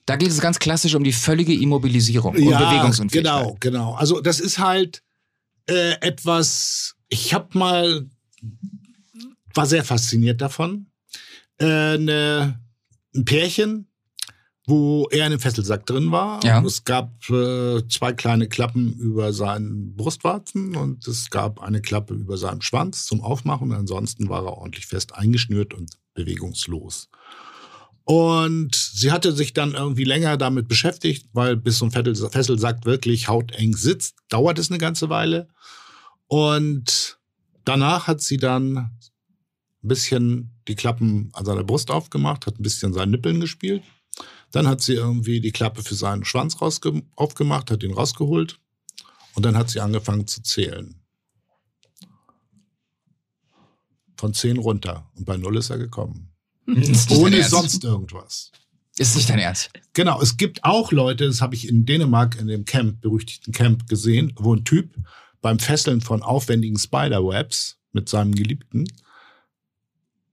da geht es ganz klassisch um die völlige Immobilisierung und ja, Bewegungsunfähigkeit. Genau, genau. Also das ist halt äh, etwas, ich habe mal, war sehr fasziniert davon, äh, ne, ein Pärchen, wo er in einem Fesselsack drin war. Ja. es gab äh, zwei kleine Klappen über seinen Brustwarzen und es gab eine Klappe über seinem Schwanz zum Aufmachen. Ansonsten war er ordentlich fest eingeschnürt und bewegungslos. Und sie hatte sich dann irgendwie länger damit beschäftigt, weil bis so ein Fesselsack wirklich hauteng sitzt, dauert es eine ganze Weile. Und danach hat sie dann ein bisschen die Klappen an seiner Brust aufgemacht, hat ein bisschen seinen Nippeln gespielt. Dann hat sie irgendwie die Klappe für seinen Schwanz aufgemacht, hat ihn rausgeholt. Und dann hat sie angefangen zu zählen. Von zehn runter. Und bei null ist er gekommen. Ohne sonst irgendwas. Ist nicht dein Ernst? Genau, es gibt auch Leute, das habe ich in Dänemark in dem Camp, berüchtigten Camp gesehen, wo ein Typ beim Fesseln von aufwendigen Spiderwebs mit seinem Geliebten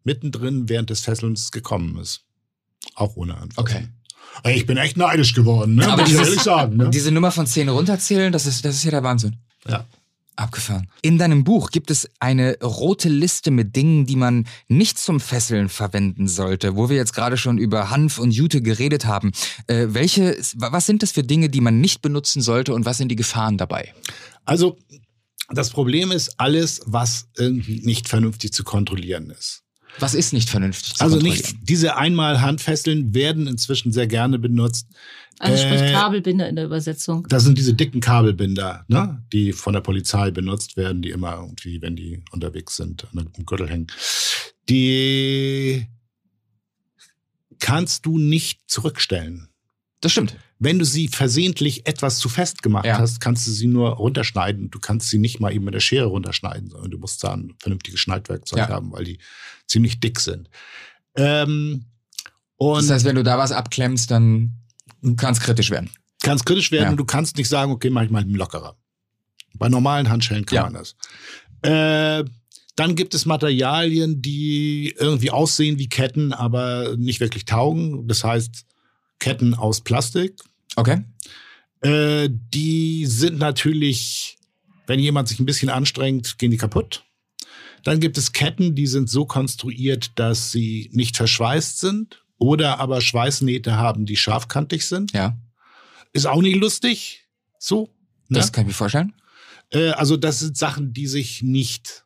mittendrin während des Fesselns gekommen ist. Auch ohne Antwort. Okay. Ich bin echt neidisch geworden, ne? Aber muss ich ehrlich sagen. Ne? Diese Nummer von 10 runterzählen, das ist, das ist ja der Wahnsinn. Ja. Abgefahren. In deinem Buch gibt es eine rote Liste mit Dingen, die man nicht zum Fesseln verwenden sollte. Wo wir jetzt gerade schon über Hanf und Jute geredet haben. Äh, welche, was sind das für Dinge, die man nicht benutzen sollte und was sind die Gefahren dabei? Also, das Problem ist alles, was irgendwie nicht vernünftig zu kontrollieren ist. Was ist nicht vernünftig zu Also nicht, diese einmal Handfesseln werden inzwischen sehr gerne benutzt. Also sprich äh, Kabelbinder in der Übersetzung. Das sind diese dicken Kabelbinder, ne, die von der Polizei benutzt werden, die immer irgendwie, wenn die unterwegs sind, an einem Gürtel hängen. Die kannst du nicht zurückstellen. Das stimmt. Wenn du sie versehentlich etwas zu fest gemacht ja. hast, kannst du sie nur runterschneiden. Du kannst sie nicht mal eben mit der Schere runterschneiden, sondern du musst da ein vernünftiges Schneidwerkzeug ja. haben, weil die ziemlich dick sind. Ähm, und das heißt, wenn du da was abklemmst, dann kann es kritisch werden. Kann es kritisch werden ja. und du kannst nicht sagen, okay, mach ich mal einen lockerer. Bei normalen Handschellen kann man das. Äh, dann gibt es Materialien, die irgendwie aussehen wie Ketten, aber nicht wirklich taugen. Das heißt, Ketten aus Plastik. Okay. Äh, die sind natürlich, wenn jemand sich ein bisschen anstrengt, gehen die kaputt. Dann gibt es Ketten, die sind so konstruiert, dass sie nicht verschweißt sind oder aber Schweißnähte haben, die scharfkantig sind. Ja. Ist auch nicht lustig. So. Ne? Das kann ich mir vorstellen. Äh, also das sind Sachen, die sich nicht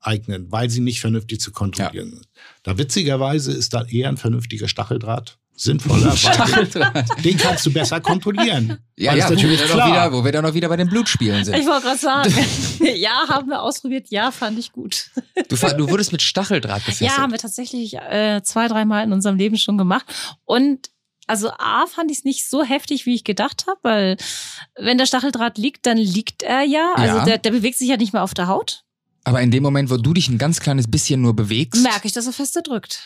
eignen, weil sie nicht vernünftig zu kontrollieren sind. Ja. Da witzigerweise ist da eher ein vernünftiger Stacheldraht sinnvoller, den kannst du besser kontrollieren. Ja, ja, natürlich wo, wir klar. Wieder, wo wir dann noch wieder bei den Blutspielen sind. Ich wollte gerade sagen, ja, haben wir ausprobiert, ja, fand ich gut. Du, du wurdest mit Stacheldraht gefesselt? Ja, haben wir tatsächlich äh, zwei, dreimal in unserem Leben schon gemacht. Und also A fand ich es nicht so heftig, wie ich gedacht habe, weil wenn der Stacheldraht liegt, dann liegt er ja. Also ja. Der, der bewegt sich ja nicht mehr auf der Haut. Aber in dem Moment, wo du dich ein ganz kleines bisschen nur bewegst, merke ich, dass er fester drückt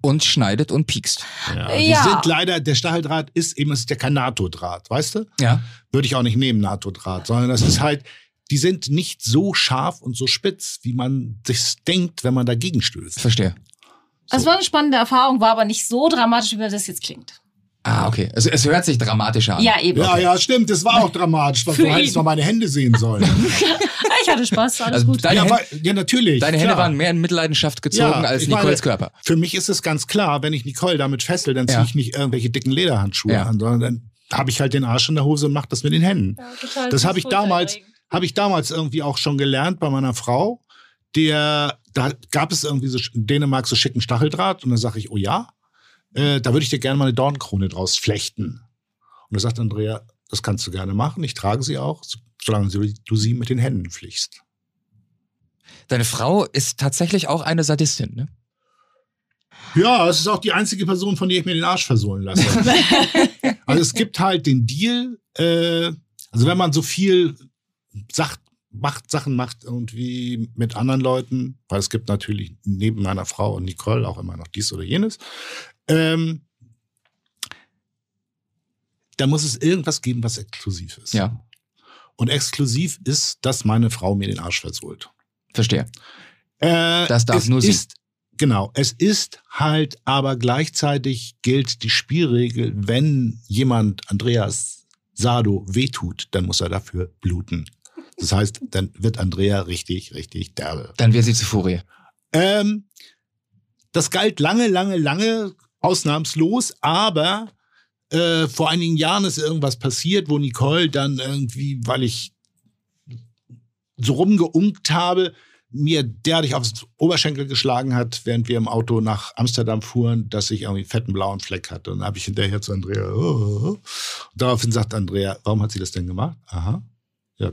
und schneidet und piekst. Ja, die ja. sind leider, der Stacheldraht ist eben, ist ja kein NATO-Draht, weißt du? Ja. Würde ich auch nicht nehmen, NATO-Draht, sondern das ist halt, die sind nicht so scharf und so spitz, wie man sich denkt, wenn man dagegen stößt. Verstehe. So. Es war eine spannende Erfahrung, war aber nicht so dramatisch, wie das jetzt klingt. Ah, okay. Also es hört sich dramatischer an. Ja, eben. Ja, ja, stimmt. Das war auch dramatisch. Was du hättest noch meine Hände sehen sollen. ich hatte Spaß, alles also gut. Deine ja, war, ja, natürlich. Deine klar. Hände waren mehr in Mitleidenschaft gezogen ja, als Nicoles meine, Körper. Für mich ist es ganz klar, wenn ich Nicole damit fessel, dann ziehe ich nicht irgendwelche dicken Lederhandschuhe an, sondern dann habe ich halt den Arsch in der Hose und mache das mit den Händen. total das habe ich damals, habe ich damals irgendwie auch schon gelernt bei meiner Frau. Der, da gab es irgendwie so in Dänemark so schicken Stacheldraht und dann sage ich, oh ja äh, da würde ich dir gerne mal eine Dornkrone draus flechten. Und da sagt Andrea, das kannst du gerne machen, ich trage sie auch, solange du sie mit den Händen pflichst. Deine Frau ist tatsächlich auch eine Sadistin, ne? Ja, es ist auch die einzige Person, von der ich mir den Arsch versohlen lasse. also es gibt halt den Deal, äh, also wenn man so viel sagt, macht, Sachen macht irgendwie mit anderen Leuten, weil es gibt natürlich neben meiner Frau und Nicole auch immer noch dies oder jenes, ähm, da muss es irgendwas geben, was exklusiv ist. Ja. Und exklusiv ist, dass meine Frau mir den Arsch versohlt. Verstehe. Äh, das darf nur sie. Ist, genau. Es ist halt, aber gleichzeitig gilt die Spielregel, wenn jemand Andreas Sado wehtut, dann muss er dafür bluten. Das heißt, dann wird Andrea richtig, richtig derbe. Dann wird sie zu Furie. Ähm, das galt lange, lange, lange ausnahmslos, aber äh, vor einigen Jahren ist irgendwas passiert, wo Nicole dann irgendwie, weil ich so rumgeunkt habe, mir derartig aufs Oberschenkel geschlagen hat, während wir im Auto nach Amsterdam fuhren, dass ich irgendwie einen fetten blauen Fleck hatte. Und dann habe ich hinterher zu Andrea, oh. oh, oh. daraufhin sagt Andrea, warum hat sie das denn gemacht? Aha. Ja.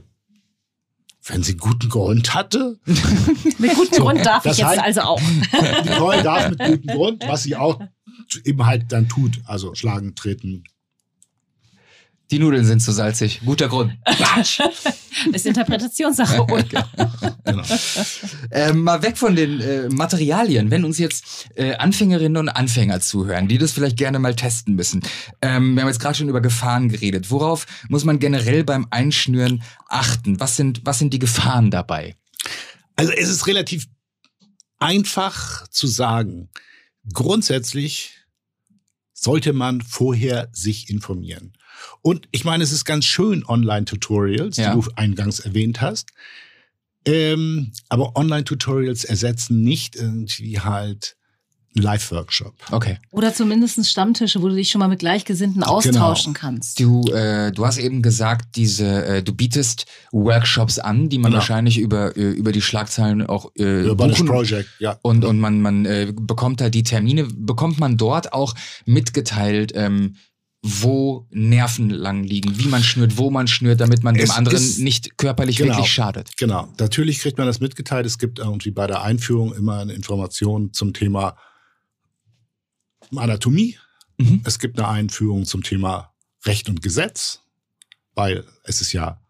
Wenn sie guten Grund hatte. mit gutem so, Grund darf ich jetzt heißt, also auch. Nicole darf mit gutem Grund, was sie auch eben halt dann tut. Also schlagen, treten. Die Nudeln sind zu salzig. Guter Grund. ist Interpretationssache. genau. äh, mal weg von den äh, Materialien. Wenn uns jetzt äh, Anfängerinnen und Anfänger zuhören, die das vielleicht gerne mal testen müssen. Ähm, wir haben jetzt gerade schon über Gefahren geredet. Worauf muss man generell beim Einschnüren achten? Was sind, was sind die Gefahren dabei? Also es ist relativ einfach zu sagen. Grundsätzlich sollte man vorher sich informieren. Und ich meine, es ist ganz schön, Online-Tutorials, ja. die du eingangs erwähnt hast. Ähm, aber Online-Tutorials ersetzen nicht irgendwie halt Live-Workshop. Okay. Oder zumindest Stammtische, wo du dich schon mal mit Gleichgesinnten genau. austauschen genau. kannst. Du, äh, du hast eben gesagt, diese, äh, du bietest Workshops an, die man genau. wahrscheinlich über, äh, über die Schlagzeilen auch äh, über buchen. Project, ja. Und, und man, man äh, bekommt da die Termine, bekommt man dort auch mitgeteilt, ähm, wo Nerven lang liegen, wie man schnürt, wo man schnürt, damit man es dem anderen nicht körperlich genau, wirklich schadet. Genau, natürlich kriegt man das mitgeteilt. Es gibt irgendwie bei der Einführung immer eine Information zum Thema Anatomie. Mhm. Es gibt eine Einführung zum Thema Recht und Gesetz, weil es ist ja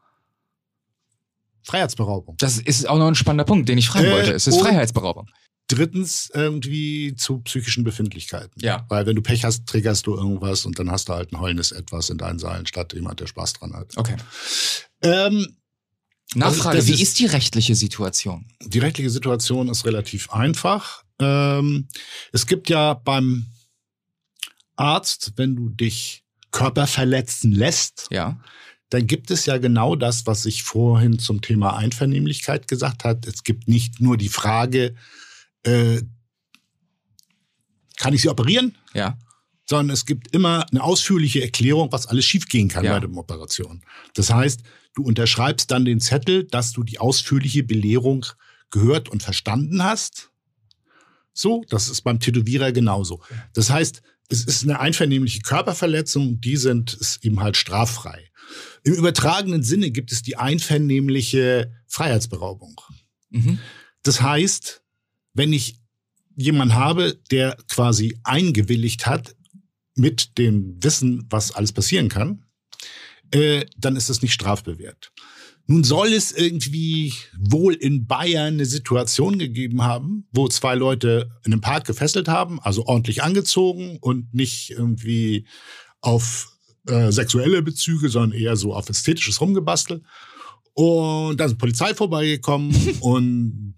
Freiheitsberaubung. Das ist auch noch ein spannender Punkt, den ich fragen äh, wollte. Es ist Freiheitsberaubung. Drittens irgendwie zu psychischen Befindlichkeiten. Ja. Weil wenn du Pech hast, triggerst du irgendwas und dann hast du halt ein heulendes Etwas in deinen Seilen statt jemand, der Spaß dran hat. Okay. Ähm, Nachfrage, also wie ist, ist die rechtliche Situation? Die rechtliche Situation ist relativ einfach. Ähm, es gibt ja beim Arzt, wenn du dich körperverletzen lässt, ja. dann gibt es ja genau das, was ich vorhin zum Thema Einvernehmlichkeit gesagt hat. Es gibt nicht nur die Frage, äh, kann ich sie operieren? Ja. Sondern es gibt immer eine ausführliche Erklärung, was alles schiefgehen kann ja. bei der Operation. Das heißt, du unterschreibst dann den Zettel, dass du die ausführliche Belehrung gehört und verstanden hast. So, das ist beim Tätowierer genauso. Das heißt, es ist eine einvernehmliche Körperverletzung, die sind ist eben halt straffrei. Im übertragenen Sinne gibt es die einvernehmliche Freiheitsberaubung. Mhm. Das heißt, wenn ich jemanden habe, der quasi eingewilligt hat mit dem Wissen, was alles passieren kann, äh, dann ist es nicht strafbewehrt. Nun soll es irgendwie wohl in Bayern eine Situation gegeben haben, wo zwei Leute in einem Park gefesselt haben, also ordentlich angezogen und nicht irgendwie auf äh, sexuelle Bezüge, sondern eher so auf ästhetisches Rumgebastel. Und dann ist die Polizei vorbeigekommen und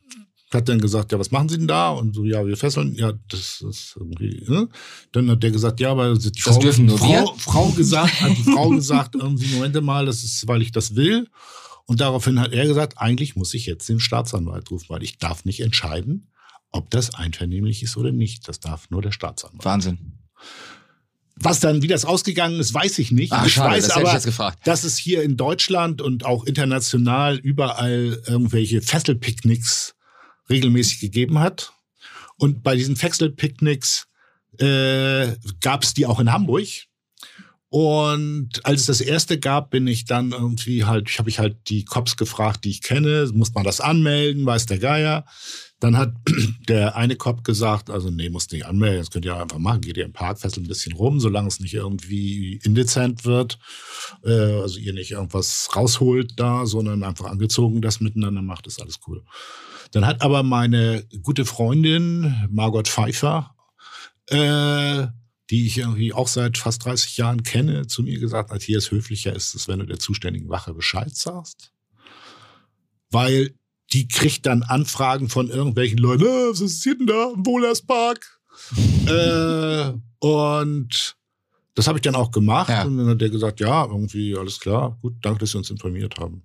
hat dann gesagt, ja, was machen Sie denn da? Und so, ja, wir fesseln. Ja, das ist irgendwie. Ne? Dann hat der gesagt, ja, aber die Frau, dürfen nur Frau, Frau gesagt, hat die Frau gesagt, irgendwie, Moment mal, das ist, weil ich das will. Und daraufhin hat er gesagt, eigentlich muss ich jetzt den Staatsanwalt rufen, weil ich darf nicht entscheiden, ob das einvernehmlich ist oder nicht. Das darf nur der Staatsanwalt. Wahnsinn. Was dann, wie das ausgegangen ist, weiß ich nicht. Ach, ich schade, weiß das aber, ich dass es hier in Deutschland und auch international überall irgendwelche Fesselpicknicks regelmäßig gegeben hat. Und bei diesen Fesselpicknicks äh, gab es die auch in Hamburg. Und als es das erste gab, bin ich dann irgendwie halt, habe ich halt die Cops gefragt, die ich kenne, muss man das anmelden, weiß der Geier. Dann hat der eine Cop gesagt, also nee, muss nicht anmelden, das könnt ihr einfach machen, geht ihr im Park, fesselt ein bisschen rum, solange es nicht irgendwie indezent wird, äh, also ihr nicht irgendwas rausholt da, sondern einfach angezogen das miteinander macht, ist alles cool. Dann hat aber meine gute Freundin Margot Pfeiffer äh, die ich irgendwie auch seit fast 30 Jahren kenne, zu mir gesagt hat, hier ist höflicher ist es, wenn du der zuständigen Wache Bescheid sagst. Weil die kriegt dann Anfragen von irgendwelchen Leuten, äh, was ist hier denn da im Wohlerspark? äh, und das habe ich dann auch gemacht. Ja. Und dann hat der gesagt, ja, irgendwie alles klar, gut, danke, dass Sie uns informiert haben.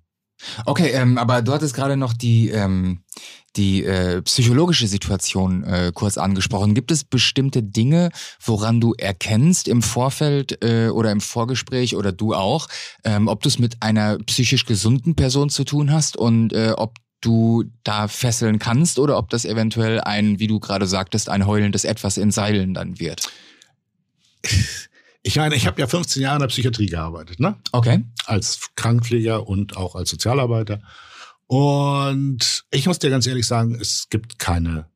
Okay, ähm, aber du hattest gerade noch die, ähm, die äh, psychologische Situation äh, kurz angesprochen. Gibt es bestimmte Dinge, woran du erkennst im Vorfeld äh, oder im Vorgespräch oder du auch, ähm, ob du es mit einer psychisch gesunden Person zu tun hast und äh, ob du da fesseln kannst oder ob das eventuell ein, wie du gerade sagtest, ein heulendes Etwas in Seilen dann wird? Ich meine, ich habe ja 15 Jahre in der Psychiatrie gearbeitet, ne? Okay. Als Krankenpfleger und auch als Sozialarbeiter. Und ich muss dir ganz ehrlich sagen, es gibt keine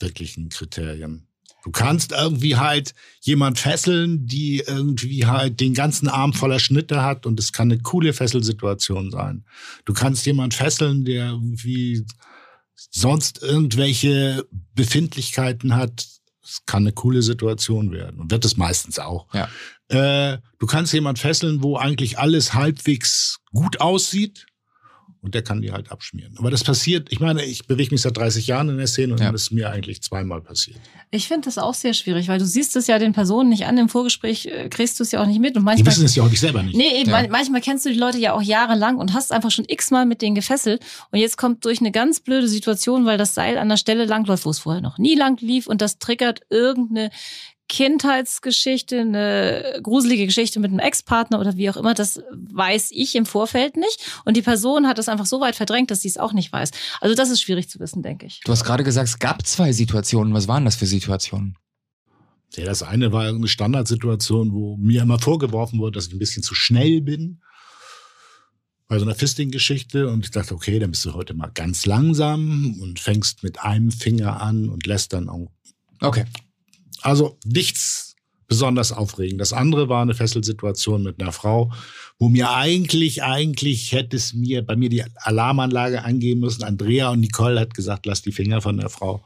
wirklichen Kriterien. Du kannst irgendwie halt jemand fesseln, die irgendwie halt den ganzen Arm voller Schnitte hat und es kann eine coole Fesselsituation sein. Du kannst jemand fesseln, der irgendwie sonst irgendwelche Befindlichkeiten hat, es kann eine coole Situation werden und wird es meistens auch. Ja. Äh, du kannst jemand fesseln, wo eigentlich alles halbwegs gut aussieht und der kann die halt abschmieren. Aber das passiert, ich meine, ich bewege mich seit 30 Jahren in der Szene und ja. das ist mir eigentlich zweimal passiert. Ich finde das auch sehr schwierig, weil du siehst es ja den Personen nicht an, im Vorgespräch äh, kriegst du es ja auch nicht mit. Und manchmal, die wissen es ja auch nicht selber nicht. Nee, ja. manchmal kennst du die Leute ja auch jahrelang und hast einfach schon x-mal mit denen gefesselt und jetzt kommt durch eine ganz blöde Situation, weil das Seil an der Stelle langläuft, wo es vorher noch nie lang lief und das triggert irgendeine Kindheitsgeschichte, eine gruselige Geschichte mit einem Ex-Partner oder wie auch immer, das weiß ich im Vorfeld nicht. Und die Person hat das einfach so weit verdrängt, dass sie es auch nicht weiß. Also das ist schwierig zu wissen, denke ich. Du hast gerade gesagt, es gab zwei Situationen. Was waren das für Situationen? Ja, das eine war eine Standardsituation, wo mir immer vorgeworfen wurde, dass ich ein bisschen zu schnell bin bei so einer Fisting-Geschichte und ich dachte, okay, dann bist du heute mal ganz langsam und fängst mit einem Finger an und lässt dann auch okay. Also nichts besonders aufregend. Das andere war eine Fesselsituation mit einer Frau, wo mir eigentlich, eigentlich hätte es mir bei mir die Alarmanlage angeben müssen. Andrea und Nicole hat gesagt, lass die Finger von der Frau.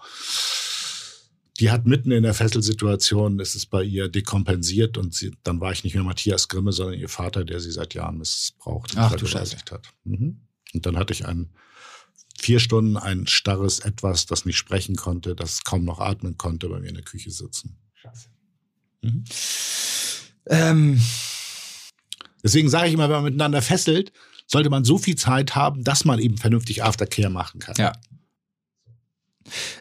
Die hat mitten in der Fesselsituation, ist es bei ihr dekompensiert und sie, dann war ich nicht mehr Matthias Grimme, sondern ihr Vater, der sie seit Jahren missbraucht und Ach, du hat. Mhm. Und dann hatte ich einen vier Stunden ein starres Etwas, das nicht sprechen konnte, das kaum noch atmen konnte, bei mir in der Küche sitzen. Scheiße. Mhm. Ähm, Deswegen sage ich immer, wenn man miteinander fesselt, sollte man so viel Zeit haben, dass man eben vernünftig Aftercare machen kann. Ja.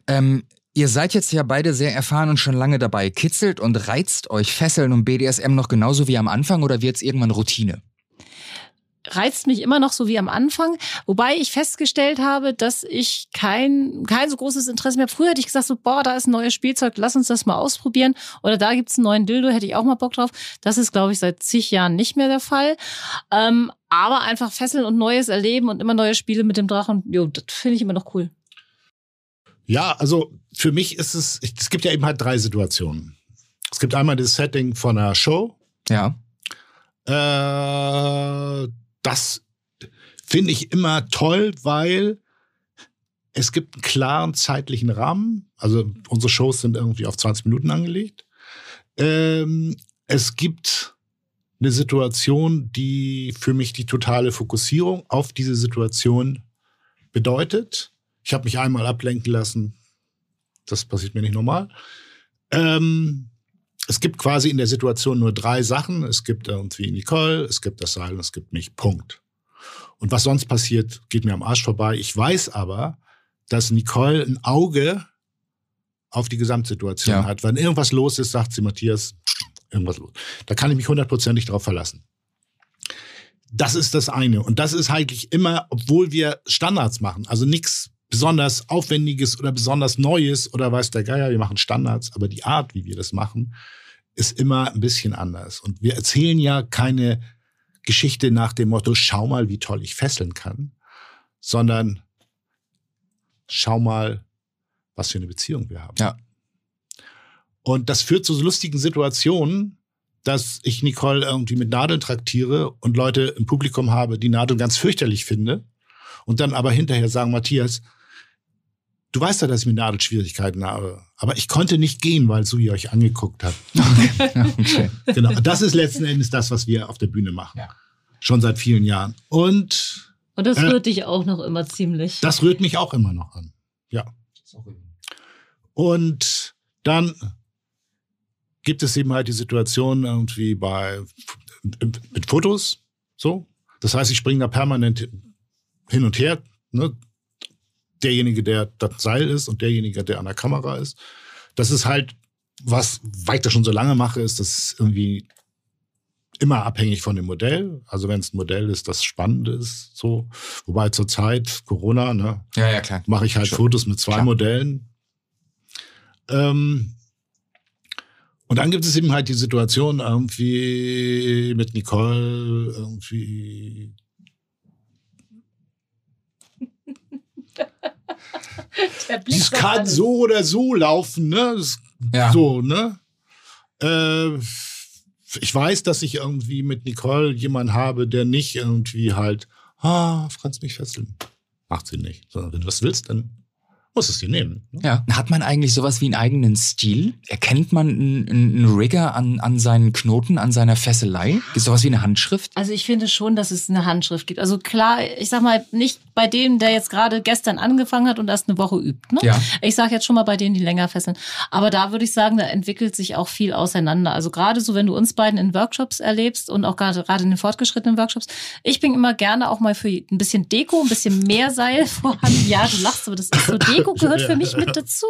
Ähm, ihr seid jetzt ja beide sehr erfahren und schon lange dabei. Kitzelt und reizt euch Fesseln und BDSM noch genauso wie am Anfang oder wird es irgendwann Routine? Reizt mich immer noch so wie am Anfang, wobei ich festgestellt habe, dass ich kein kein so großes Interesse mehr. Früher hätte ich gesagt so, boah, da ist ein neues Spielzeug, lass uns das mal ausprobieren oder da gibt's einen neuen Dildo, hätte ich auch mal Bock drauf. Das ist glaube ich seit zig Jahren nicht mehr der Fall. Ähm, aber einfach fesseln und Neues erleben und immer neue Spiele mit dem Drachen, jo, das finde ich immer noch cool. Ja, also für mich ist es, es gibt ja eben halt drei Situationen. Es gibt einmal das Setting von einer Show. Ja. Äh, das finde ich immer toll, weil es gibt einen klaren zeitlichen Rahmen. Also unsere Shows sind irgendwie auf 20 Minuten angelegt. Ähm, es gibt eine Situation, die für mich die totale Fokussierung auf diese Situation bedeutet. Ich habe mich einmal ablenken lassen. Das passiert mir nicht normal. Ähm, es gibt quasi in der Situation nur drei Sachen. Es gibt irgendwie Nicole, es gibt das Seil und es gibt mich. Punkt. Und was sonst passiert, geht mir am Arsch vorbei. Ich weiß aber, dass Nicole ein Auge auf die Gesamtsituation ja. hat. Wenn irgendwas los ist, sagt sie, Matthias, irgendwas los. Da kann ich mich hundertprozentig drauf verlassen. Das ist das eine. Und das ist eigentlich immer, obwohl wir Standards machen, also nichts besonders Aufwendiges oder besonders Neues oder weiß der Geier, wir machen Standards, aber die Art, wie wir das machen, ist immer ein bisschen anders. Und wir erzählen ja keine Geschichte nach dem Motto, schau mal, wie toll ich fesseln kann, sondern schau mal, was für eine Beziehung wir haben. Ja. Und das führt zu so lustigen Situationen, dass ich Nicole irgendwie mit Nadeln traktiere und Leute im Publikum habe, die Nadeln ganz fürchterlich finde und dann aber hinterher sagen, Matthias, Du weißt ja, dass ich mit Nadelschwierigkeiten habe. Aber ich konnte nicht gehen, weil Sui euch angeguckt hat. okay. Genau. Das ist letzten Endes das, was wir auf der Bühne machen. Ja. Schon seit vielen Jahren. Und. Und das rührt äh, dich auch noch immer ziemlich. Das rührt mich auch immer noch an. Ja. Und dann gibt es eben halt die Situation irgendwie bei, mit Fotos, so. Das heißt, ich springe da permanent hin und her, ne? Derjenige, der das Seil ist und derjenige, der an der Kamera ist. Das ist halt, was, weil ich das schon so lange mache, ist das irgendwie immer abhängig von dem Modell. Also wenn es ein Modell ist, das spannend ist, so. Wobei zur Zeit, Corona, ne? Ja, ja, klar. Mache ich halt schon. Fotos mit zwei klar. Modellen. Ähm, und dann gibt es eben halt die Situation irgendwie mit Nicole, irgendwie Es kann so oder so laufen, ne? Ja. So, ne? Äh, ich weiß, dass ich irgendwie mit Nicole jemanden habe, der nicht irgendwie halt, ah, Franz mich fesseln. Macht sie nicht. Sondern wenn du was willst, dann muss es dir nehmen. Ne? Ja. Hat man eigentlich sowas wie einen eigenen Stil? Erkennt man einen, einen Rigger an, an seinen Knoten, an seiner Fesselei? Gibt es sowas wie eine Handschrift? Also ich finde schon, dass es eine Handschrift gibt. Also klar, ich sag mal, nicht bei dem, der jetzt gerade gestern angefangen hat und erst eine Woche übt. Ne? Ja. Ich sage jetzt schon mal bei denen, die länger fesseln. Aber da würde ich sagen, da entwickelt sich auch viel auseinander. Also gerade so, wenn du uns beiden in Workshops erlebst und auch gerade in den fortgeschrittenen Workshops. Ich bin immer gerne auch mal für ein bisschen Deko, ein bisschen mehr Seil vorhanden. Ja, du lachst, aber das ist so Deko. Deko gehört für mich mit dazu.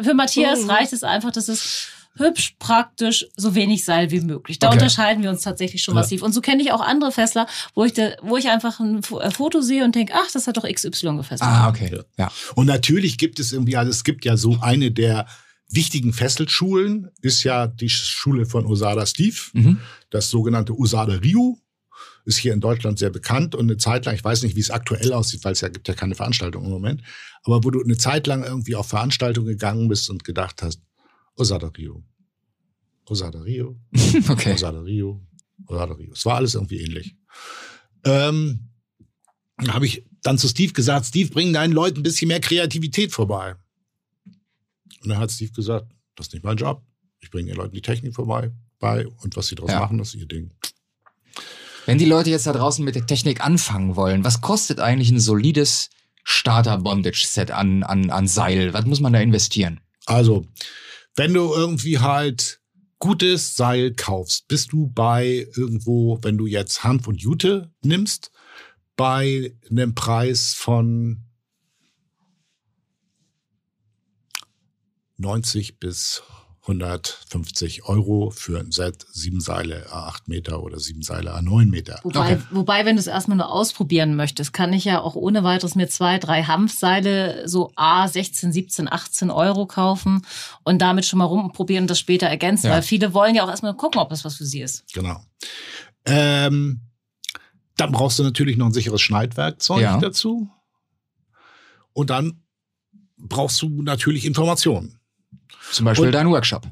Für Matthias mhm. reicht es einfach, dass es hübsch, praktisch, so wenig Seil wie möglich. Da okay. unterscheiden wir uns tatsächlich schon massiv. Und so kenne ich auch andere Fessler, wo ich, da, wo ich einfach ein äh, Foto sehe und denke, ach, das hat doch XY gefesselt. Ah, okay. Ja. Und natürlich gibt es irgendwie, also es gibt ja so eine der wichtigen Fesselschulen, ist ja die Schule von Osada Steve, mhm. das sogenannte Osada Ryu ist hier in Deutschland sehr bekannt und eine Zeit lang, ich weiß nicht, wie es aktuell aussieht, weil es ja gibt ja keine Veranstaltung im Moment, aber wo du eine Zeit lang irgendwie auf Veranstaltungen gegangen bist und gedacht hast, Osada Rio, Osada Rio, okay. Osada Rio, Osada Rio. Es war alles irgendwie ähnlich. Ähm, habe ich dann zu Steve gesagt, Steve, bring deinen Leuten ein bisschen mehr Kreativität vorbei. Und dann hat Steve gesagt, das ist nicht mein Job. Ich bringe den Leuten die Technik vorbei bei und was sie daraus ja. machen, das ist ihr Ding. Wenn die Leute jetzt da draußen mit der Technik anfangen wollen, was kostet eigentlich ein solides Starter-Bondage-Set an, an, an Seil? Was muss man da investieren? Also, wenn du irgendwie halt gutes Seil kaufst, bist du bei irgendwo, wenn du jetzt Hanf und Jute nimmst, bei einem Preis von 90 bis 150 Euro für ein Set, sieben Seile A8 Meter oder sieben Seile A9 Meter. Wobei, okay. wobei wenn du es erstmal nur ausprobieren möchtest, kann ich ja auch ohne weiteres mir zwei, drei Hanfseile so A 16, 17, 18 Euro kaufen und damit schon mal rumprobieren und das später ergänzen. Ja. Weil viele wollen ja auch erstmal gucken, ob das was für sie ist. Genau. Ähm, dann brauchst du natürlich noch ein sicheres Schneidwerkzeug ja. dazu. Und dann brauchst du natürlich Informationen. Zum Beispiel und, dein Workshop.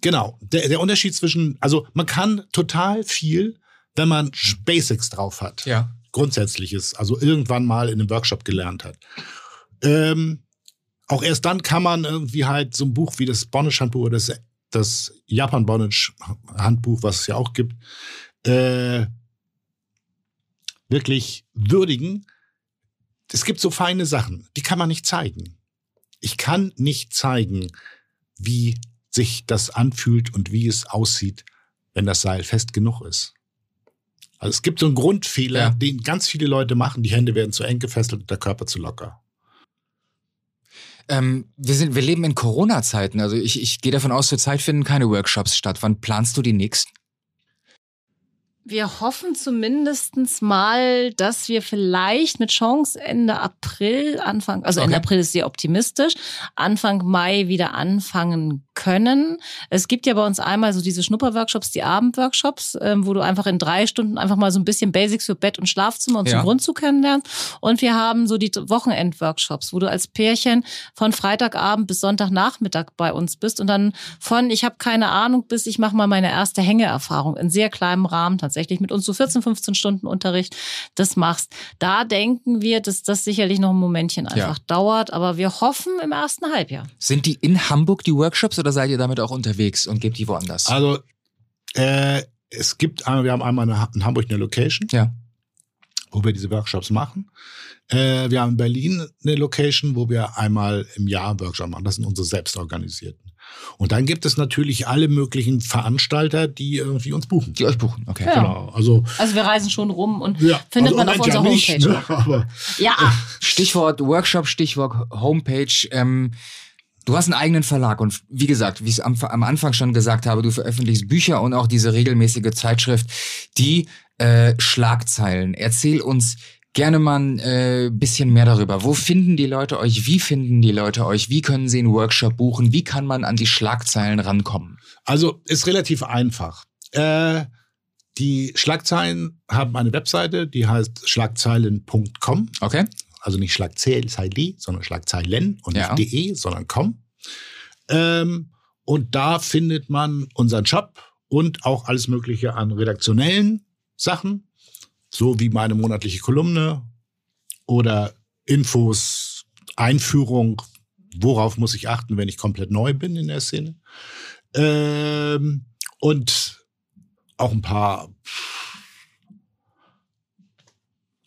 Genau. Der, der Unterschied zwischen, also man kann total viel, wenn man Basics drauf hat. Ja. Grundsätzliches, also irgendwann mal in einem Workshop gelernt hat. Ähm, auch erst dann kann man irgendwie halt so ein Buch wie das Bondage-Handbuch oder das, das Japan-Bondage-Handbuch, was es ja auch gibt, äh, wirklich würdigen. Es gibt so feine Sachen, die kann man nicht zeigen. Ich kann nicht zeigen, wie sich das anfühlt und wie es aussieht, wenn das Seil fest genug ist. Also es gibt so einen Grundfehler, ja. den ganz viele Leute machen. Die Hände werden zu eng gefesselt und der Körper zu locker. Ähm, wir, sind, wir leben in Corona-Zeiten. Also ich, ich gehe davon aus, zurzeit finden keine Workshops statt. Wann planst du die nächsten? Wir hoffen zumindestens mal, dass wir vielleicht mit Chance Ende April Anfang, also okay. Ende April ist sehr optimistisch, Anfang Mai wieder anfangen können. Es gibt ja bei uns einmal so diese Schnupperworkshops, die Abendworkshops, ähm, wo du einfach in drei Stunden einfach mal so ein bisschen Basics für Bett und Schlafzimmer und ja. zum Grundzug kennenlernst. Und wir haben so die Wochenendworkshops, wo du als Pärchen von Freitagabend bis Sonntagnachmittag bei uns bist und dann von ich habe keine Ahnung bis ich mache mal meine erste Hängeerfahrung in sehr kleinem Rahmen tatsächlich mit uns so 14, 15 Stunden Unterricht das machst. Da denken wir, dass das sicherlich noch ein Momentchen einfach ja. dauert, aber wir hoffen im ersten Halbjahr. Sind die in Hamburg, die Workshops, oder seid ihr damit auch unterwegs und gebt die woanders? Also, äh, es gibt, wir haben einmal in Hamburg eine Location. Ja wo wir diese Workshops machen. Äh, wir haben in Berlin eine Location, wo wir einmal im Jahr einen Workshop machen. Das sind unsere selbstorganisierten. Und dann gibt es natürlich alle möglichen Veranstalter, die irgendwie uns buchen. Die euch buchen, okay. Ja. Genau. Also, also wir reisen schon rum und ja, findet also man auf unserer Homepage. Nicht, ne? Aber, ja. Stichwort Workshop, Stichwort Homepage. Ähm, Du hast einen eigenen Verlag und wie gesagt, wie ich es am, am, Anfang schon gesagt habe, du veröffentlichst Bücher und auch diese regelmäßige Zeitschrift, die äh, Schlagzeilen. Erzähl uns gerne mal ein äh, bisschen mehr darüber. Wo finden die Leute euch? Wie finden die Leute euch? Wie können sie einen Workshop buchen? Wie kann man an die Schlagzeilen rankommen? Also ist relativ einfach. Äh, die Schlagzeilen haben eine Webseite, die heißt schlagzeilen.com. Okay. Also nicht Schlagzeilen, sondern Schlagzeilen und ja. nicht de, sondern com. Ähm, und da findet man unseren Shop und auch alles Mögliche an redaktionellen Sachen so wie meine monatliche Kolumne oder Infos, Einführung, worauf muss ich achten, wenn ich komplett neu bin in der Szene. Ähm, und auch ein paar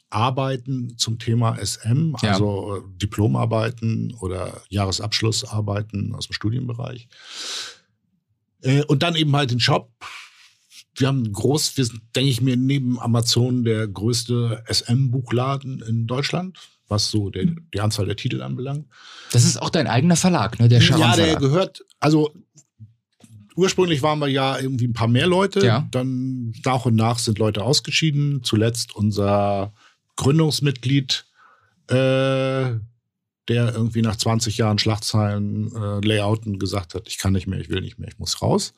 Arbeiten zum Thema SM, also ja. Diplomarbeiten oder Jahresabschlussarbeiten aus dem Studienbereich. Äh, und dann eben halt den Shop, wir haben groß, wir sind, denke ich mir, neben Amazon der größte SM-Buchladen in Deutschland, was so der, die Anzahl der Titel anbelangt. Das ist auch dein eigener Verlag, ne? Der Sharon Ja, der gehört, also ursprünglich waren wir ja irgendwie ein paar mehr Leute. Ja. Dann nach und nach sind Leute ausgeschieden. Zuletzt unser Gründungsmitglied, äh, der irgendwie nach 20 Jahren Schlagzeilen, äh, Layouten gesagt hat, ich kann nicht mehr, ich will nicht mehr, ich muss raus.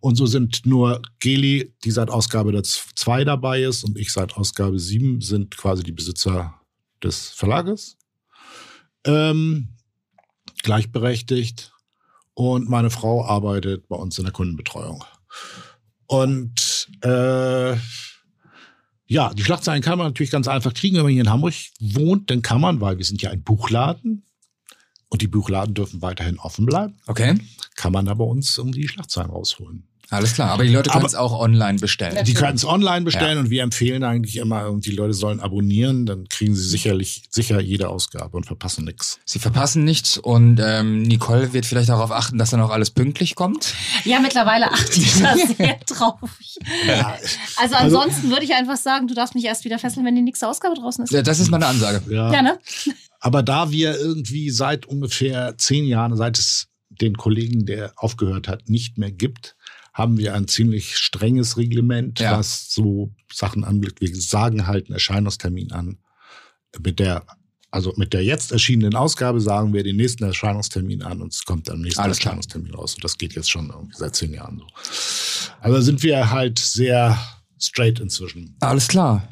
Und so sind nur Geli, die seit Ausgabe 2 dabei ist, und ich seit Ausgabe 7 sind quasi die Besitzer des Verlages. Ähm, gleichberechtigt. Und meine Frau arbeitet bei uns in der Kundenbetreuung. Und äh, ja, die Schlagzeilen kann man natürlich ganz einfach kriegen, wenn man hier in Hamburg wohnt, dann kann man, weil wir sind ja ein Buchladen und die Buchladen dürfen weiterhin offen bleiben. Okay. Kann man da bei uns um die Schlagzeilen rausholen. Alles klar, aber die Leute können es auch online bestellen. Die können es online bestellen ja. und wir empfehlen eigentlich immer, die Leute sollen abonnieren, dann kriegen sie sicherlich sicher jede Ausgabe und verpassen nichts. Sie verpassen nichts und ähm, Nicole wird vielleicht darauf achten, dass dann auch alles pünktlich kommt. Ja, mittlerweile achte ich da sehr drauf. Ja. Also, also ansonsten also, würde ich einfach sagen, du darfst mich erst wieder fesseln, wenn die nächste Ausgabe draußen ist. Ja, das ist meine Ansage. Ja, ja ne? Aber da wir irgendwie seit ungefähr zehn Jahren, seit es den Kollegen, der aufgehört hat, nicht mehr gibt, haben wir ein ziemlich strenges Reglement, ja. was so Sachen anblickt. Wir sagen halt einen Erscheinungstermin an. Mit der, also mit der jetzt erschienenen Ausgabe sagen wir den nächsten Erscheinungstermin an und es kommt am nächsten Alles Erscheinungstermin klar. raus. Und das geht jetzt schon seit zehn Jahren so. Also sind wir halt sehr straight inzwischen. Alles klar.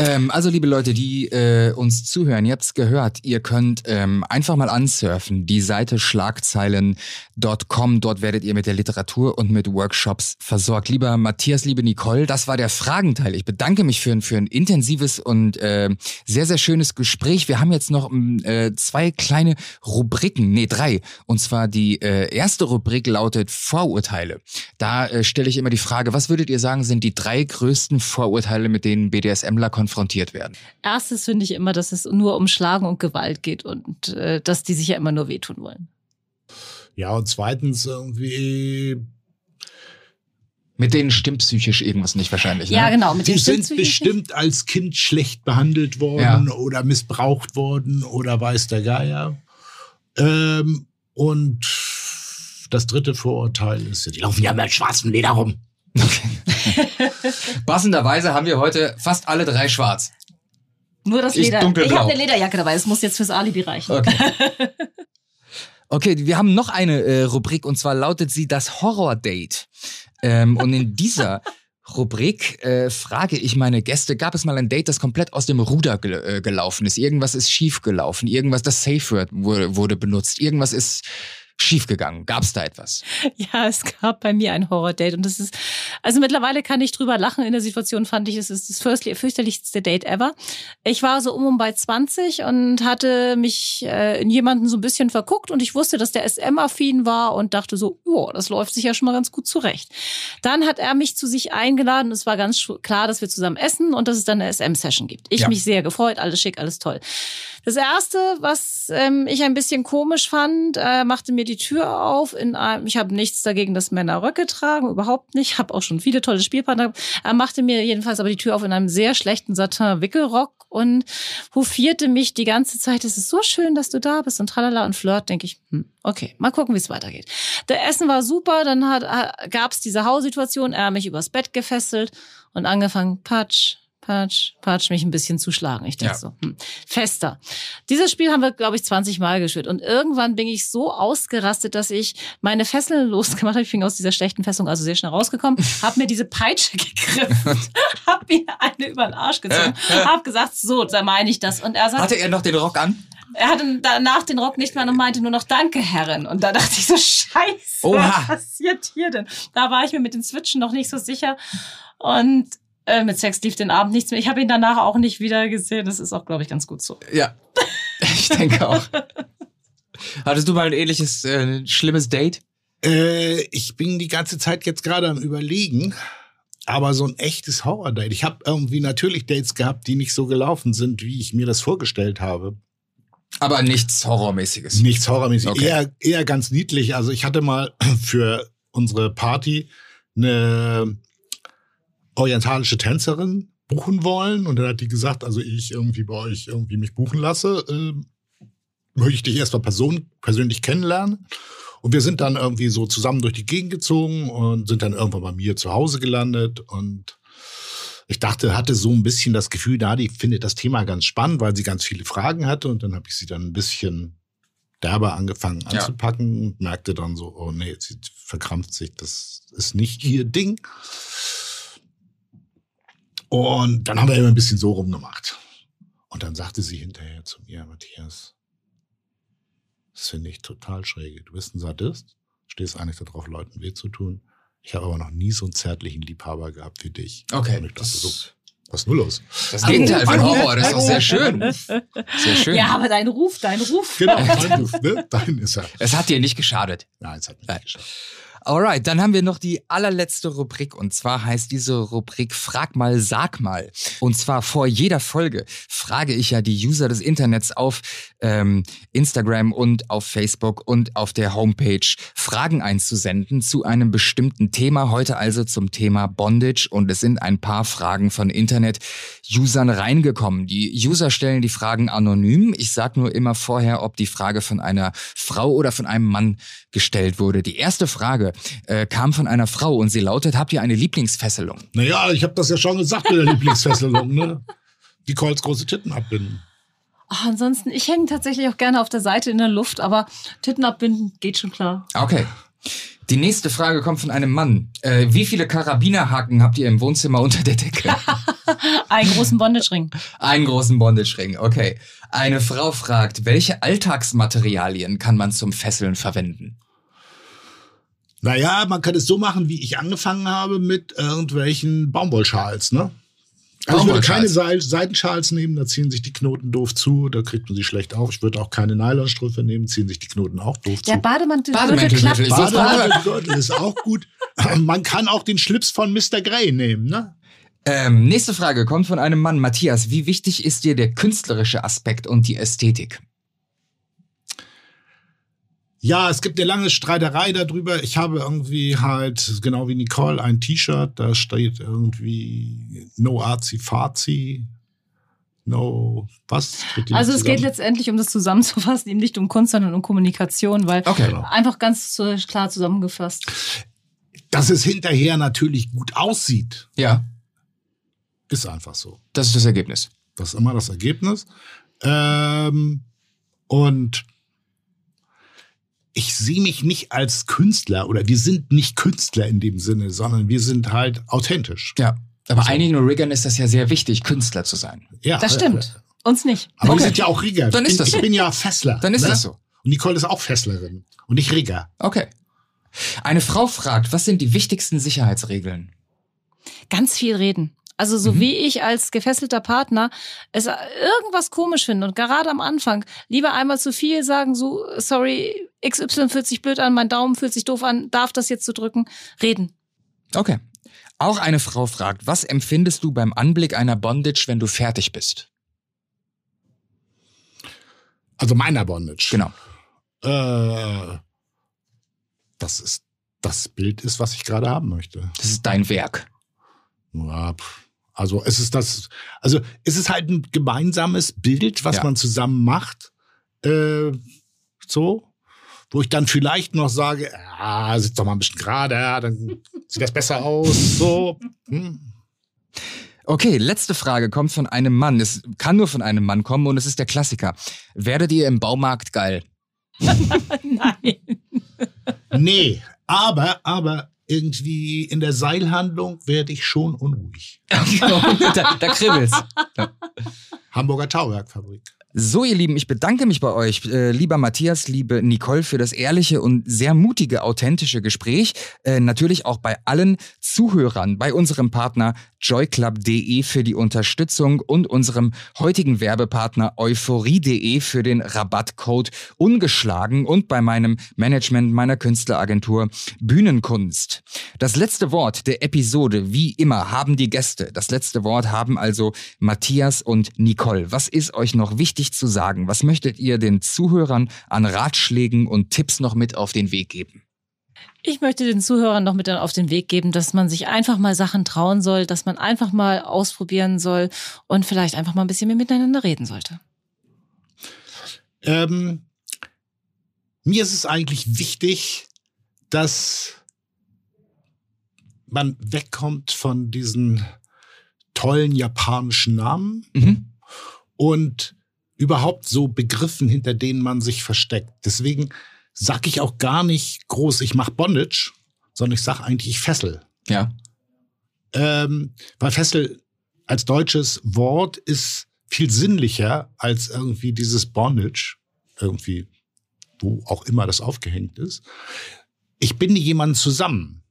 Ähm, also, liebe Leute, die äh, uns zuhören, ihr habt's gehört, ihr könnt ähm, einfach mal ansurfen, die Seite schlagzeilen.com. Dort werdet ihr mit der Literatur und mit Workshops versorgt. Lieber Matthias, liebe Nicole, das war der Fragenteil. Ich bedanke mich für, für ein intensives und äh, sehr, sehr schönes Gespräch. Wir haben jetzt noch äh, zwei kleine Rubriken, nee, drei. Und zwar die äh, erste Rubrik lautet Vorurteile. Da äh, stelle ich immer die Frage, was würdet ihr sagen, sind die drei größten Vorurteile, mit denen BDSMler konfrontiert konfrontiert werden? Erstes finde ich immer, dass es nur um Schlagen und Gewalt geht und äh, dass die sich ja immer nur wehtun wollen. Ja, und zweitens irgendwie mit denen stimmt psychisch irgendwas nicht wahrscheinlich. Ne? Ja, genau. Mit die sind bestimmt als Kind schlecht behandelt worden ja. oder missbraucht worden oder weiß der Geier. Ähm, und das dritte Vorurteil ist, die laufen ja mit schwarzem Leder rum. Okay. Passenderweise haben wir heute fast alle drei schwarz. Nur das Leder. Ich, ich habe eine Lederjacke dabei, das muss jetzt fürs Alibi reichen. Okay. Okay, wir haben noch eine äh, Rubrik und zwar lautet sie das Horror-Date. Ähm, und in dieser Rubrik äh, frage ich meine Gäste, gab es mal ein Date, das komplett aus dem Ruder gel äh, gelaufen ist? Irgendwas ist schief gelaufen, irgendwas, das Safe Word wurde, wurde benutzt, irgendwas ist schiefgegangen? Gab es da etwas? Ja, es gab bei mir ein Horror-Date und das ist, also mittlerweile kann ich drüber lachen. In der Situation fand ich, es ist das fürchterlichste Date ever. Ich war so um und bei 20 und hatte mich äh, in jemanden so ein bisschen verguckt und ich wusste, dass der SM-affin war und dachte so, oh, das läuft sich ja schon mal ganz gut zurecht. Dann hat er mich zu sich eingeladen. Es war ganz klar, dass wir zusammen essen und dass es dann eine SM-Session gibt. Ich ja. mich sehr gefreut, alles schick, alles toll. Das erste, was ähm, ich ein bisschen komisch fand, äh, machte mir die Tür auf. In einem, ich habe nichts dagegen, dass Männer Röcke tragen, überhaupt nicht. Habe auch schon viele tolle Spielpartner. Er machte mir jedenfalls aber die Tür auf in einem sehr schlechten Satin-Wickelrock und hofierte mich die ganze Zeit. Es ist so schön, dass du da bist und tralala und flirt. Denke ich, hm, okay, mal gucken, wie es weitergeht. Der Essen war super. Dann hat, äh, gab es diese Haussituation. Er hat mich übers Bett gefesselt und angefangen, Patsch, Patsch, Patsch, mich ein bisschen zu schlagen. Ich denke ja. so, hm, fester. Dieses Spiel haben wir, glaube ich, 20 Mal gespielt. Und irgendwann bin ich so ausgerastet, dass ich meine Fesseln losgemacht habe. Ich bin aus dieser schlechten Festung also sehr schnell rausgekommen, habe mir diese Peitsche gegriffen, habe mir eine über den Arsch gezogen, habe gesagt, so, da meine ich das. Und er sagt, hatte er noch den Rock an? Er hatte danach den Rock nicht mehr und meinte nur noch Danke, Herrin. Und da dachte ich so, Scheiße, Oha. was passiert hier denn? Da war ich mir mit den Switchen noch nicht so sicher. Und äh, mit Sex lief den Abend nichts mehr. Ich habe ihn danach auch nicht wieder gesehen. Das ist auch, glaube ich, ganz gut so. Ja, ich denke auch. Hattest du mal ein ähnliches, äh, schlimmes Date? Äh, ich bin die ganze Zeit jetzt gerade am Überlegen. Aber so ein echtes Horror-Date. Ich habe irgendwie natürlich Dates gehabt, die nicht so gelaufen sind, wie ich mir das vorgestellt habe. Aber nichts Horrormäßiges. Nichts Horrormäßiges. Okay. Eher, eher ganz niedlich. Also ich hatte mal für unsere Party eine orientalische Tänzerin buchen wollen. Und dann hat die gesagt, also ich irgendwie bei euch irgendwie mich buchen lasse, äh, möchte ich dich erstmal Person, persönlich kennenlernen. Und wir sind dann irgendwie so zusammen durch die Gegend gezogen und sind dann irgendwann bei mir zu Hause gelandet. Und ich dachte, hatte so ein bisschen das Gefühl, da die findet das Thema ganz spannend, weil sie ganz viele Fragen hatte. Und dann habe ich sie dann ein bisschen derber angefangen anzupacken ja. und merkte dann so, oh nee, sie verkrampft sich, das ist nicht ihr Ding. Und dann haben wir immer ein bisschen so rumgemacht. Und dann sagte sie hinterher zu mir, Matthias, das finde ich total schräg. Du bist ein Sadist, stehst eigentlich darauf, Leuten weh zu tun. Ich habe aber noch nie so einen zärtlichen Liebhaber gehabt wie dich. Okay. Und ich dachte so, was ist nur los? Das Gegenteil von Horror, das ist doch sehr schön. Sehr schön. Ja, aber dein Ruf, dein Ruf. Genau, dein Ruf, ne? Dein ist er. Es hat dir nicht geschadet. Nein, es hat mir nicht geschadet. Alright, dann haben wir noch die allerletzte Rubrik und zwar heißt diese Rubrik Frag mal, sag mal. Und zwar vor jeder Folge frage ich ja die User des Internets auf ähm, Instagram und auf Facebook und auf der Homepage Fragen einzusenden zu einem bestimmten Thema. Heute also zum Thema Bondage und es sind ein paar Fragen von Internet-Usern reingekommen. Die User stellen die Fragen anonym. Ich sag nur immer vorher, ob die Frage von einer Frau oder von einem Mann gestellt wurde. Die erste Frage äh, kam von einer Frau und sie lautet, habt ihr eine Lieblingsfesselung? Naja, ich habe das ja schon gesagt mit der Lieblingsfesselung, ne? Die Colts große Titten abbinden. Ach, ansonsten, ich hänge tatsächlich auch gerne auf der Seite in der Luft, aber Titten abbinden geht schon klar. Okay. Die nächste Frage kommt von einem Mann. Äh, wie viele Karabinerhaken habt ihr im Wohnzimmer unter der Decke? Einen großen Bondage-Ring. Einen großen Bondage-Ring, okay. Eine Frau fragt, welche Alltagsmaterialien kann man zum Fesseln verwenden? Naja, man kann es so machen, wie ich angefangen habe, mit irgendwelchen Baumwollschals, ne? Also ich würde keine Seitenschals nehmen, da ziehen sich die Knoten doof zu, da kriegt man sie schlecht auf. Ich würde auch keine Nylonstrümpfe nehmen, ziehen sich die Knoten auch doof Der zu. Bademantel, Bademantel klappt. ist Bademantelgürtel ist auch gut. Man kann auch den Schlips von Mr. Grey nehmen, ne? Ähm, nächste Frage kommt von einem Mann. Matthias, wie wichtig ist dir der künstlerische Aspekt und die Ästhetik? Ja, es gibt eine lange Streiterei darüber. Ich habe irgendwie halt, genau wie Nicole, ein T-Shirt, da steht irgendwie No Arzi Fazi. No, was? Also es geht letztendlich, um das zusammenzufassen, eben nicht um Kunst, sondern um Kommunikation, weil Okay. einfach ganz klar zusammengefasst. Dass es hinterher natürlich gut aussieht, Ja, ist einfach so. das ist das Ergebnis. Das ist immer das Ergebnis. Ähm, und ich sehe mich nicht als Künstler oder wir sind nicht Künstler in dem Sinne, sondern wir sind halt authentisch. Ja. Aber So. einigen Riggern ist das ja sehr wichtig, Künstler zu sein. Ja, Das stimmt. äh, Uns nicht. Aber Okay. wir sind ja auch Rigger. Dann ist ich, das ich so. bin ja Fessler. Dann ist ne? das so. Und Nicole ist auch Fesslerin und nicht Rigger. Okay. Eine Frau fragt, was sind die wichtigsten Sicherheitsregeln? Ganz viel reden. Also so Mhm. wie ich als gefesselter Partner es irgendwas komisch finde und gerade am Anfang lieber einmal zu viel sagen, so sorry, XY fühlt sich blöd an, mein Daumen fühlt sich doof an, darf das jetzt so drücken? Reden. Okay. Auch eine Frau fragt, was empfindest du beim Anblick einer Bondage, wenn du fertig bist? Also meiner Bondage. Genau. Äh, das ist das Bild ist, was ich gerade haben möchte. Das ist dein Werk. Ja, pff. Also es ist das, also es ist halt ein gemeinsames Bild, was Ja. man zusammen macht. Äh, so, wo ich dann vielleicht noch sage, ah, sitzt doch mal ein bisschen gerade, ja, dann sieht das besser aus. So. Hm. Okay, letzte Frage kommt von einem Mann. Es kann nur von einem Mann kommen und es ist der Klassiker. Werdet ihr im Baumarkt geil? Nein. Nee, aber, aber irgendwie in der Seilhandlung werde ich schon unruhig. da, da kribbelt's. Hamburger Tauwerkfabrik. So, ihr Lieben, ich bedanke mich bei euch, äh, lieber Matthias, liebe Nicole, für das ehrliche und sehr mutige, authentische Gespräch. Äh, natürlich auch bei allen Zuhörern, bei unserem Partner joyclub.de für die Unterstützung und unserem heutigen Werbepartner euphorie.de für den Rabattcode ungeschlagen und bei meinem Management meiner Künstleragentur Bühnenkunst. Das letzte Wort der Episode, wie immer, haben die Gäste. Das letzte Wort haben also Matthias und Nicole. Was ist euch noch wichtig zu sagen? Was möchtet ihr den Zuhörern an Ratschlägen und Tipps noch mit auf den Weg geben? Ich möchte den Zuhörern noch mit auf den Weg geben, dass man sich einfach mal Sachen trauen soll, dass man einfach mal ausprobieren soll und vielleicht einfach mal ein bisschen mehr miteinander reden sollte. Ähm, mir ist es eigentlich wichtig, dass man wegkommt von diesen tollen japanischen Namen Mhm. und überhaupt so Begriffen, hinter denen man sich versteckt. Deswegen sage ich auch gar nicht groß, ich mache Bondage, sondern ich sage eigentlich, ich fessel. Ja. Ähm, weil Fessel als deutsches Wort ist viel sinnlicher als irgendwie dieses Bondage, irgendwie, wo auch immer das aufgehängt ist. Ich binde jemanden zusammen.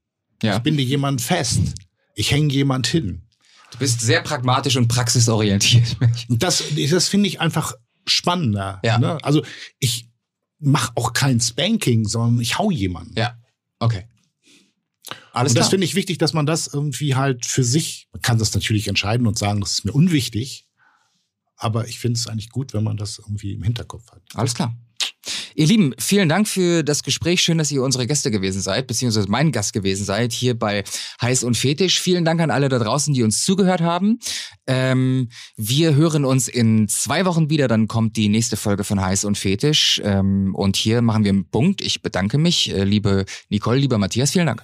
Ja. Ich binde jemanden fest. Ich hänge jemand hin. Du bist sehr pragmatisch und praxisorientiert. Und das, das finde ich einfach spannender. Ja. Ne? Also ich mache auch kein Spanking, sondern ich hau jemanden. Ja. Okay. Alles und das finde ich wichtig, dass man das irgendwie halt für sich, man kann das natürlich entscheiden und sagen, das ist mir unwichtig. Aber ich finde es eigentlich gut, wenn man das irgendwie im Hinterkopf hat. Alles klar. Ihr Lieben, vielen Dank für das Gespräch. Schön, dass ihr unsere Gäste gewesen seid, beziehungsweise mein Gast gewesen seid, hier bei Heiß und Fetisch. Vielen Dank an alle da draußen, die uns zugehört haben. Ähm, wir hören uns in zwei Wochen wieder, dann kommt die nächste Folge von Heiß und Fetisch. Ähm, und hier machen wir einen Punkt. Ich bedanke mich, äh, liebe Nicole, lieber Matthias, vielen Dank.